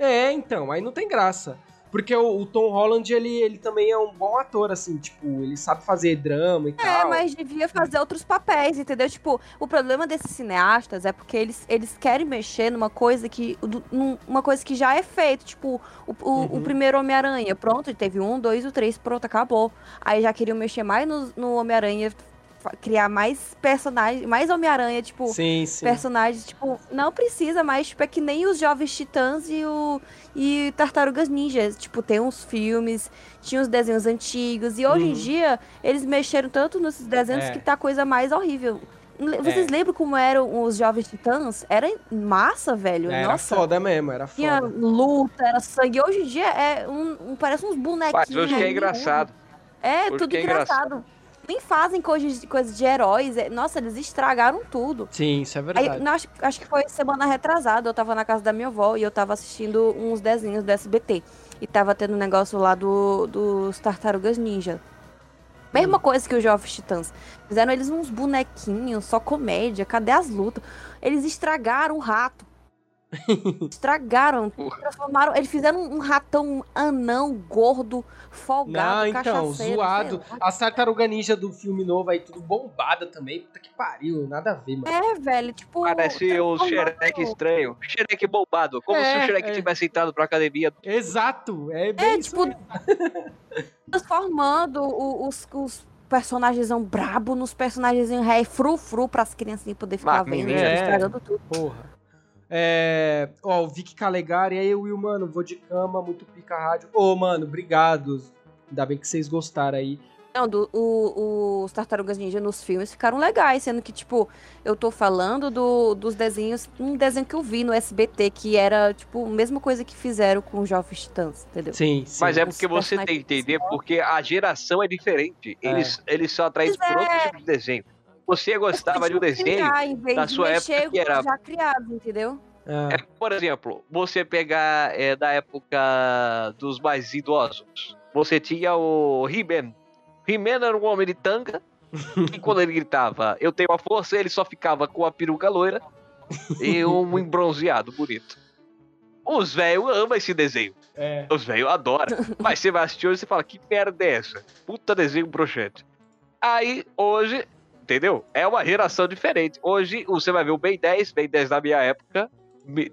Speaker 1: É, então, aí não tem graça. Porque o, o Tom Holland, ele, ele também é um bom ator, assim, tipo, ele sabe fazer drama e
Speaker 4: É,
Speaker 1: tal.
Speaker 4: mas devia fazer outros papéis, entendeu? Tipo, o problema desses cineastas é porque eles, eles querem mexer numa coisa que. du- num- Uma coisa que já é feito. Tipo, o, o, o
Speaker 1: Uhum.
Speaker 4: primeiro Homem-Aranha. Pronto, teve um, dois, o três, pronto, acabou. Aí já queriam mexer mais no, no Homem-Aranha, criar mais personagens, mais Homem-Aranha, tipo.
Speaker 1: Sim, sim.
Speaker 4: Personagens, tipo, não precisa mais, tipo, é que nem os Jovens Titãs e o e Tartarugas Ninjas. Tipo, tem uns filmes, tinha os desenhos antigos, e hoje em
Speaker 1: Uhum.
Speaker 4: dia eles mexeram tanto nesses desenhos
Speaker 1: É.
Speaker 4: que tá a coisa mais horrível. Vocês
Speaker 1: É.
Speaker 4: lembram como eram os Jovens Titãs? Era massa, velho.
Speaker 1: Era
Speaker 4: Nossa.
Speaker 1: foda mesmo, era
Speaker 4: Tinha
Speaker 1: foda.
Speaker 4: luta, era sangue. Hoje em dia é um, um- parece uns bonequinhos.
Speaker 7: Mas hoje que é
Speaker 4: ali,
Speaker 7: engraçado.
Speaker 4: É,
Speaker 7: Hoje
Speaker 4: tudo
Speaker 7: que é
Speaker 4: engraçado. Nem fazem coisas, coisas de heróis. é- Nossa, eles estragaram tudo.
Speaker 1: Sim, isso é
Speaker 4: Aí,
Speaker 1: verdade.
Speaker 4: não, acho, acho que foi semana retrasada, eu tava na casa da minha avó e eu tava assistindo uns desenhos do SBT. E tava tendo um negócio lá do, dos Tartarugas Ninja. Mesma
Speaker 1: Hum.
Speaker 4: coisa que os Jovens Titãs. Fizeram eles uns bonequinhos, só comédia. Cadê as lutas? Eles estragaram o rato. Estragaram. Transformaram. Eles fizeram um ratão anão, gordo, folgado,
Speaker 1: Não, então,
Speaker 4: cachaceiro,
Speaker 1: zoado. A tartaruga ninja do filme novo aí, tudo bombada também. Puta que pariu, nada a ver, mano.
Speaker 4: É, velho, tipo.
Speaker 7: Parece o
Speaker 4: transformaram-
Speaker 7: Shrek estranho. Shrek bombado. Como se
Speaker 1: É,
Speaker 7: o Shrek
Speaker 1: é.
Speaker 7: tivesse entrado pra academia.
Speaker 1: Exato, é bem
Speaker 4: É,
Speaker 1: isso
Speaker 4: tipo,
Speaker 1: mesmo.
Speaker 4: transformando os, os personagens brabo nos personagens ré fru-fru pras criancinhas poder ficar
Speaker 7: Mas,
Speaker 4: vendo,
Speaker 1: é.
Speaker 4: estragando tudo.
Speaker 1: Porra. É. Ó, o Vic Calegari, e aí, Will, mano, vou de cama, muito pica rádio. Ô, mano, obrigado. Ainda bem que vocês gostaram aí.
Speaker 4: Não, do- o- os Tartarugas Ninja nos filmes ficaram legais, sendo que, tipo, eu tô falando do- dos desenhos, um desenho que eu vi no SBT, que era, tipo, a mesma coisa que fizeram com os Jovens Titãs, entendeu?
Speaker 1: Sim, sim.
Speaker 7: Mas é
Speaker 4: Os
Speaker 7: porque você tem que entender, porque a geração é diferente. Eles, eles são atraídos por
Speaker 4: Pois
Speaker 7: outro
Speaker 4: é.
Speaker 7: tipo de desenho. Você gostava de um desenho,
Speaker 4: criar,
Speaker 7: da
Speaker 4: de
Speaker 7: sua
Speaker 4: mexer
Speaker 7: época que era-
Speaker 4: já criados, entendeu?
Speaker 1: Ah,
Speaker 7: é, por exemplo, você pegar é, da época dos mais idosos. Você tinha o He-Man. He-Man era um homem de tanga, e quando ele gritava, eu tenho a força, ele só ficava com a peruca loira e um embronzeado bonito. Os velhos amam esse desenho.
Speaker 1: É.
Speaker 7: Os velhos adoram. Mas você vai assistir hoje e você fala, que merda é essa? Puta desenho broxante. Aí, hoje, entendeu? É uma geração diferente. Hoje, você vai ver o Ben 10, Ben 10 da minha época,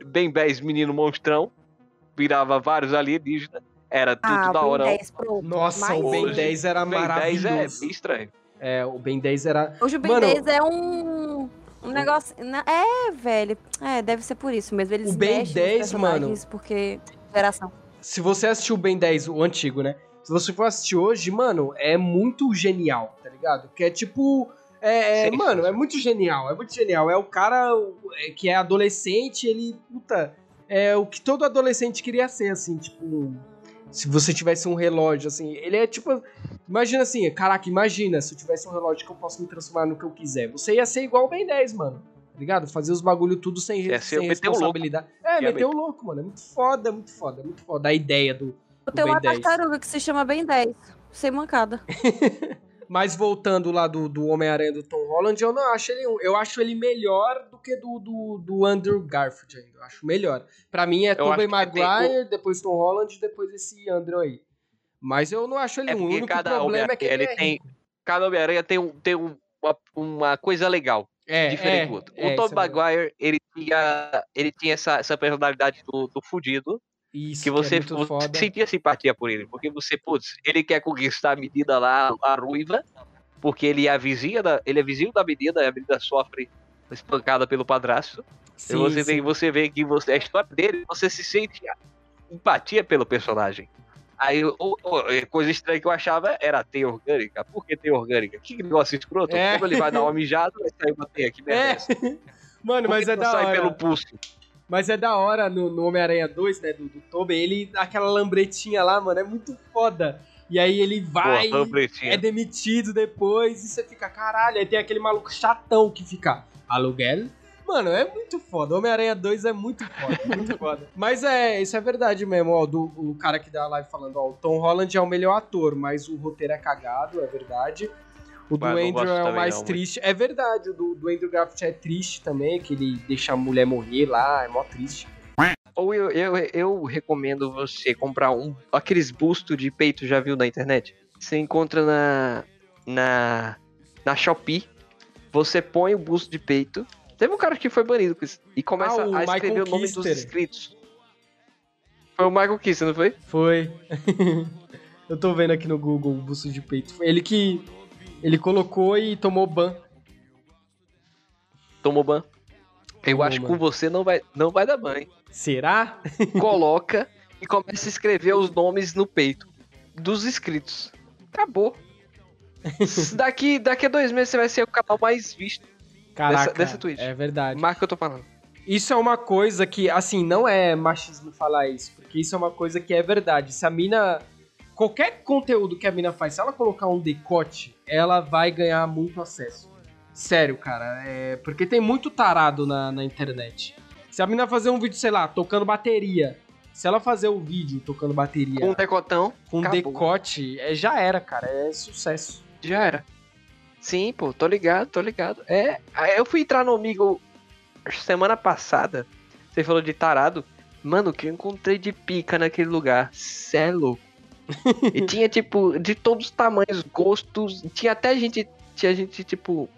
Speaker 7: Ben 10 menino monstrão, virava vários alienígenas, era tudo
Speaker 4: Ah,
Speaker 7: da
Speaker 4: Ben
Speaker 7: hora.
Speaker 4: 10 pro.
Speaker 1: Nossa,
Speaker 4: mais
Speaker 1: o Ben
Speaker 7: hoje,
Speaker 1: 10 era
Speaker 7: Ben 10 é
Speaker 1: maravilhoso.
Speaker 7: bem estranho.
Speaker 1: É, o Ben 10 era.
Speaker 4: Hoje o Ben
Speaker 1: Mano-
Speaker 4: 10 é um. Um negócio. É, velho. É, deve ser por isso mesmo. Eles
Speaker 1: O Ben
Speaker 4: mexem nos
Speaker 1: 10, mano.
Speaker 4: Porque. Geração.
Speaker 1: Se você assistiu o Ben 10, o antigo, né? Se você for assistir hoje, mano, é muito genial, tá ligado? Que é tipo. É, é,
Speaker 7: Sim.
Speaker 1: mano, é muito genial, é muito genial. É o cara é, que é adolescente, ele, puta, é o que todo adolescente queria ser, assim, tipo. Se você tivesse um relógio, assim, ele é tipo. Imagina assim, caraca, imagina se eu tivesse um relógio que eu posso me transformar no que eu quiser. Você ia ser igual o Ben 10, mano. Tá ligado? Fazer os bagulho tudo sem,
Speaker 7: Ia ser
Speaker 1: sem responsabilidade. É,
Speaker 7: Ia
Speaker 1: meter o louco, mano. É muito foda, é muito foda, é muito foda. A ideia do,
Speaker 4: Eu tenho uma
Speaker 1: 10.
Speaker 4: tartaruga que se chama Ben 10. Sem mancada.
Speaker 1: Mas voltando lá do, do Homem-Aranha do Tom Holland, eu não acho ele um. Eu acho ele melhor do que do, do, do Andrew Garfield ainda. Eu acho melhor. Pra mim é Tobey
Speaker 7: que tem
Speaker 1: Maguire, depois Tom Holland, depois esse Andrew aí. Mas eu não acho ele
Speaker 7: É
Speaker 1: um. O único
Speaker 7: cada
Speaker 1: problema é que ele, é rico.
Speaker 7: Cada Homem-Aranha tem, um, tem um- uma, uma coisa legal.
Speaker 1: É,
Speaker 7: diferente
Speaker 1: é,
Speaker 7: do outro.
Speaker 1: é,
Speaker 7: o Tom
Speaker 1: isso é.
Speaker 7: Maguire, ele tinha, ele tinha essa, essa personalidade do, do fudido,
Speaker 1: Isso,
Speaker 7: que
Speaker 1: é
Speaker 7: você,
Speaker 1: muito
Speaker 7: você sentia simpatia por ele, porque você, putz, ele quer conquistar a menina lá, a ruiva, porque ele é a vizinha da, ele é vizinho da menina, e a menina sofre espancada pelo padrasto.
Speaker 1: Sim,
Speaker 7: e você,
Speaker 1: sim.
Speaker 7: tem, você vê que você, a história dele, você se sente empatia pelo personagem. Aí, o- o- coisa estranha que eu achava era teia orgânica. Por que teia orgânica? Que negócio escroto.
Speaker 1: É.
Speaker 7: Como ele vai dar uma mijada, vai sair uma teia. Que merda é
Speaker 1: É. Mano, mas é da
Speaker 7: sai
Speaker 1: hora.
Speaker 7: pelo pulso.
Speaker 1: Mas é da hora no, no Homem-Aranha 2, né, do, do Tobey, ele, aquela lambretinha lá, mano, é muito foda. E aí ele vai,
Speaker 7: lampretinha.
Speaker 1: é demitido depois, e você fica, caralho, aí tem aquele maluco chatão que fica, aluguel? Mano, é muito foda. Homem-Aranha 2 é muito foda, muito foda. Mas é, isso é verdade mesmo, ó, do, o cara que dá a live falando, ó, o Tom Holland é o melhor ator, mas o roteiro é cagado, é verdade. O do
Speaker 7: Mas não
Speaker 1: Andrew é o mais
Speaker 7: não, mas-
Speaker 1: triste. É verdade, o do, do Andrew Garfield é triste também, que ele deixa a mulher morrer lá, é mó triste.
Speaker 7: Ou eu, eu, eu recomendo você comprar um aqueles bustos de peito, já viu na internet? Você encontra na, na, na Shopee, você põe o busto de peito. Teve um cara que foi banido com isso, e começa
Speaker 1: Ah,
Speaker 7: a escrever
Speaker 1: Michael
Speaker 7: o nome dos
Speaker 1: Kister.
Speaker 7: inscritos. Foi o Michael Kister, não foi?
Speaker 1: Foi. Eu tô vendo aqui no Google o busto de peito. Foi ele que. Ele colocou e tomou ban.
Speaker 7: Tomou ban. Eu
Speaker 1: Tomou,
Speaker 7: acho que com você não vai, não vai dar ban, hein?
Speaker 1: Será?
Speaker 7: Coloca e começa a escrever os nomes no peito dos inscritos. Acabou. daqui, daqui a dois meses você vai ser o canal mais visto.
Speaker 1: Caraca.
Speaker 7: dessa Twitch.
Speaker 1: É verdade.
Speaker 7: Marca o que eu tô falando.
Speaker 1: Isso é uma coisa que, assim, não é machismo falar isso, porque isso é uma coisa que é verdade. Se a mina. Qualquer conteúdo que a mina faz, se ela colocar um decote, ela vai ganhar muito acesso. Sério, cara. É... Porque tem muito tarado na, na internet. Se a mina fazer um vídeo, sei lá, tocando bateria. Se ela fazer o vídeo tocando bateria
Speaker 7: Com um decotão,
Speaker 1: com
Speaker 7: acabou.
Speaker 1: decote, é, já era, cara. É sucesso.
Speaker 7: já era. Sim, pô, tô ligado, tô ligado. É, eu fui entrar no amigo semana passada. Você falou de tarado. Mano, o que eu encontrei de pica naquele lugar? Cê é louco. E tinha, tipo, de todos os tamanhos, gostos. Tinha até gente. Tinha gente, tipo.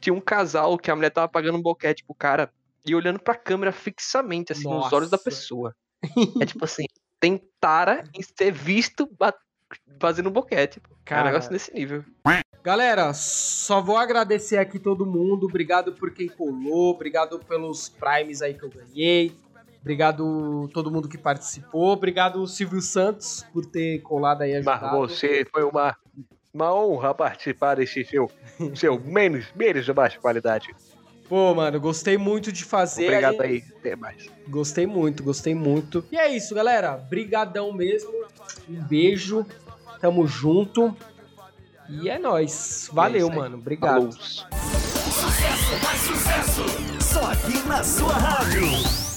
Speaker 7: Tinha um casal que a mulher tava pagando um boquete pro cara e olhando pra câmera fixamente, assim, nos olhos da
Speaker 1: Nossa.
Speaker 7: pessoa. É tipo assim, tem tara em ser visto fazendo um boquete. É um
Speaker 1: Cara,
Speaker 7: negócio desse nível.
Speaker 1: Galera, só vou agradecer aqui todo mundo. Obrigado por quem colou. Obrigado pelos primes aí que eu ganhei. Obrigado todo mundo que participou. Obrigado Silvio Santos por ter colado aí e
Speaker 7: Mas
Speaker 1: ajudado.
Speaker 7: você foi uma, uma honra participar desse seu, seu menos, menos de baixa qualidade.
Speaker 1: Pô, mano, gostei muito de fazer.
Speaker 7: Obrigado aí, até mais.
Speaker 1: Gostei muito, gostei muito. E é isso, galera. Brigadão mesmo. Um beijo. Tamo junto. E é nóis. Valeu,
Speaker 7: aí.
Speaker 1: mano. Obrigado.
Speaker 7: Falou.
Speaker 5: Só aqui na sua rádio.